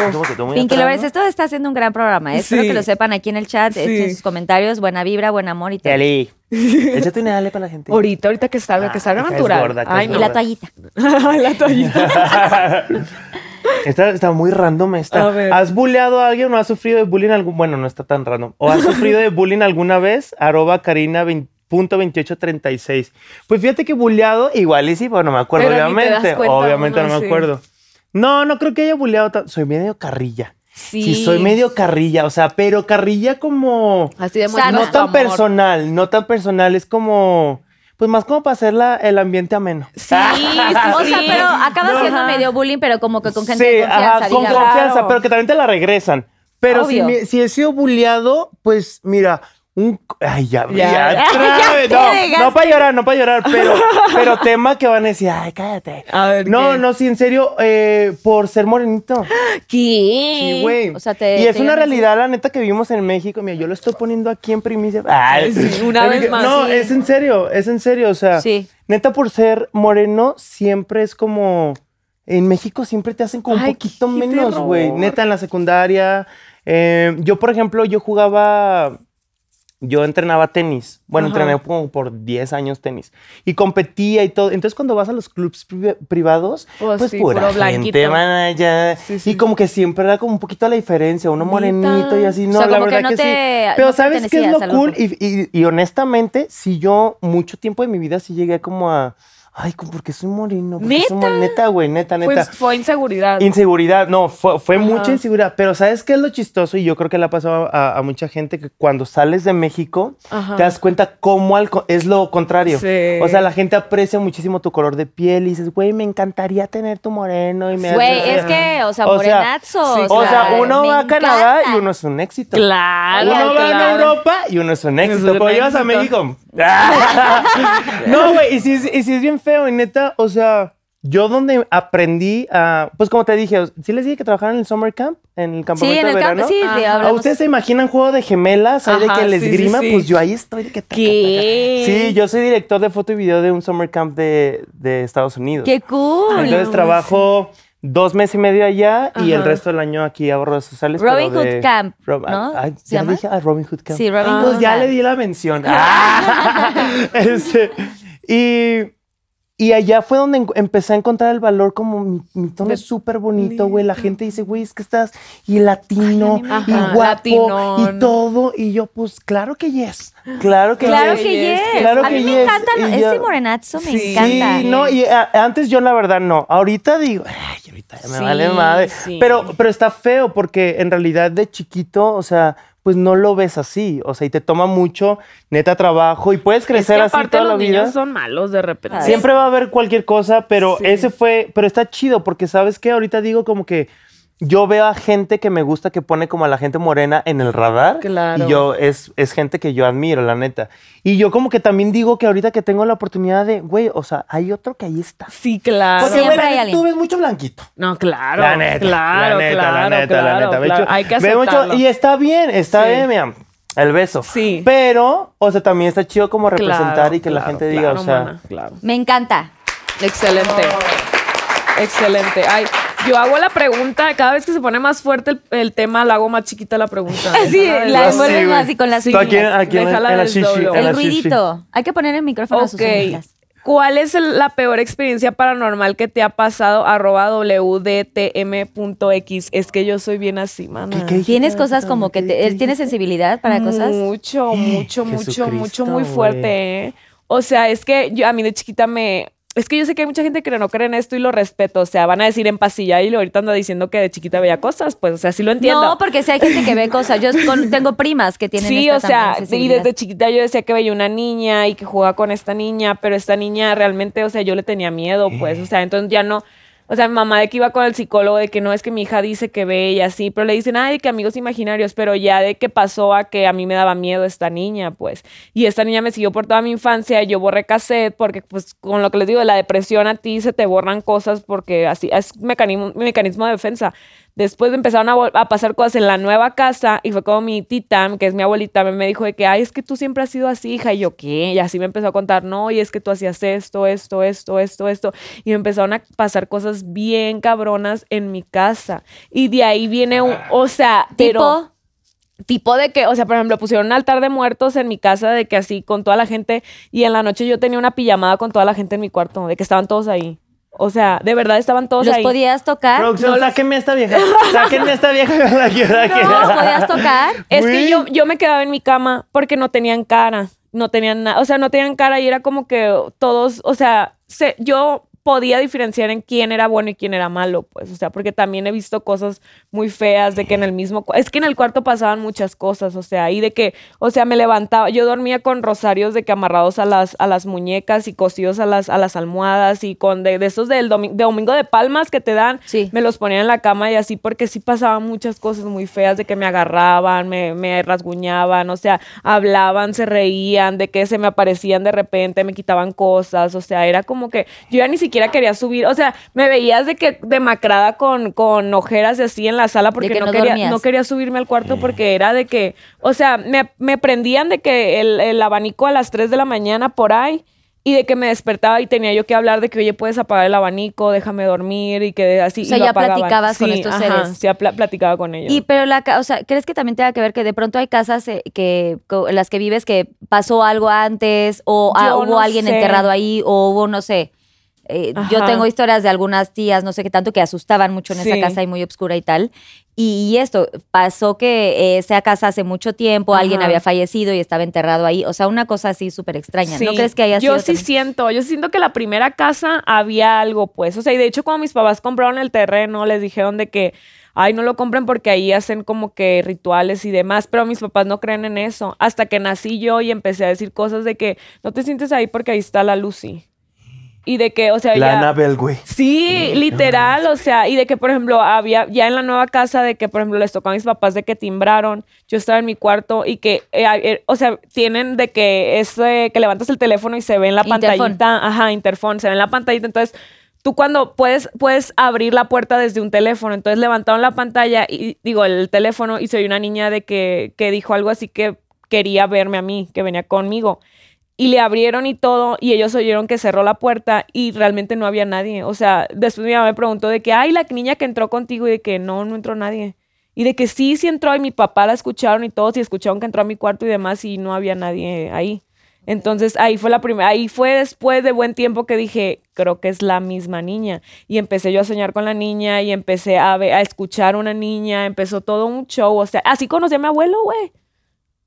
Pinky Lovers, esto está siendo un gran programa. ¿eh? Espero que lo sepan aquí en el chat, Sí. echen sus comentarios, buena vibra, buen amor y todo. Dale. Échate una dale para la gente. Ahorita, ahorita que salga, que Ah, salga que natural. gorda, Ay, Y la toallita. Ay, la toallita. Está, está muy random esta. A ver. ¿Has bulleado a alguien o has sufrido de bullying algún? Bueno, no está tan random. ¿O has sufrido de bullying alguna vez? Arroba Karina 20 punto 2836. Pues fíjate que bulleado, igual y sí, pero no me acuerdo, Pero ni te das obviamente. obviamente no me sí. acuerdo. No, no creo que haya bulleado. tan- Soy medio carrilla. Sí. Sí, soy medio carrilla, o sea, pero carrilla como... Así de No tan personal, no tan personal, es como... Pues más como para hacer la- el ambiente ameno. Sí, sí, O sea, pero acaba No. siendo Ajá. medio bullying, pero como que con gente Sí, de confianza, ajá, con digamos. confianza, Claro. pero que también te la regresan. Pero si, me- si he sido bulleado, pues mira, un... Ay, ya, Ya. ya, no, no para llorar, no para llorar, pero, pero tema que van a decir, ay, cállate. A ver, No, ¿qué? no, sí, en serio, eh, por ser morenito. ¿Qué? Sí, güey. O sea, te- y es te una realidad, la neta, que vivimos en México. Mira, yo lo estoy poniendo aquí en primicia. Ay, Sí, una vez más, No, sí. es en serio, es en serio. O sea, Sí. neta, por ser moreno, siempre es como. En México siempre te hacen como un poquito menos, güey. Neta, en la secundaria. eh, yo, por ejemplo, yo jugaba. Yo entrenaba tenis. Bueno, Ajá. entrené como por 10 años tenis. Y competía y todo. Entonces, cuando vas a los clubs pri- privados, Pues pues, sí, pura gente blanquito. van allá. Sí, sí. Y como que siempre era como un poquito la diferencia. Uno morenito y así. No, O sea, la que verdad no que, te- sí. Pero no ¿sabes qué es lo cool? Y, y- y honestamente, si yo mucho tiempo de mi vida sí llegué como a... Ay, porque soy moreno. Porque soy ¿Neta? more- Neta, güey, neta, neta. Pues fue inseguridad. Inseguridad, no, fue, fue mucha inseguridad. Pero ¿sabes qué es lo chistoso? Y yo creo que le ha pasado a, a mucha gente que cuando sales de México, Ajá. te das cuenta cómo al es lo contrario. Sí. O sea, la gente aprecia muchísimo tu color de piel y dices, güey, me encantaría tener tu moreno. Y me Güey, es que, o sea, O sea, morenazo. sí, O sea, uno me va a Canadá encanta. y uno es un éxito. Claro. Uno va a. Europa y uno es un éxito. Pero llegas a. México. no, güey, y si, es- y si es bien feo, y neta, o sea, yo donde aprendí a. Pues como te dije, sí les dije que trabajaran en el summer camp, en el Sí, campamento en de el verano. campo, sí, de- Ajá. ¿A ustedes se imaginan juego de gemelas? Hay de Ajá, que les sí, sí, grima, sí. pues yo ahí estoy de que. taca, taca. ¿Qué? Sí, yo soy director de foto y video de un summer camp de, de Estados Unidos. ¡Qué cool! Entonces trabajo dos meses y medio allá y el resto del año aquí hago redes sociales. Robin de- Hood Camp, Rob- ¿no? Ay, ¿Se ya llama? dije, ah, Robin Hood Camp. Sí, Robin Pues Hood ya Camp. le di la mención. Ah. Este, y, y allá fue donde empecé a encontrar el valor como mi, mi tono De- es súper bonito, güey. La gente dice, güey, es que estás y latino Ay, a y guapo y todo. Y yo, pues claro que yes. Claro que Claro yes. que yes, claro a que mí me encanta Y ese morenazo, me Sí. encanta. Sí, no, y a- antes yo la verdad no. Ahorita digo, ay, ahorita ya me Sí, vale madre. sí. Pero, pero está feo porque en realidad de chiquito, o sea, pues no lo ves así. O sea, y te toma mucho, neta, trabajo y puedes Es que crecer así aparte toda la los vida. niños son malos de repente. Siempre va a haber cualquier cosa, pero Sí. ese fue, pero está chido porque sabes que ahorita digo como que yo veo a gente que me gusta que pone como a la gente morena en el radar. Claro. Y yo es, es gente que yo admiro, la neta. Y yo como que también digo que ahorita que tengo la oportunidad de, güey, o sea, hay otro que ahí está. Sí, claro. Porque, Siempre güey, la hay neta, alguien. tú ves mucho blanquito. No, claro. La neta, claro, la neta, claro, la neta, claro, la neta. Ve claro. mucho- Hay que ve mucho- aceptarlo. y está bien, está Sí. bien, mira, el beso. Sí. Pero, o sea, también está chido como representar Claro, y que la claro, gente diga, claro, o sea, mana, claro. Me encanta. Excelente. Excelente. Ay, yo hago la pregunta, cada vez que se pone más fuerte el, el tema, la hago más chiquita la pregunta. Sí, la Sí, más y con las Tú aquí, aquí en, Déjala en la shishi. en El la shishi. ruidito. Hay que poner el micrófono a sus Ok. orejas. ¿Cuál es el- la peor experiencia paranormal que te ha pasado? Arroba wdtm.x. Es que yo soy bien así, mana. ¿Qué- qué- ¿Tienes qué- cosas como que te, tienes sensibilidad para cosas? Mucho, mucho, mucho, mucho, muy fuerte. ¿eh? O sea, es que yo, a mí de chiquita me... Es que yo sé que hay mucha gente que no cree en esto y lo respeto. O sea, van a decir en pasilla y ahorita anda diciendo que de chiquita veía cosas. Pues, o sea, sí lo entiendo. No, porque si hay gente que ve cosas. Yo con- tengo primas que tienen Sí, esta o sea, y desde chiquita yo decía que veía una niña y que jugaba con esta niña, pero esta niña realmente, o sea, yo le tenía miedo, pues, o sea, entonces ya no, o sea, mi mamá de que iba con el psicólogo, de que no es que mi hija dice que ve y así, pero le dicen, ay, que amigos imaginarios, pero ya de que pasó a que a mí me daba miedo esta niña, pues, y esta niña me siguió por toda mi infancia, yo borré cassette, porque, pues, con lo que les digo, de la depresión a ti se te borran cosas porque así, es mecanismo, mecanismo de defensa. Después empezaron a, a pasar cosas en la nueva casa y fue como mi tita, que es mi abuelita, me, dijo de que, ay, es que tú siempre has sido así, hija. Y yo, ¿qué? Y así me empezó a contar, no, y es que tú hacías esto, esto, esto, esto, esto. Y me empezaron a pasar cosas bien cabronas en mi casa. Y de ahí viene un, o sea, pero Tipo, tipo de que, o sea, por ejemplo, pusieron un altar de muertos en mi casa de que así con toda la gente y en la noche yo tenía una pijamada con toda la gente en mi cuarto, de que estaban todos ahí. O sea, de verdad estaban todos ¿los ahí. podías tocar? Producción, sáquenme a esta vieja. Sáquenme a esta vieja. yo la quiero. ¿Los podías tocar? Es que yo, yo me quedaba en mi cama porque no tenían cara, no tenían nada, o sea, no tenían cara y era como que todos, o sea, se- yo podía diferenciar en quién era bueno y quién era malo, pues, o sea, porque también he visto cosas muy feas de que en el mismo, es que en el cuarto pasaban muchas cosas, o sea, y de que, o sea, me levantaba, yo dormía con rosarios de que amarrados a las, a las muñecas y cosidos a las, a las almohadas y con de, de esos del domi- de domingo de palmas que te dan, Sí. me los ponía en la cama y así porque sí pasaban muchas cosas muy feas de que me agarraban, me, me rasguñaban, o sea, hablaban, se reían, de que se me aparecían de repente, me quitaban cosas, o sea, era como que yo ya ni siquiera quería subir, o sea, me veías de que demacrada con, con ojeras y así en la sala porque que no, no quería, no quería subirme al cuarto porque era de que, o sea, me, me prendían de que el, el abanico a las 3 de la mañana por ahí y de que me despertaba y tenía yo que hablar de que, oye, puedes apagar el abanico, déjame dormir y que así. O sea, y lo ya apagaban. platicabas con estos ajá, seres. Sí, pla- platicaba con ellos. Y pero la, ca- o sea, ¿crees que también tenga que ver que de pronto hay casas eh, que en las que vives que pasó algo antes o ah, hubo no alguien sé. enterrado ahí o hubo no sé? Eh, yo tengo historias de algunas tías, no sé qué tanto, que asustaban mucho en esa Sí. casa y muy oscura y tal. Y, y esto, pasó que eh, esa casa hace mucho tiempo, alguien había fallecido y estaba enterrado ahí. O sea, una cosa así súper extraña. ¿No Sí, crees que haya Yo sido sí también? siento, yo siento que la primera casa había algo, pues. O sea, y de hecho, cuando mis papás compraron el terreno, les dijeron de que, ay, no lo compren porque ahí hacen como que rituales y demás, pero mis papás no creen en eso. Hasta que nací yo y empecé a decir cosas de que no te sientes ahí porque ahí está la Lucy. Y de que, o sea, La ya- Anabel, güey. Sí, literal, o sea, y de que, por ejemplo, había ya en la nueva casa de que, por ejemplo, les tocó a mis papás de que timbraron, yo estaba en mi cuarto y que, eh, eh, o sea, tienen de que es eh, que levantas el teléfono y se ve en la Interfón. pantallita, ajá, interfón, se ve en la pantallita, entonces tú cuando puedes, puedes abrir la puerta desde un teléfono, entonces levantaron la pantalla y digo, el teléfono y soy una niña de que, que dijo algo así que quería verme a mí, que venía conmigo. Y le abrieron y todo, y ellos oyeron que cerró la puerta y realmente no había nadie. O sea, después mi mamá me preguntó de que, ay, la niña que entró contigo, y de que no, no entró nadie. Y de que sí, sí entró, y mi papá la escucharon y todos, y escucharon que entró a mi cuarto y demás, y no había nadie ahí. Entonces ahí fue la primera, ahí fue después de buen tiempo que dije, creo que es la misma niña. Y empecé yo a soñar con la niña y empecé a, ve- a escuchar una niña, empezó todo un show. O sea, así conocí a mi abuelo, güey.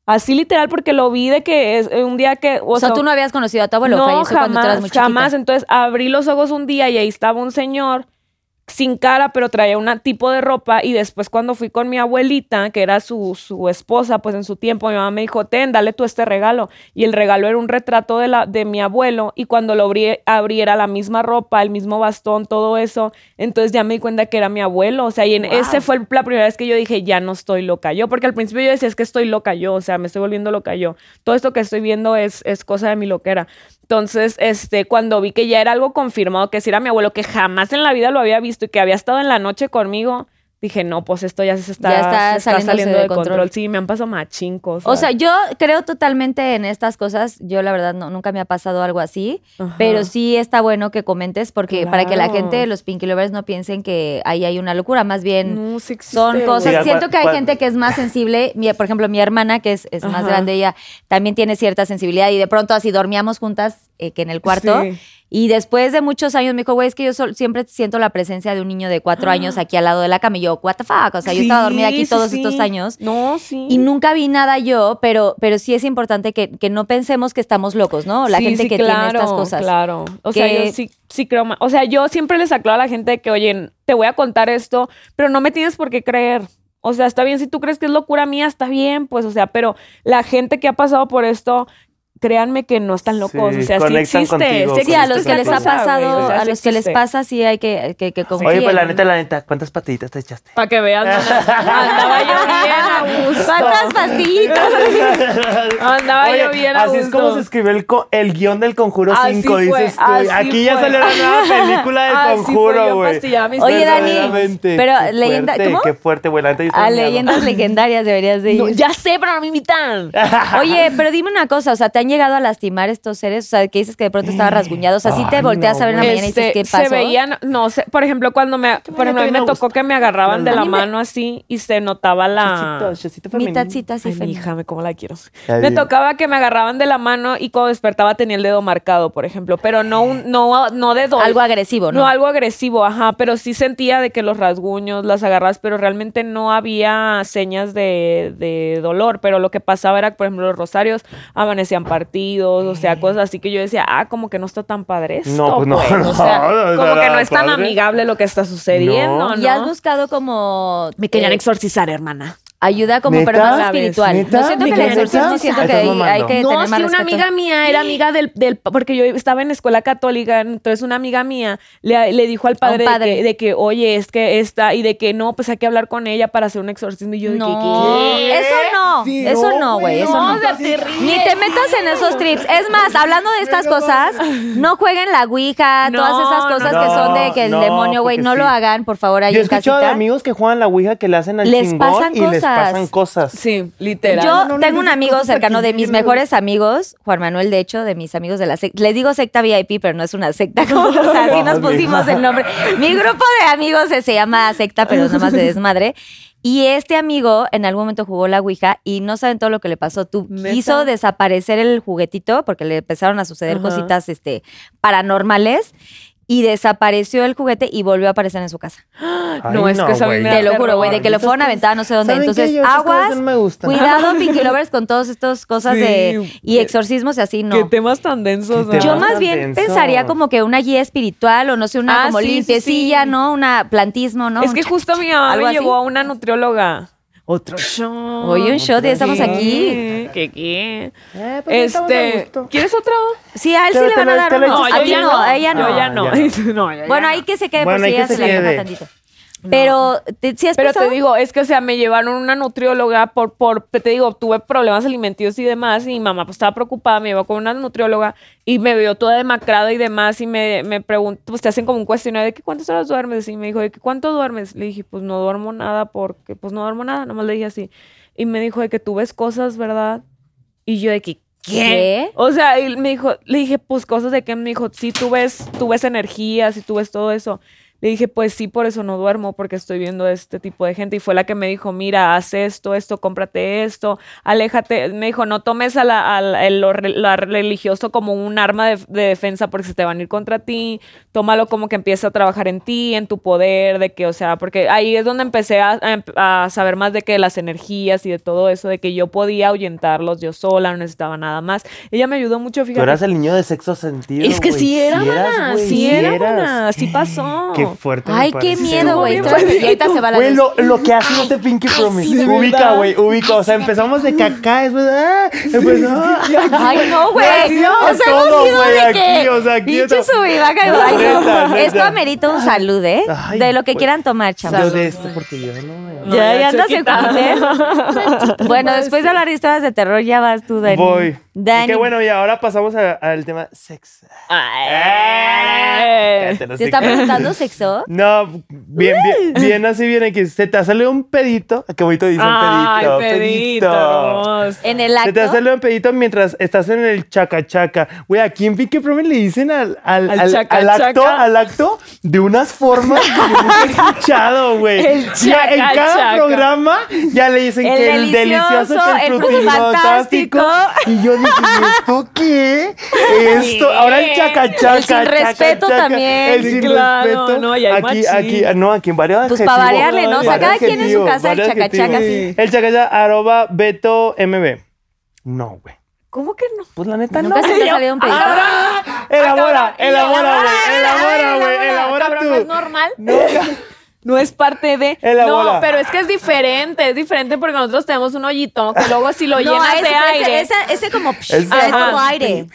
Así literal, porque lo vi de que es eh, un día que. O sea, tú no habías conocido a tu abuelo, no, falleció cuando eras jamás, muy jamás. Entonces abrí los ojos un día y ahí estaba un señor sin cara, pero traía un tipo de ropa. Y después, cuando fui con mi abuelita, que era su, su esposa, pues en su tiempo, mi mamá me dijo: Ten, dale tú este regalo. Y el regalo era un retrato de, la, de mi abuelo. Y cuando lo abrí, abrí era la misma ropa, el mismo bastón, todo eso. Entonces ya me di cuenta que era mi abuelo. O sea, y en ese fue la primera vez que yo dije: Ya no estoy loca yo. Porque al principio yo decía: Es que estoy loca yo. O sea, me estoy volviendo loca yo. Todo esto que estoy viendo es, es cosa de mi loquera. Entonces, este, cuando vi que ya era algo confirmado, que si era mi abuelo, que jamás en la vida lo había visto y que había estado en la noche conmigo, dije, no, pues esto ya se está, Ya está se está saliéndose saliendo de de control. control. Sí, me han pasado machincos. O sea, yo creo totalmente en estas cosas. Yo, la verdad, no, nunca me ha pasado algo así. Ajá. Pero sí está bueno que comentes porque para que la gente, los Pinky Lovers, no piensen que ahí hay una locura. Más bien, no, sí existe, son cosas. Diga, Siento ¿cuál- que hay gente que es más sensible. Mi- por ejemplo, mi hermana, que es, es más grande, ella también tiene cierta sensibilidad. Y de pronto así dormíamos juntas, eh, que en el cuarto. Sí. Y después de muchos años me dijo, güey, es que yo sol- siempre siento la presencia de un niño de cuatro años aquí al lado de la cama. Y yo, what the fuck? O sea, yo estaba dormida aquí Ah. Todos sí, estos años. No, sí. Y nunca vi nada yo, pero, pero sí es importante que, que no pensemos que estamos locos, ¿no? La gente que tiene estas cosas. Claro. O sea, yo sí, sí creo. O sea, yo siempre les aclaro a la gente que, oye, te voy a contar esto, pero no me tienes por qué creer. O sea, está bien, si tú crees que es locura mía, está bien, pues, o sea, pero la gente que ha pasado por esto, créanme que no están locos. Sí, o sea, sí existe. contigo, sí Sí, a los que les ha pasado, o sea, a sí los que les pasa, sí hay que, que, que Oye, confíen. pues la neta, la neta, ¿cuántas patitas te echaste? Para que veas, no, andaba yo bien ¿Cuántas pastillitas? Andaba Oye, yo bien a Así es como se escribió el, el guion del Conjuro Así 5, fue, dices tú. así Aquí ya fue. salió la nueva película del Así Conjuro, güey. Oye, Dani, pero leyenda- fuerte, ¿cómo? Qué fuerte, güey. A leyendas legendarias deberías de ir. No, ya sé, pero no me invitan. Oye, pero dime una cosa, o sea, ¿te han llegado a lastimar estos seres? O sea, que dices que de pronto estaba rasguñado. O sea, si te volteas no, a ver en la mañana y dices, Este, ¿qué pasó? Se veían, no sé, por ejemplo, cuando me, por ejemplo, a mí me tocó que me agarraban de la mano así y se notaba la... Mi tacita así Ay, mi feliz. hija, me cómo la quiero. Ya Me. Tocaba que me agarraban de la mano y cuando despertaba tenía el dedo marcado, por ejemplo, pero no un, no, no de dolor. Algo agresivo, ¿no? No, algo agresivo, ajá, pero sí sentía de que los rasguños, las agarras, pero realmente no había señas de, de dolor, pero lo que pasaba era, por ejemplo, los rosarios amanecían partidos, o sea, cosas así que yo decía, ah, como que no está tan padre esto, No, pues no, pues, no, o sea, no como que no es tan padre. amigable lo que está sucediendo, ¿no? ¿Y has buscado como Me querían eh, exorcizar, hermana. Ayuda como ¿Neta? pero más espiritual? ¿Neta? No siento que ¿Me el exorcizar? siento que hay, hay que No, tener sí, más una respeto. amiga mía era amiga del, del porque yo estaba en escuela católica, entonces una amiga mía le, le dijo al padre, padre. De, que, de que, oye, es que esta, y de que no, pues hay que hablar con ella para hacer un exorcismo. Y yo de que, No, ¿qué? eso no, Sí, eso no, güey, eso no, no. te. Ni te metas en esos trips. Es más, hablando de estas cosas, no jueguen la ouija, No, todas esas cosas no, que son de que el no, demonio, güey, no sí. lo hagan, por favor, ahí Yo he en escuchado de casita. amigos que juegan la Ouija que le hacen al Les pasan y les cosas. Pasan cosas. Sí, literal. Yo no, no, tengo no, un amigo cercano aquí de mis mejores amigos, Juan Manuel, de hecho, de mis amigos de la secta. Les digo secta VIP, pero no es una secta. Como, o sea, así nos pusimos el nombre. Mi grupo de amigos se, se llama secta, pero nada más de desmadre. Y este amigo en algún momento jugó la Ouija y no saben todo lo que le pasó. Tú desaparecer el juguetito porque le empezaron a suceder Ajá. cositas este, paranormales y desapareció el juguete y volvió a aparecer en su casa. Ay, no, es que eso me Te lo juro, güey, de que lo fueron a aventar no sé dónde. ¿Saben qué? Entonces, Yo aguas, no me gustan. cuidado, Pinky Lovers, con todas estas cosas Sí, de y exorcismos y así, Qué no. temas tan densos. Qué ¿no? Yo más bien pensaría como que una guía espiritual o no sé, una Ah, como sí, limpiecilla, sí. ¿no? Una plantismo, ¿no? Es que justo mi mamá ¿Algo me llevó a una nutrióloga. Otro shot. Oye, un shot, ya estamos aquí. ¿Qué qué? Eh, pues Este. ¿quieres otro? Sí, a él sí le van a dar uno. echas A ti no, a ella no. Ya no. ya No, ya- ya Bueno, no. ahí que se quede Bueno, por si que ella se se le antoja Pero, ¿te, sí has Pero te pensado? digo, es que, o sea, me llevaron una nutrióloga por, por, te digo, tuve problemas alimenticios y demás, y mi mamá pues estaba preocupada, me llevó con una nutrióloga y me vio toda demacrada y demás, y me, me preguntó, pues te hacen como un cuestionario de que cuántas horas duermes, y me dijo, de que cuánto duermes, le dije, pues no duermo nada, porque pues no duermo nada, nomás le dije así, y me dijo de que tú ves cosas, ¿verdad? Y yo de que, ¿qué? ¿Qué? O sea, y me dijo, le dije, pues cosas de que me dijo, sí, tú ves, tú ves energías y tú ves todo eso. Le dije, pues sí, por eso no duermo, porque estoy viendo este tipo de gente. Y fue la que me dijo, mira, haz esto, esto, cómprate esto, aléjate. Me dijo, no tomes a la, a la- el- lo religioso como un arma de, de defensa porque se te van a ir contra ti. Tómalo como que empieza a trabajar en ti, en tu poder, de que, o sea, porque ahí es donde empecé a, a saber más de que las energías y de todo eso, de que yo podía ahuyentarlos yo sola, no necesitaba nada más. Ella me ayudó mucho, Tú fíjate. eras el niño de sexo sentido. Es que sí era, eras, mana, güey, sí era, mana, sí pasó. Qué fuerte. me Ay, qué miedo, güey. Y ahorita se va la Güey, lo, lo que hace este Pinky Promise. de ubica, güey, ubica. O sea, empezamos de caca, después, ah, después, ah, Ay, no, güey. Sí, no, o sea, todo, hemos ido güey, de aquí, que o sea, aquí pinche está- sub y baja. Ay, no. Neta, neta. Esto amerita un salud, ¿eh? Ay, de lo que güey. quieran tomar, Yo chavos. de esto, porque yo no. No, ya, ya, andas en. Bueno, después de hablar de historias de terror, ya vas tú, Dani. Voy. Dani. Qué bueno, y ahora pasamos al tema sexo. Ay. ¿Te está preguntando sexo? No, bien, bien, bien así, bien aquí. Se te ha salido un pedito. Qué bonito dice un Ay, pedito. pedito. En el Se te ha acto. salido un pedito mientras estás en el chaca chaca. Güey, aquí en Pinky Promise le dicen al, al, Al al- chaca al acto, chaca. al acto de unas formas que nunca he escuchado, güey. El Ya en chaca cada chaca. programa ya le dicen El que el delicioso, que el, el fantástico. Y yo ¿y ¿esto qué? Esto, ahora el chaca chaca. El sin chaca, respeto chaca, también. El sin claro, respeto. no, y hay aquí, aquí, no, aquí en varios Pues para variarle, ¿no? O sea, cada quien en su casa, el varios chaca chaca, adjetivos. sí. El chaca chaca, arroba Beto MB. No, güey. ¿Cómo que no? Pues la neta Nunca no. se te ha salido un pedito. Elabora, elabora, güey. Elabora, güey. Elabora tú. ¿no es normal? No es parte de. No, pero es que es diferente. Es diferente porque nosotros tenemos un hoyito que luego si lo No, llenas ese, de aire. ese, ese, ese como, psh, es como aire.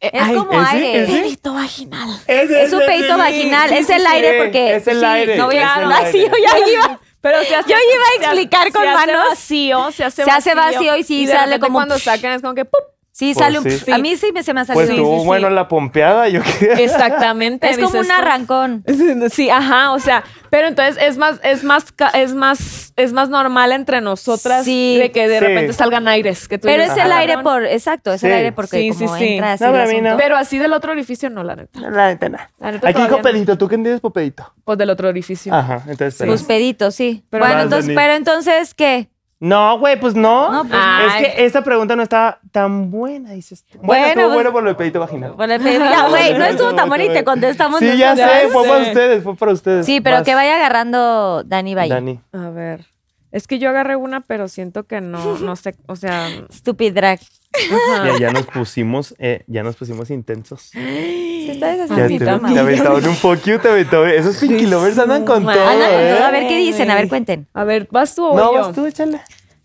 Eh, Es ay, como ¿ese? aire. ¿ese? Pedito vaginal. Ese Es un sí, vaginal. sí, es el sí. aire porque. Es el sí, aire. No voy a. sí, yo ya iba. Pero se hace, Yo iba a explicar hace- con se hace manos. vacío, se hace Se hace vacío y sí de sale como cuando psh. sacan es como que ¡pup! Sí, Pues sale un... sí. A mí sí me, se me ha salido. Pues Sí, estuvo sí, bueno sí. la pompeada, yo creo. Exactamente. es como un arrancón. Sí, ajá, o sea, pero entonces es más, es más, es más, es más normal entre nosotras Sí. de que de Sí. repente salgan aires. Que tú Pero dices, es el "Ah, aire cabrón". por... Exacto, es el aire porque Sí, como sí, sí. entra así No, el pero no. así del otro orificio no, la neta. La neta, no. La neta Aquí dijo pedito, ¿tú qué entiendes por pedito? Pues del otro orificio. Ajá, entonces. Pues pedito, sí. Pero bueno, entonces, pero entonces, ¿qué? No, güey, pues no. No, pues no. es Ay. que esta pregunta no está tan buena, dices tú. Bueno, Bueno, estuvo pues- bueno por lo de pedito vaginal. Bueno, el pedito- ya, güey, no estuvo tan bueno y te contestamos. Sí, ya sé, fue para ustedes, fue para ustedes. Sí, pero Vas, que vaya agarrando Dani Valle. Dani. A ver. Es que yo agarré una, pero siento que no, no sé, o sea, Stupid drag. Ajá. Ya, ya nos pusimos, eh, ya nos pusimos intensos. Se está deshaciendo. te, aventaron un poquito, te aventaron. Esos Pinky Lovers andan con todo, ¿eh? A ver qué dicen, a ver, cuenten. A ver, ¿vas tú o No, yo? vas tú, échale.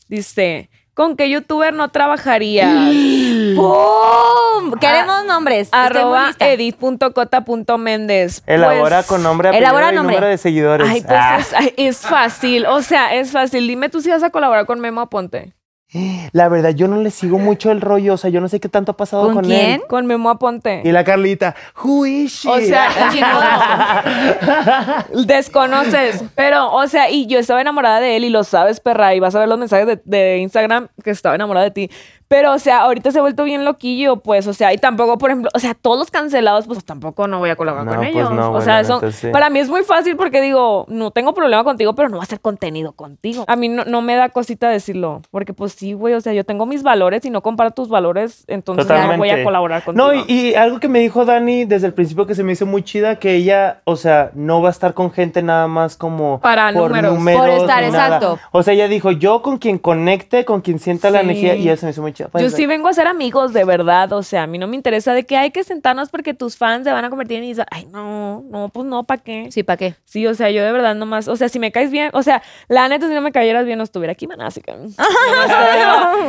Dice, ¿con qué youtuber no trabajarías? ¡Pum! Queremos nombres. Estoy muy Arroba lista. edit.cota.méndez. Elabora Pues, con nombre, elabora y nombre. número de seguidores. Ay, pues Ah, es, es fácil. O sea, es fácil. Dime tú si vas a colaborar con Memo Aponte. La verdad, yo no le sigo mucho el rollo. O sea, yo no sé qué tanto ha pasado ¿Con con, quién? él. Con Memo Aponte. Y la Carlita, who is she? O sea, desconoces. Pero, o sea, y yo estaba enamorada de él y lo sabes, perra. Y vas a ver los mensajes de, de Instagram que estaba enamorada de ti. Pero, o sea, ahorita se ha vuelto bien loquillo, pues, o sea, y tampoco, por ejemplo, o sea, todos los cancelados, pues tampoco no voy a colaborar No, con pues ellos. no, o sea, son- sí. para mí es muy fácil porque digo, no tengo problema contigo, pero no va a ser contenido contigo. A mí no, no me da cosita decirlo, porque pues sí, güey, o sea, yo tengo mis valores y no comparo tus valores, entonces ya no voy a colaborar contigo. No, y, y algo que me dijo Dani desde el principio que se me hizo muy chida, que ella, o sea, no va a estar con gente nada más como Para por números. Por estar, exacto. O sea, ella dijo, yo con quien conecte, con quien sienta la energía, y eso se me hizo muy chida. Yo Pues, sí vengo a ser amigos, de verdad. O sea, a mí no me interesa de que hay que sentarnos porque tus fans se van a convertir en... Isa- Ay, no, no, pues no, ¿para qué? Sí, ¿para qué? Sí, o sea, yo de verdad nomás... O sea, si me caes bien... O sea, la neta, si no me cayeras bien, no estuviera aquí, maná, así que...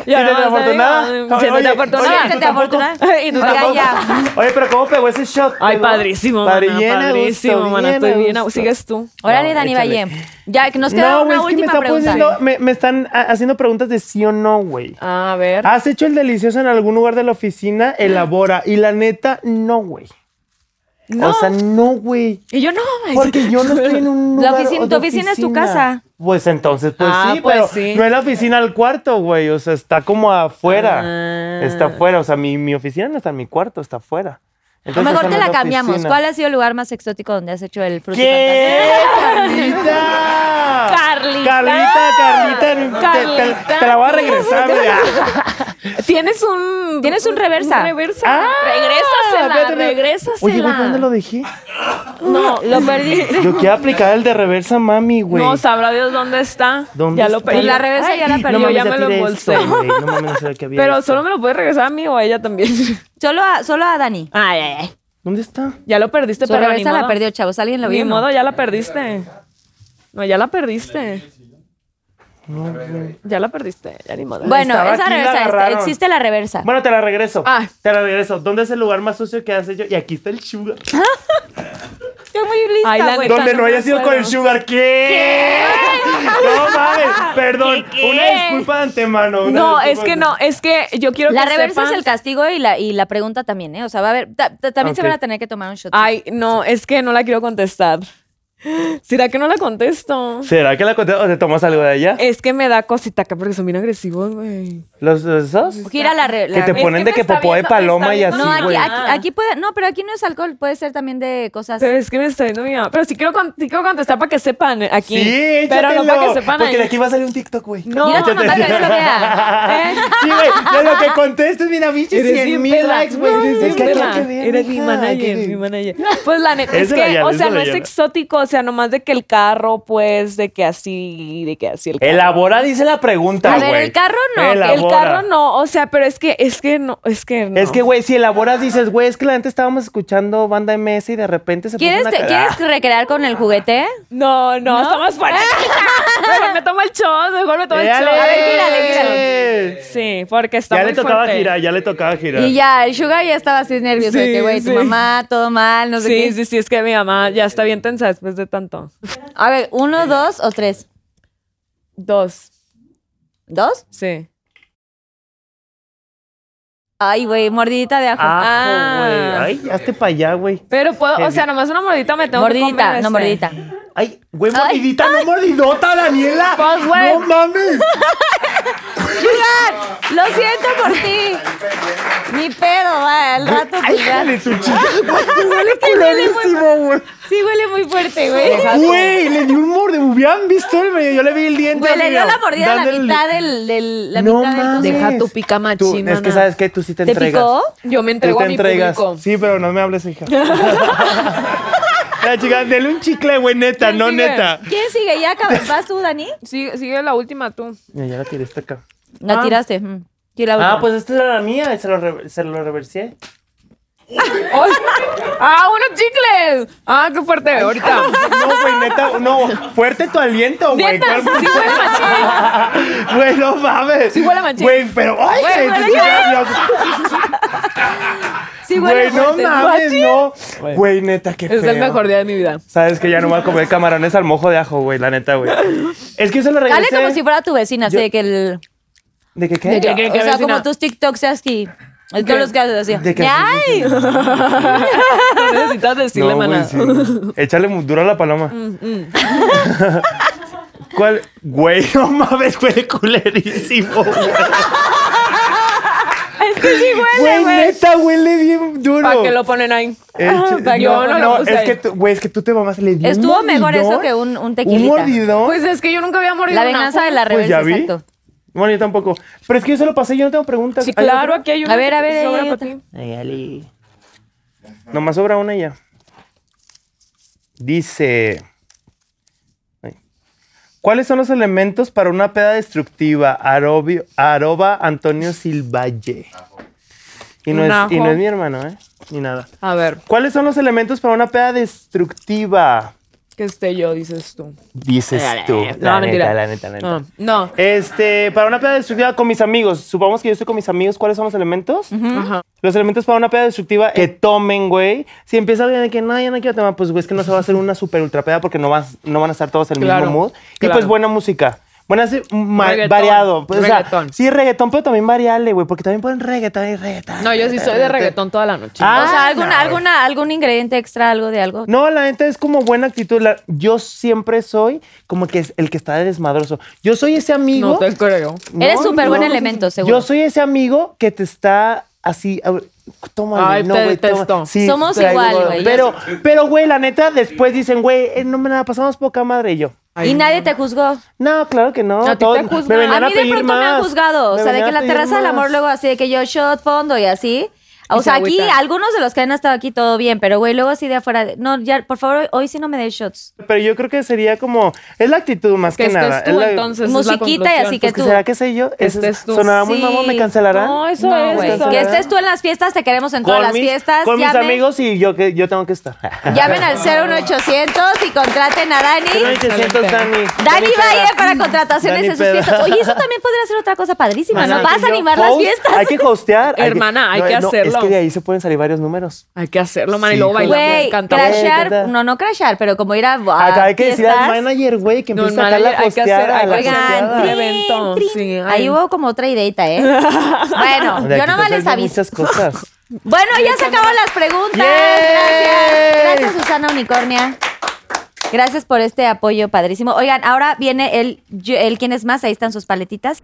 Siéntete afortunada. Siéntete Oye, afortunada. oye, Siéntete tú tampoco- afortunada. Y tú Oiga, tampoco. ya. Oye, pero ¿cómo pegó ese shot? Ay, padrísimo, padrísimo, mana, estoy bien. Sigues tú. Órale, No, Dani. Valle. Ya, que nos queda No, una güey, es que me última están pregunta. poniendo, me, me están ah, haciendo preguntas de sí o no, güey. A ver. ¿Has hecho el delicioso en algún lugar de la oficina? Elabora. Y la neta, no, güey. No. O sea, no, güey. Y yo no, güey. Porque yo no estoy en un La lugar oficina- de tu oficina es tu casa. Pues entonces, pues Ah, sí, pues pero sí. no es la oficina al cuarto, güey. O sea, está como afuera. Ah. Está afuera. O sea, mi, mi oficina no está en mi cuarto, está afuera. A lo mejor te la cambiamos. ¿Cuál ha sido el lugar más exótico donde has hecho el fruto ¿Qué? ¡Carlita! Carlita. Carlita, Carlita. te- Te, la voy a regresar. Tienes un... Tienes un reversa. reversa. Ah, regrésasela, regrésasela. Oye, güey, ¿dónde lo dejé? No, Lo perdiste. Yo quiero aplicar el de reversa, mami, güey. no, sabrá Dios dónde está. ¿Dónde ya lo perdí. Pues la reversa ya la No perdió. mames, mames, ya me lo embolsé. esto. No mames, no sabía que había Pero esto. solo me lo puedes regresar a mí o a ella también. Solo a, solo a Dani. Ay, ay, ay. ¿Dónde está? Ya lo perdiste, Su pero ni reversa la perdió, chavos. ¿Alguien lo Ni vio? no? modo, ya la perdiste. No, ya la perdiste. Ya la perdiste, ya ni modo. Bueno, Estaba esa aquí, la reversa, este, agarraron. existe la reversa. Bueno, te la regreso. Ah. Te la regreso. ¿Dónde es el lugar más sucio que has hecho? Y aquí está el sugar. Estoy muy lista, Ay, la güey. neta. Donde no me haya sido con acuerdo. el sugar. ¿Qué? No mames. Perdón. Una disculpa de antemano. una No, disculpa es que no, es que yo quiero La que reversa sepan- es el castigo y la, y la pregunta también, ¿eh? O sea, va a haber. ta- ta- también se Ok. van a tener que tomar un shot. Ay, no, es que no la quiero contestar. ¿Será que no la contesto? ¿Será que la conté o te tomas algo de allá? Es que me da cosita acá porque son bien agresivos, güey. ¿Los, los esos? Gira la. re- Que la- te ponen que de que popó de viendo- paloma y así, No, aquí, güey. aquí, aquí puede. No, pero aquí no es alcohol, puede ser también de cosas. Pero es que me está viendo mi mamá. Pero sí quiero, con- sí quiero contestar para que sepan aquí. Sí, Pero no para que sepan Porque de aquí va a salir un TikTok, güey. No, Mira no, mamá que eso vea. ¿Eh? Sí, güey. De lo que contestes, mira, Eres 100 bien mil perra. likes, güey. No, es que perra. que ver, Eres mi manager, mi manager. Pues la neta, es que, la o sea, no la es exótico, o sea, nomás de que el carro, pues, de que así, de que así el carro. Elabora, dice la pregunta, A güey. ver, el carro no, El carro no, o sea, pero es que, es que no, es que no. Es que, güey, si elaboras, dices, güey, es que la gente estábamos escuchando banda MS y de repente se puso ¿Quieres, una te- cagada. ¿Quieres recrear con el juguete? No, no, está más fuerte. mejor me tomo el shot, mejor me tomo el shot. A ver, gírale, gírale. Sí, porque está Ya muy le tocaba fuerte. girar, ya le tocaba girar. Y ya, el Sugar ya estaba así nervioso de Sí, que, güey, tu sí. mamá, todo mal, no sé Sí, qué. sí, sí, es que mi mamá ya está bien tensa después de tanto. A ver, ¿uno, dos o tres? Dos. ¿Dos? Sí. Ay, güey, mordidita de ajo. Ah. Ajo, güey. Ay, hazte para allá, güey. Pero puedo, o sea, nomás una mordidita me tengo que mordidita, comer no ese. mordidita. Ay, güey, Ay, mordidita, no mordidota, Daniela. Pues, güey. No mames. Lo siento por ti. Mi pedo, va, al rato Ay, pues ya. jale tu chica. Huele culerísimo, güey. Sí huele muy fuerte, güey. Güey, le dio un morde. Hubieran visto el medio. Yo le vi el diente. Güey, le dio la mordida a la dándole- mitad del, del la No mitad del mames. Deja tu pica Tú, machina. es que sabes que tú sí te ¿Te entregas. picó? Yo me Tú entrego te a mi entregas. público. Sí, pero no me hables, hija. La chica, dele un chicle, güey, neta, ¿Quién no sigue? neta. ¿Quién sigue? ¿Ya acab- vas tú, Dani? Sigue, sigue la última tú. Mira, ya la tiré esta acá. La Ah. tiraste. mm. Sí, la última. Ah, pues esta era la mía. Se lo, re- se lo reversé. ¡Ah, unos chicles! ¡Ah, qué fuerte! Ahorita. No, güey, neta, no. Fuerte tu aliento, güey. Neta, ¿Cuál- sí huele machín. Güey, no mames. Sí huele machín. Güey, pero. ¡Ay, Güey, Sí, huele Güey, no fuerte. mames, no. Güey, neta, qué Es feo. el mejor día de mi vida. Sabes que ya no voy a comer camarones al mojo de ajo, güey, la neta, güey. Es que yo se lo regresé. Dale como si fuera tu vecina, así Yo- de que el... ¿De qué qué? ¿De qué, qué? O sea, vecina? como tus TikToks así. Todos los que haces así. ¿De qué? ¡Ay! No necesitas decirle, No, güey, maná. sí, güey. Échale mu- duro a la paloma. ¿Cuál? Güey, no mames, huele culerísimo, güey. Es que sí huele, Güey, neta, huele bien duro. ¿Para qué lo ponen ahí? Eche- ¿Para qué no, no lo no, puse es ahí? que, tú- güey, es que tú te mamás le dio un Estuvo mejor eso mordidón. que un, un Un tequilita. mordidón. Pues es que yo nunca había mordido La un venganza de la Pues reversa, ya vi. exacto. Bueno, yo tampoco. Pero es que yo se lo pasé, yo no tengo preguntas. Sí, ¿Hay claro, otra? aquí hay una A ver, a ver, sobra para ti. Ay, Ali. Nomás sobra una ya. Dice. Ay. ¿Cuáles son los elementos para una peda destructiva? Arobio, arroba Antonio Silvalle. Y no, es, y no es mi hermano, ¿eh? Ni nada. A ver, ¿Cuáles son los elementos para una peda destructiva? Que esté yo, dices tú. Dices tú. No, La mentira. neta, la neta, la neta. No, no. Este, para una peda destructiva con mis amigos. Supongamos que yo estoy con mis amigos. ¿Cuáles son los elementos? Ajá. Los elementos para una peda destructiva que tomen, güey. Si empieza alguien de que no, ya no quiero tomar, pues güey, es que no se va a hacer una super ultra peda porque no, vas, no van a estar todos en el Claro, mismo mood. Y claro. pues buena música. Buena, sí, ma- Reggaetón, variado. Pues, o sea, reggaetón. sí, reggaetón, pero también variable, güey, porque también ponen reggaetón y reggaetón. No, yo sí soy de reggaetón toda la noche. Ah, o sea, alguna, no, alguna, algún ingrediente extra, algo de algo. No, la neta es como buena actitud. La- yo siempre soy como que es el que está de desmadroso. Yo soy ese amigo. No te creo. Eres súper buen elemento, seguro. Yo soy ese amigo que te está así. Toma, Ay, no, te güey, toma. detesto. Somos traigo- igual, güey. Pero, pero, güey, la neta, después dicen, güey, eh, no me la pasamos poca madre y yo. Ay, y no. nadie te juzgó. No, claro que no. A ti te me A a, mí de pronto me han más. juzgado. O sea, de que la terraza del amor más. luego así, de que yo shot, fondo y así. O sea, se aquí algunos de los que han estado aquí todo bien, pero güey, luego así de afuera. de- No, ya, por favor, hoy, hoy sí no me des shots. Pero yo creo que sería como. Es la actitud más que, Que nada. tú es la- entonces. es Musiquita y así que Pues que tú. será que sé yo. Que estés tú. Sonará muy Sí. mamón, me cancelarán. No, eso No, es. Que es. estés tú en las fiestas, te queremos en todas las mis, fiestas. con mis amigos y yo que yo tengo que estar. Llamen al 01800 y contraten a Dani. 0800 Dani. Dani Valle para contrataciones Dani en sus fiestas. Oye, eso también podría ser otra cosa padrísima, ¿no? Vas a animar las fiestas. Hay que hostear. Hermana, hay que Es hacerlo. que de ahí se pueden salir varios números. Hay que hacerlo, man. Sí, y luego bailamos, cantamos. Canta. no, no crashear, pero como ir a, a Acá hay que decir al manager, güey, que No, empiece no, a sacar la hosteada. hay la que hacer Oigan, evento. Sí, ahí hubo como otra ideita, ¿eh? bueno, De yo nomás les aviso. muchas cosas. Bueno, ya se acaban las preguntas. Gracias. Gracias, Susana Unicornia. Gracias por este apoyo padrísimo. Oigan, ahora viene el, el quién es más. Ahí están sus paletitas.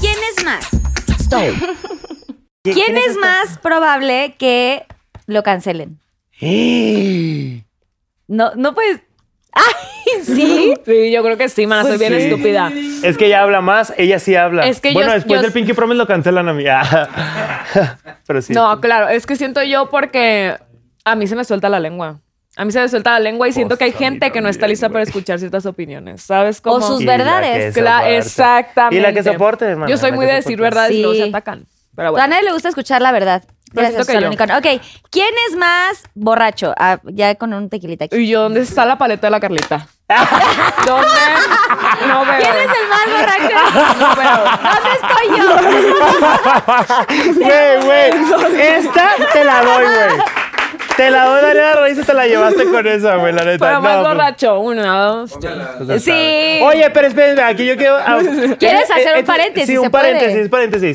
¿Quién es más? ¿Quién es más probable que lo cancelen? No, no puedes. ¡Ay! ¿Sí? Sí, yo creo que sí, man. Soy bien Sí. estúpida. Es que ella habla más, ella sí habla. Es que bueno, yo- después yo- del Pinky Promise lo cancelan a mí. Ah. Pero sí. No, claro, es que siento yo porque a mí se me suelta la lengua. A mí se me suelta la lengua y siento que hay Pues, a mí gente que no está lista para escuchar ciertas opiniones. ¿Sabes cómo? O sus Y la verdades. que Cla- soporte. exactamente. Y la que soporte, hermano. Yo soy muy que de decir verdades y luego se atacan. Pero A nadie le gusta escuchar la verdad. Pero Gracias, que yo. Ok, ¿quién es más borracho? Ah, ya con un tequilita aquí. ¿Y yo dónde está la paleta de la Carlita? ¿Dónde? No veo. ¿Quién es el más borracho? No veo. ¿Dónde estoy yo? Güey, güey. Esta te la doy, güey. Te la doy, Daniela Rodríguez, y te la llevaste con esa, güey, la neta. Pero más No, pues, borracho. Una, dos. Sí. Oye, pero espérenme, aquí yo quiero. ah, ¿Quieres eh, hacer eh, un paréntesis? Sí, ¿Se un puede? paréntesis, paréntesis.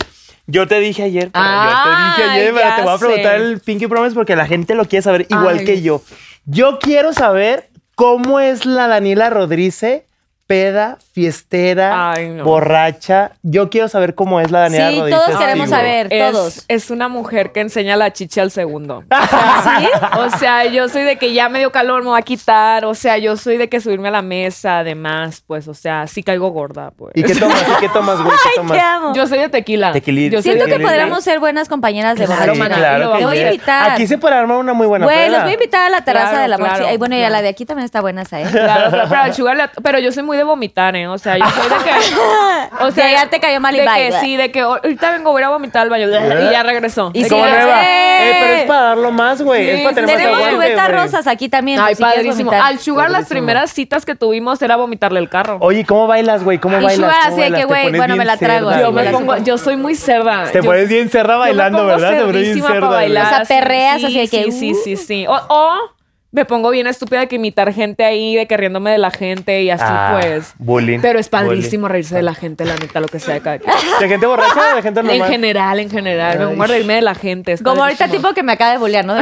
Yo te dije ayer, pero Ah, yo te dije ayer, pero te voy a preguntar sé. el Pinky Promise porque la gente lo quiere saber igual Ay. que yo. Yo quiero saber cómo es la Daniela Rodríguez, peda, fiestera, Ay, no. borracha. Yo quiero saber cómo es la Daniela Sí, Rodríguez. todos queremos saber, Es, todos. es una mujer que enseña la chicha al segundo. O sea, o sea, yo soy de que ya me dio calor, me voy a quitar. O sea, yo soy de que subirme a la mesa, además, pues, o sea, sí caigo gorda, pues. ¿Y qué tomas? ¿Y qué tomas, güey? ¿Qué Ay, tomas? te amo. Yo soy de tequila. Tequilita. Yo soy Siento de que tequila. podríamos ser buenas compañeras de Claro, borracho. mana, claro que Te voy a sí. invitar. Aquí se puede armar una muy buena Güey, peda. los voy a invitar a la terraza Claro, de la claro, Mochi. Ay, bueno, y a claro. la de aquí también está buena esa, ¿eh? Claro, claro, pero sugar pero yo soy muy de vomitar, ¿eh? O sea, yo soy de que. O Que ya te cayó mal y de bye. que sí, de que ahorita vengo, voy a vomitar al baño. Y ya regresó. Y ¿Cómo le va? ¡eh! Pero es para darlo más, güey. Sí, es para tener más Tenemos cubetas rosas aquí también. Ay, padrísimo. Al sugar, las primeras citas que tuvimos era vomitarle el carro. Oye, ¿cómo bailas, güey? ¿Cómo Y bailas? Sugar ¿Cómo así de que, güey, bueno, me la trago. yo me pongo, yo soy muy cerda. Te pones bien cerda bailando, ¿verdad? Te pones bien cerda. O sea, perreas sí, así de que, Sí, sí, uh. sí, o me pongo bien estúpida de que imitar gente ahí, de que riéndome de la gente y así, Ah, pues. bullying, Pero es padrísimo reírse de la gente, la neta, lo que sea de cada. ¿De gente borracha o de gente En normal? general, en general. Me pongo a reírme de la gente. es Como ahorita tipo que me acaba de bolear, ¿no?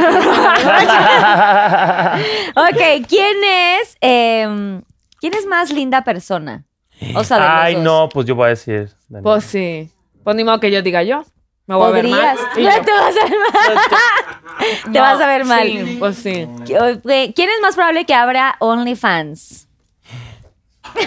ok, ¿quién es, eh, quién es más linda persona? O sea, de los Ay, dos. no, pues yo voy a decir. Pues sí. Pues ni modo que yo diga yo. Me voy a ver mal. Podrías. Y Ya yo, te vas a ver mal. te no, vas a ver mal. Sí, pues sí. ¿Quién es más probable que abra OnlyFans?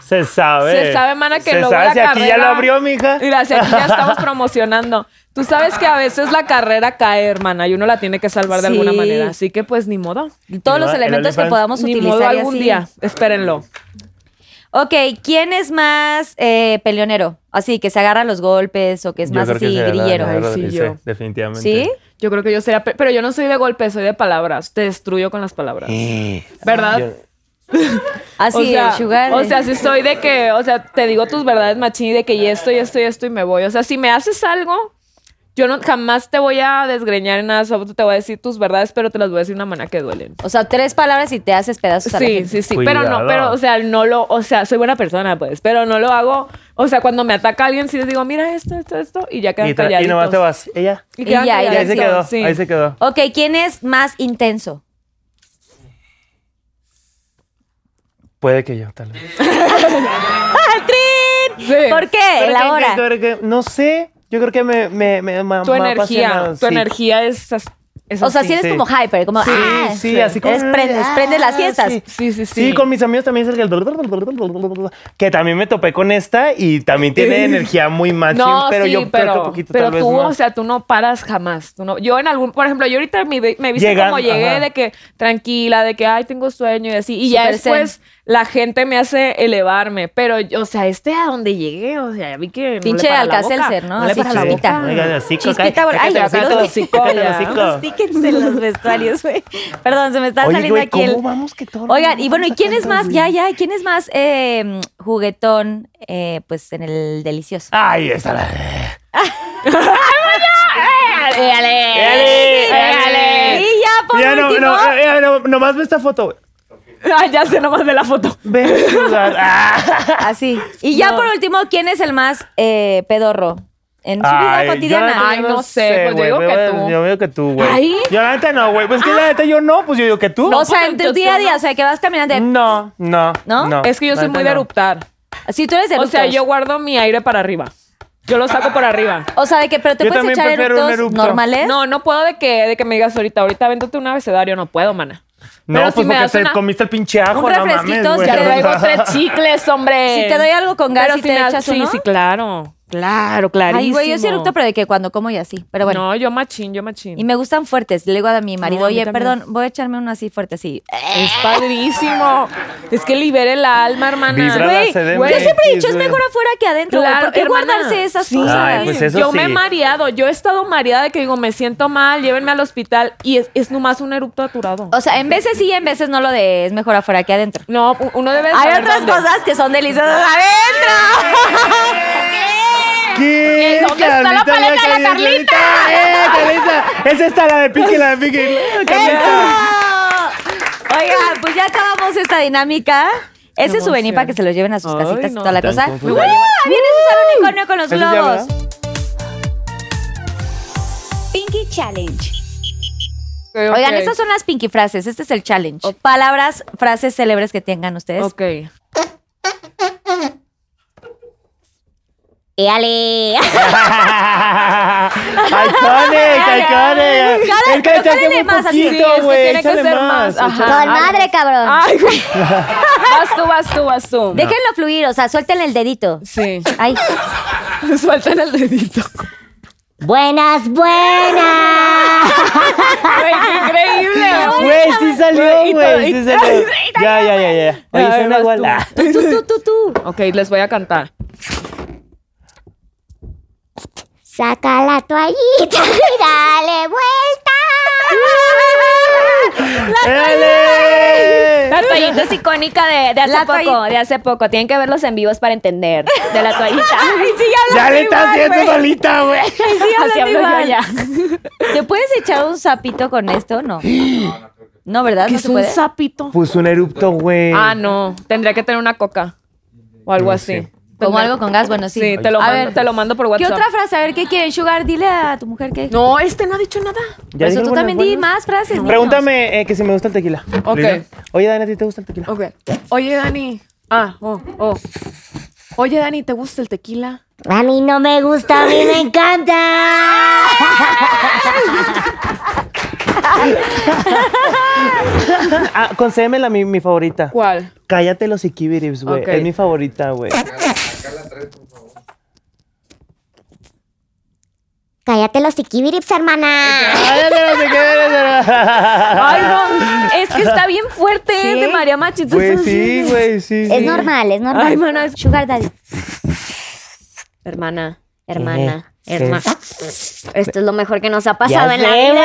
Se sabe. Se sabe, mana, que Se luego sabe, la si aquí ya carrera- lo abrió, mija. Mira, si aquí ya estamos promocionando. Tú sabes que a veces la carrera cae, hermana, y uno la tiene que salvar de Sí. alguna manera. Así que, pues, ni modo. Todos los el elementos que podamos Ni utilizar. modo y algún así. día. Espérenlo. Ok, ¿quién es más eh, peleonero? Así, que se agarra a los golpes o que es Yo más así sí, grillero. Ay, sí, yo. Definitivamente. ¿Sí? Yo creo que yo sería... pe- Pero yo no soy de golpes, soy de palabras. Te destruyo con las palabras. ¿Verdad? Yo- Así, o sea, el sugar. O sea, si estoy de que, o sea, te digo tus verdades, machín, de que y esto, y esto, y esto, y me voy. O sea, si me haces algo, yo no jamás te voy a desgreñar en nada, solo te voy a decir tus verdades, pero te las voy a decir de una manera que duelen. O sea, tres palabras y te haces pedazos a la Sí, gente. sí, sí. Pero no, pero, o sea, no lo, o sea, soy buena persona, pues, pero no lo hago. O sea, cuando me ataca alguien, sí les digo, mira esto, esto, esto, y ya quedan Y, tra- y calladitos. nomás te vas. Ella. Y Y ya, y Y ahí se calladitos, quedó. sí. Ahí se quedó. Ok, ¿quién es más intenso? Puede que yo, tal vez. ¡Trin! Sí. ¿Por qué? Que- que- no sé. Yo creo que me. me, me, me- Tu me energía, apasiona, tu sí. energía es, es O sea, si eres sí. como hyper, como Sí, ah, sí, así como. Desprendes, ah, prendes las fiestas. sí. Sí, sí, sí. Sí, con mis amigos también es el que también me topé con esta y también tiene energía muy machín, No, pero sí, yo pero, creo que un poquito pero tal vez tú, más. o sea, tú no paras jamás. Tú no, yo en algún, por ejemplo, yo ahorita me, me viste como llegué ajá. de que tranquila, de que ay tengo sueño y así. Y ya después la gente me hace elevarme. Pero, o sea, este a donde llegué, o sea, ya vi que. Pinche no boca. Alka-Seltzer, ¿no? le Así para la chispita. boca. Chispita, ay, cállate, los los vestuarios, güey. Perdón, se me está Oye, saliendo güey, aquí el... ¿cómo vamos que todo? Oigan, y bueno, ¿y quién es más, ya, ya, quién es más eh, juguetón, eh, pues, en el delicioso? Ay, esta la... Éale, éale. Y ya, por Ya no, último, no, eh, ya no, nomás ve esta foto. güey. Ay, ya sé nomás de la foto. Ah. así. Y ya No. por último, ¿quién es el más eh, pedorro en su Ay, vida cotidiana? Ay, no sé, pues yo digo que veo- tú. Yo digo que tú, güey. Ay. Yo la neta no, güey. Pues que la neta yo no, pues yo digo que tú. o sea, en tu yo- día a yo día, no. o sea, que vas caminando de... No, no, ¿No? no. Es que yo La soy neta muy de no. eruptar. Si tú eres de O sea, eructos. yo guardo mi aire para arriba. Yo lo saco por arriba. O sea, de que, pero te Yo puedes también echar prefiero un eructos eructo. normales. No, no puedo de que, de que me digas ahorita, ahorita véndote un abecedario, no puedo, mana. No, Pero pues si me porque das te una- comiste el pinche ajo, Un no mames, refresquito, güey. Ya traigo tres chicles, hombre. Si te doy algo con gas Pero y si te me echas Sí, uno. sí, claro. Claro, claro. Ay, güey, yo sí eructo, pero de que cuando como y así. Pero bueno. No, yo machín, yo machín. Y me gustan fuertes. Le digo a mi marido, No, a mí oye, también. perdón, voy a echarme uno así fuerte, así. Es padrísimo. Es que libera el alma, hermana. Vibra la Güey, yo siempre he dicho, es mejor afuera que adentro. güey. Claro, ¿Por qué hermana. guardarse esas Sí. cosas? Ay, pues eso yo me he mareado. Yo he estado mareada de que digo, me siento mal, llévenme al hospital. Y es, es nomás un eructo aturado. O sea, en veces sí, en veces no lo de es mejor afuera que adentro. No, uno debe Hay saber otras dónde. cosas que son deliciosas adentro. ¿Qué? ¿Dónde está la paleta de la Carlita? ¡Eh, Carlita! Esa está la de Pinky, la de Pinky. Carlita. Oigan, pues ya acabamos esta dinámica. Ese es souvenir para que se lo lleven a sus Ay, casitas y no. toda la cosa. ¡Uh! Viene Susana Unicornio con los ¿Eso ya, globos. verdad? Pinky Challenge. Oigan, estas son las Pinky frases. Este es el challenge. Palabras, frases célebres que tengan ustedes. Ok. ¡Éale! ¡Iconic, iconic! Es que cálale muy más así. Sí, poquito, es que güey. tiene que Échale ser más. Échale Con madre, cabrón. Ay, güey. vas tú, vas tú, vas tú. Déjenlo fluir, o sea, suéltenle el dedito. Sí. Ay. Suelten el dedito. Buenas, buenas. Güey, qué increíble. Güey, sí salió, Güey. Sí salió. Ya, ya, ya, ya. Oye, suena igual. tú. Tú, tú, tú, tú. Ok, les voy a cantar. Saca la toallita y dale vuelta. ¡Éale! La toallita es icónica de, de hace La poco, toallita. de hace poco. Tienen que verlos en vivos para entender de la toallita. Ya le está haciendo solita, güey. Así hablo yo ya. ¿Te puedes echar un sapito con esto? No. No, ¿verdad? ¿Qué No es se un sapito? Puso un erupto, güey. Ah, no. Tendría que tener una coca. O algo así. Como Tendría- algo con gas, bueno, sí. Sí, te lo, A mando, ver, te lo mando por ¿Qué WhatsApp. otra frase? A ver, ¿qué quieren? Sugar, dile a tu mujer que... No, este no ha dicho nada. Ya Eso dije tú buenas, también di buenas. más frases, niños. Pregúntame eh, que si me gusta el tequila. Ok. Lina. Oye, Dani, ¿a ti te gusta el tequila? Ok. Oye, Dani. Ah, oh, oh. Oye, Dani, ¿te gusta el tequila? A mí no me gusta, a mí me encanta. Ah, concédemela mi, mi favorita. ¿Cuál? Cállate los ikibiribs, güey. Ok. Es mi favorita, güey. Cállate los tiquibirips, hermana. Cállate los ikibiribs. Ay, no. Es que está bien fuerte ¿Sí? de María Machito. Güey, sí, güey, sí. Es sí. normal, es normal. Ay, mana, es- Sugar Daddy. Hermana, hermana, Esto es lo mejor que nos ha pasado Ya en la sé, vida.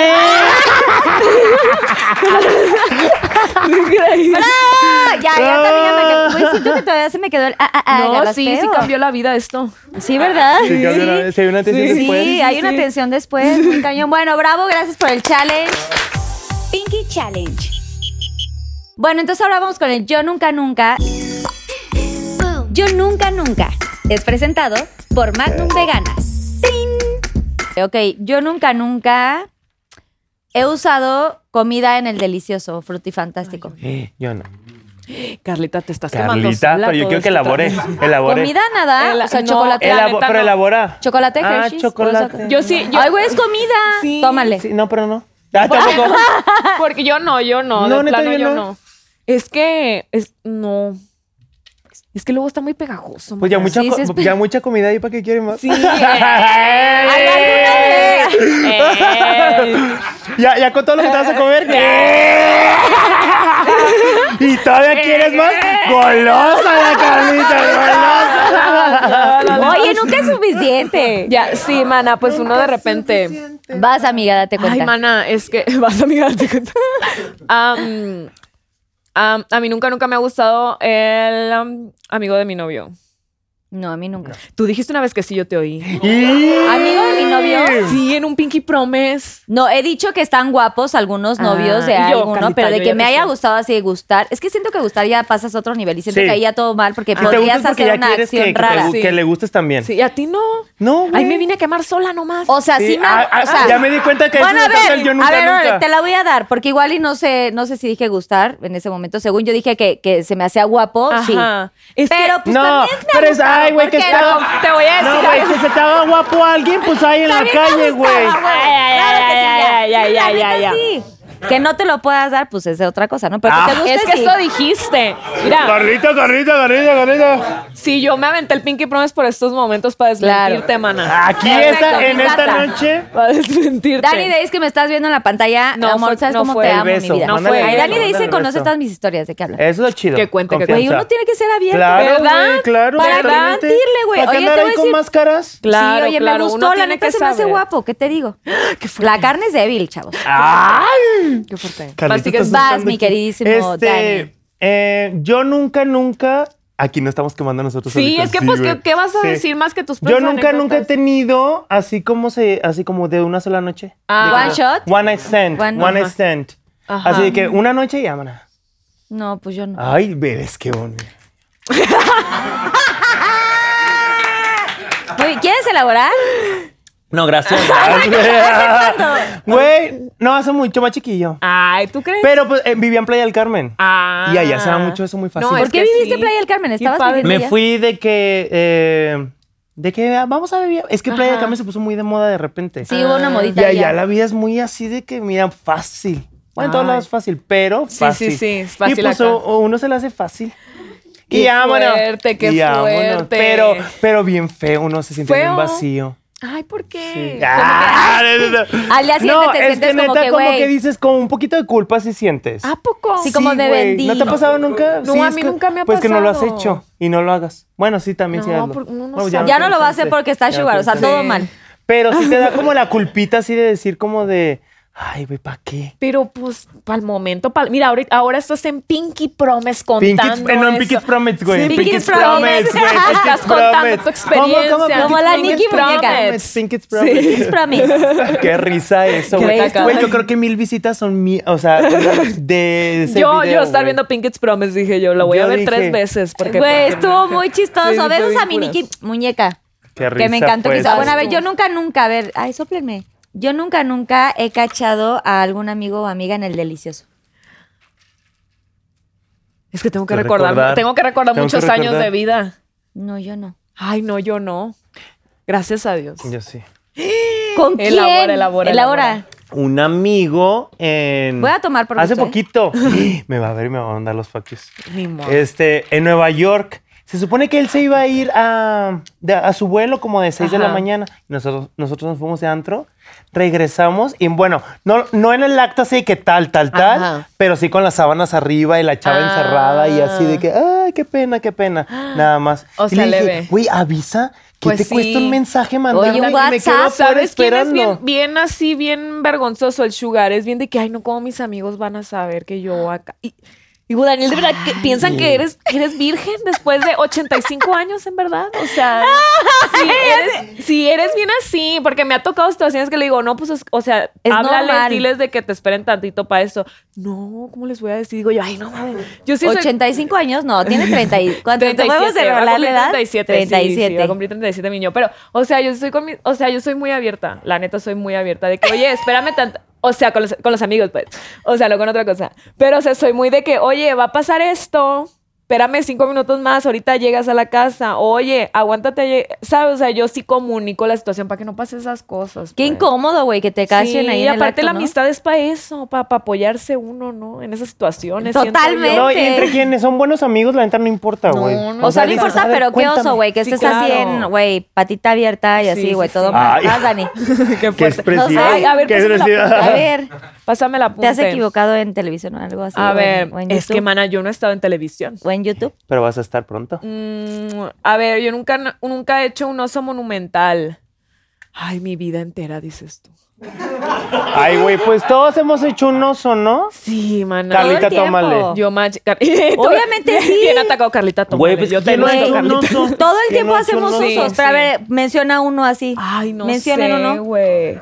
Ya, ya me quedó. Güey, siento que todavía se me quedó el... Ah, ah, ah, No, sí, sí cambió la vida esto. Sí, ¿verdad? Sí, cambió la- se ve una atención Sí, después. hay una tensión después, muy cañón. Bueno, bravo, gracias por el challenge. Pinky Challenge. Bueno, entonces ahora vamos con el Yo Nunca Nunca. Yo Nunca Nunca. Es presentado por Magnum Veganas. ¡Tin! Ok, yo nunca nunca he usado comida en el delicioso, frutifantástico. Yo no. Carlita, te estás quemando Carlita, sola pero yo todo quiero que este elabore. tra- Elabore. ¿Comida nada? El- o sea, no, chocolate. la Elabo- neta pero no. elabora. ¿Chocolate Ah, Hershey's? chocolate. Yo sí, yo, Ay, güey, es comida. Sí. Tómale. Sí, no, pero no. Ah, tampoco. porque yo no, yo no, No, de neta, plano yo yo no. no. Es que, es, no. Es que luego está muy pegajoso. Pues ya mucha, Sí, sí, ya mucha comida, ¿y para qué quieren más? Sí. eh. Eh. Ya, ya con todo lo que te vas a comer. y todavía quieres más. Golosa la Carlita, golosa. Oye, nunca es suficiente. Ya, sí, mana, pues uno de repente. Vas, amiga, date cuenta. Ay, mana, es que vas amiga, date cuenta. Am, am, a mí nunca, nunca me ha gustado el am, amigo de mi novio. No, a mí nunca. Tú dijiste una vez que sí, yo te oí. ¿Amigo de mi novio? Sí, en un Pinky Promise. No, he dicho que están guapos algunos novios de Ah, y yo, alguno, Carlita, pero de yo que ya me haya gustado así de gustar. Es que siento que gustar ya pasas a otro nivel y siento Sí. que ahí ya todo mal porque te podrías gustas porque hacer ya una quieres acción que, que, te rara. gu- Sí. que le gustes también. Sí, y a ti no. No, Ay, güey. me vine a quemar sola nomás. O sea, sí, Sí, me ah, ah, o sea, ya me di cuenta que bueno, a trata ver, del yo nunca, a ver, órale, nunca. te la voy a dar, porque igual y no sé, no sé si dije gustar en ese momento. Según yo dije que, que se me hacía guapo, sí. Ajá. Es que- Pero pues no, también me ha pero es, gustado, ay, güey, que ¿por qué estaba. no? te voy a decir No, güey, que se haga guapo alguien, pues ahí en la calle, güey. Claro que sí, ya. ya, Sí, ya, la Que no te lo puedas dar, pues es otra cosa, ¿no? Pero Ah. que te guste, Es que sí. esto dijiste. Mira, Carlita, Carlita, Carlita, Carlita. si yo me aventé el Pinky Promise por estos momentos para desmentirte, Claro. mana. Aquí Perfecto, esta, en me esta encanta. noche. Para desmentirte. Dani Days, que me estás viendo en la pantalla, No, amor, fue- ¿sabes no cómo fue te el amo, beso. mi vida? No Mándale fue. Ay, el Dani beso, Days mándale se el conoce beso. todas mis historias, ¿de qué habla? Eso es lo chido. Que cuente, que Güey, Confianza. uno tiene que ser abierto. Claro, ¿verdad? güey, claro. Para totalmente. mentirle, güey. ¿Para qué Oye, andar ahí a con decir- máscaras? Claro, sí, oye, claro, me uno gustó, la tiene neta que se me hace saber. guapo, ¿qué te digo? La carne es débil, chavos. ¡Ay! Qué fuerte. Estás Vas, mi queridísimo Este, Dani. eh, yo nunca, nunca aquí no estamos quemando nosotros. Sí, es que sí, pues. ¿qué, qué vas a Sí. decir más que tus Yo nunca, nunca he anécdotas? tenido así como se, así como de una sola noche. Ah. One shot. One night stand. One- One, night stand. Ajá. Así que una noche y vámonos. No, pues yo no. Ay, ves qué bonito. ¿Quieres elaborar? No, gracias. Güey, no, hace mucho más chiquillo. Ay, ¿tú crees? Pero pues eh, vivía en Playa del Carmen. Ah. Y allá se da mucho eso muy fácil. No, ¿Por es qué que viviste sí. en Playa del Carmen? ¿Estabas padre. viviendo Me allá? fui de que. eh, de que ah, vamos a vivir. Es que Playa del. Carmen se puso muy de moda de repente. Sí, hubo una Ah. modita Y allá. la vida es muy así de que, mira, fácil. Bueno, en todos lados es fácil, pero Sí, fácil. sí, sí, es fácil Y pues acá. o- uno se le hace fácil. Qué vámonos. fuerte, qué Y vámonos. fuerte. Pero, pero bien feo, uno se siente bien Feo. vacío. Ay, ¿por qué? Sí. Ah, no. Al día siguiente No, te es sientes que como neta, que, como que dices, como un poquito de culpa si sientes. ¿A poco? Sí, como de vendí. ¿No te ha pasado nunca? No, Sí, a es mí nunca me ha Pues que no lo has pasado. hecho y no lo hagas. Bueno, sí, también sí No, hazlo. porque uno no. Ya no lo va a hacer porque está sugar, o sea, todo Sí. mal. Pero sí te da como la culpita así de decir como de, ay, güey, ¿para qué? Pero pues, para el momento, pa'l- mira, ahorita, ahora estás en Pinky Promise Pinky, contando eh, no, en. Pinky Promise, güey. Sí, Pinky Pinky Promise, Promise. güey. Pinky Estás contando Promise. tu experiencia. ¿Cómo, cómo? Como la Pinky Muñeca. Promise, Pinky Promise. It's promise. Qué risa eso, güey. risa. Güey, yo creo que mil visitas son mi, o sea, de ese Yo, video, yo estar viendo Pinky Promise, dije yo, lo voy Yo a ver dije- tres veces. Porque, Güey, estuvo muy chistoso. Sí, bien a mi. Nikki muñeca. Qué Que me risa encantó fue que. Bueno, a ver, yo nunca, nunca, a ver, ay, sóplenme. Yo nunca, nunca he cachado a algún amigo o amiga en el delicioso. Es que tengo que recordar, recordar. tengo que recordar Tengo que muchos años de vida. No, yo no. Ay, no, yo no. Gracias a Dios. Yo sí. ¿Con quién? Elabora, elabora, Elabora. Un amigo en... Voy a tomar por Hace gusto, ¿eh? poquito. me va a ver y me va a mandar los modo. Este, en Nueva York. Se supone que él se iba a ir a, de- a su vuelo como de 6 de la mañana. Nosotros, nosotros nos fuimos de antro, regresamos y bueno, no, no en el acto así de que tal, tal, tal, Ajá. pero sí con las sábanas arriba y la chava Ah. encerrada y así de que, ay, qué pena, qué pena. Nada más. O y sea, le dije, güey, avisa que Pues te cuesta sí. un mensaje mandarme Oye, un y me quedo WhatsApp, ¿Sabes quién es bien, esperando. bien así, bien vergonzoso el sugar? Es bien de que, ay, no, como mis amigos van a saber que yo acá. Y, digo, Daniel, de verdad, que piensan que eres, que eres virgen después de 85 años, en verdad. O sea, si eres, si eres bien así, porque me ha tocado situaciones que le digo, no, pues, es- o sea, Es háblales, normal. diles de que te esperen tantito para esto. No, ¿cómo les voy a decir? Digo yo, ay, no, mames. Yo sí soy 85 años, no, tiene 30 y... ¿Cuánto te 37, podemos va a la edad? 37, 37. 37. va a cumplir 37 mi niño. Pero, o sea, yo soy con mi- o sea, yo soy muy abierta. La neta, soy muy abierta. De que, oye, espérame tanto. O sea, con los, con los amigos, pues. O sea, no con otra cosa. Pero, o sea, soy muy de que, oye, va a pasar esto. Espérame cinco minutos más, ahorita llegas a la casa. Oye, aguántate, ¿sabes? O sea, yo sí comunico la situación para que no pase esas cosas. Qué pues. incómodo, güey, que te cachen Sí, ahí y en el aparte acto, la ¿no? amistad es para eso, para apoyarse uno, ¿no? En esas situaciones. Totalmente. No, y entre quienes son buenos amigos, la neta no importa, güey. no. O sea, no importa, ver, pero qué oso, güey, que Sí, estés así en, güey, patita abierta y Sí, así, sí, güey, sí. todo mal. Vas, Dani. Qué Qué fuerte. expresiva. No sé. Ay, a ver, Qué. A ver, Pásame la ¿te has equivocado en televisión o algo así? A ver, es que, mana, yo no he estado en televisión. ¿O en YouTube? Pero vas a estar pronto. Mm, a ver, yo nunca, nunca he hecho un oso monumental. Ay, mi vida entera, dices tú. Ay, güey, pues todos hemos hecho un oso, ¿no? Sí, mana. Carlita, tómale. Yo. Car- Obviamente sí. Bien atacado, Carlita, tómale. Güey, pues yo ¿quién te no un oso? Todo el ¿Quién tiempo hacemos oso? usos. Sí, Pero a ver, menciona uno así. Ay, no Mencionen sé, uno. güey.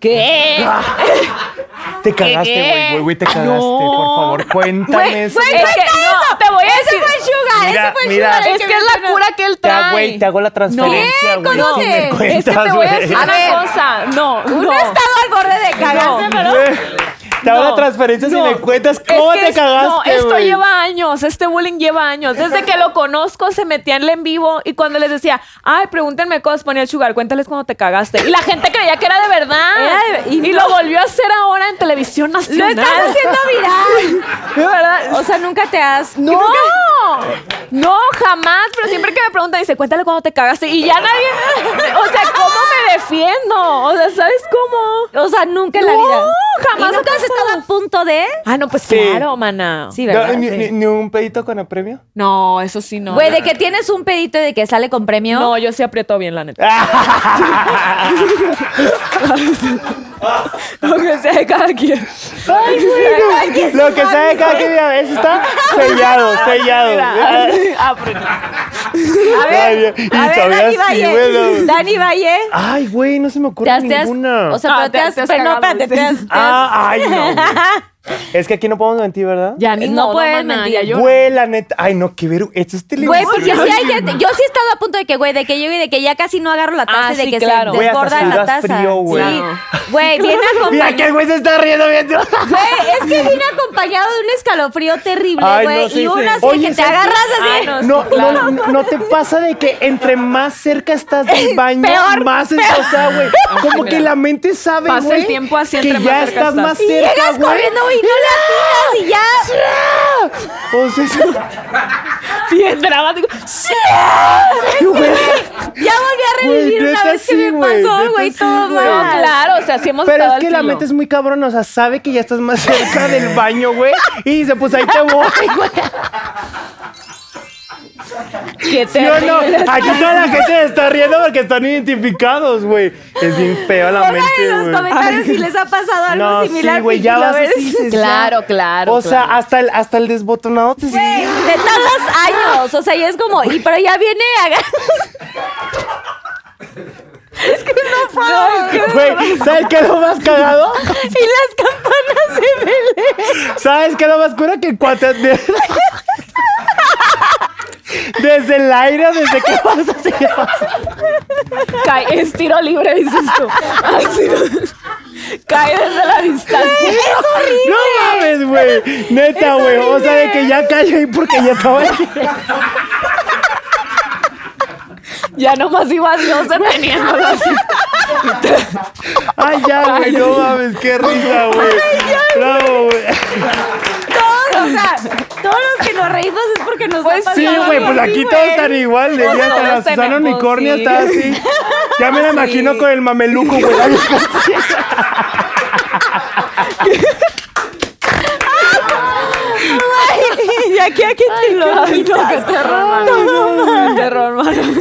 ¿Qué? Te cagaste, güey, güey, güey, te cagaste. No. Por favor, cuéntame eso. Es que no, te voy a decir. Sugar, Mira, ese fue mira. Sugar. Es que es la cura que él Ya, trae. güey, te hago la transferencia, güey. ¿Cómo si me Es que Es que cuentas, te voy a decir una cosa. No, Uno no. estaba al borde de cagarse, pero... Te hago No, la transferencia no. si me cuentas Es cómo que te cagaste, No, esto lleva años, este bullying lleva años. Desde que lo conozco se metía en el en vivo y cuando les decía, ay, pregúntenme cosas, ponía el sugar, cuéntales cuando te cagaste. Y la gente creía que era de verdad. Era de- y y lo volvió a hacer ahora en televisión Lo nacional. estás haciendo viral. De verdad. O sea, nunca te has... No, no, jamás, pero siempre que me preguntan, dice, cuéntale cuando te cagaste. Y ya nadie, o sea, ¿cómo me defiendo? O sea, ¿sabes cómo? O sea, nunca en la No, vida. jamás ¿Y nunca ha has estado a punto de...? Ah, no, pues Sí. claro, mana. Sí, No, ¿verdad? ni, Sí. ni- ni un pedito con el premio? No, eso sí no. Güey, de que tienes un pedito y de que sale con premio. No, yo sí aprieto bien, la neta. Lo que sea de cada quien. Lo que sabe cada quien, mira, eso está sellado, sellado. Mira, así, Freddy. A ver, Ay, y a ver, Dani Valle. bueno. Dani Valle. Ay, güey, no se me ocurre has, te has- ninguna. o sea, Ah, pero te te- has, te has pero no, espérate, te has, te has- ah, ay, no. güey. Es que aquí no podemos mentir, ¿verdad? Ya ni No modo, puedes maná, mentir. ya lloro. Güey, la neta. Ay, no, qué ver. Esto es Güey, televisión. porque sí hay gente. Yo sí he estado a punto de que, güey, de que yo y de que ya casi no agarro la taza Ah, y de sí, que claro. se Güey, desborda la taza. frío, güey. Sí. Güey, viene Mira que el acompañado. güey se está riendo bien. Güey, es que viene acompañado de un escalofrío terrible, Ay, güey. no, sí, y uno sí. así Oye, que te agarras así. Ah, no, No, sí, claro. no, no, no te pasa de que entre más cerca estás del baño, Peor, más enchosada, güey. Como mira. que la mente sabe, Pasa güey. el tiempo así que entre ya más cerca estás estás. más Y cerca, llegas güey. Y no le atinas y ya. O sea, eso- Bien dramático. güey. Ya volví a revivir Güey, una neta vez que sí, me güey, pasó, neta güey, sí, todo güey. mal. No, claro, o sea, sí hemos Pero estado es que la filo. mente es muy cabrona, o sea, sabe que ya estás más cerca del baño, güey. Y dice, pues ahí te voy, güey. Qué ¿Sí o no? Aquí toda la gente se está riendo porque están identificados, güey. Es bien feo la Pongan mente, en los güey. comentarios si les ha pasado algo No, similar. sí, güey, ya vas dices, ya. Claro, claro. O sea, claro. hasta el, hasta el desbotonado te sigue. Güey, de todos años. O sea, y es como, y pero ya viene a Es que no puedo. Güey, ¿sabes qué es lo más cagado? Y las campanas de Belén. ¿Sabes qué es lo más cura? Que cuando... de- Desde el aire, desde que vas así. Cae, es tiro libre, dices tú. Cae desde la distancia. No mames, güey. Neta, güey. O sea, de que ya cayó ahí porque ya estaba aquí. Ya nomás iba Dios deteniéndolo así. Ay, ya, güey. No mames, qué risa, güey. Bravo, güey. O sea, todos los que nos reímos es porque nos Pues ha Sí, güey, pues aquí todos están igual. De hasta la Susana Unicornia sí. está así. Ya me la imagino con el mameluco, güey. Y aquí, aquí te lo Ay, qué terror, mano. Terror, mano.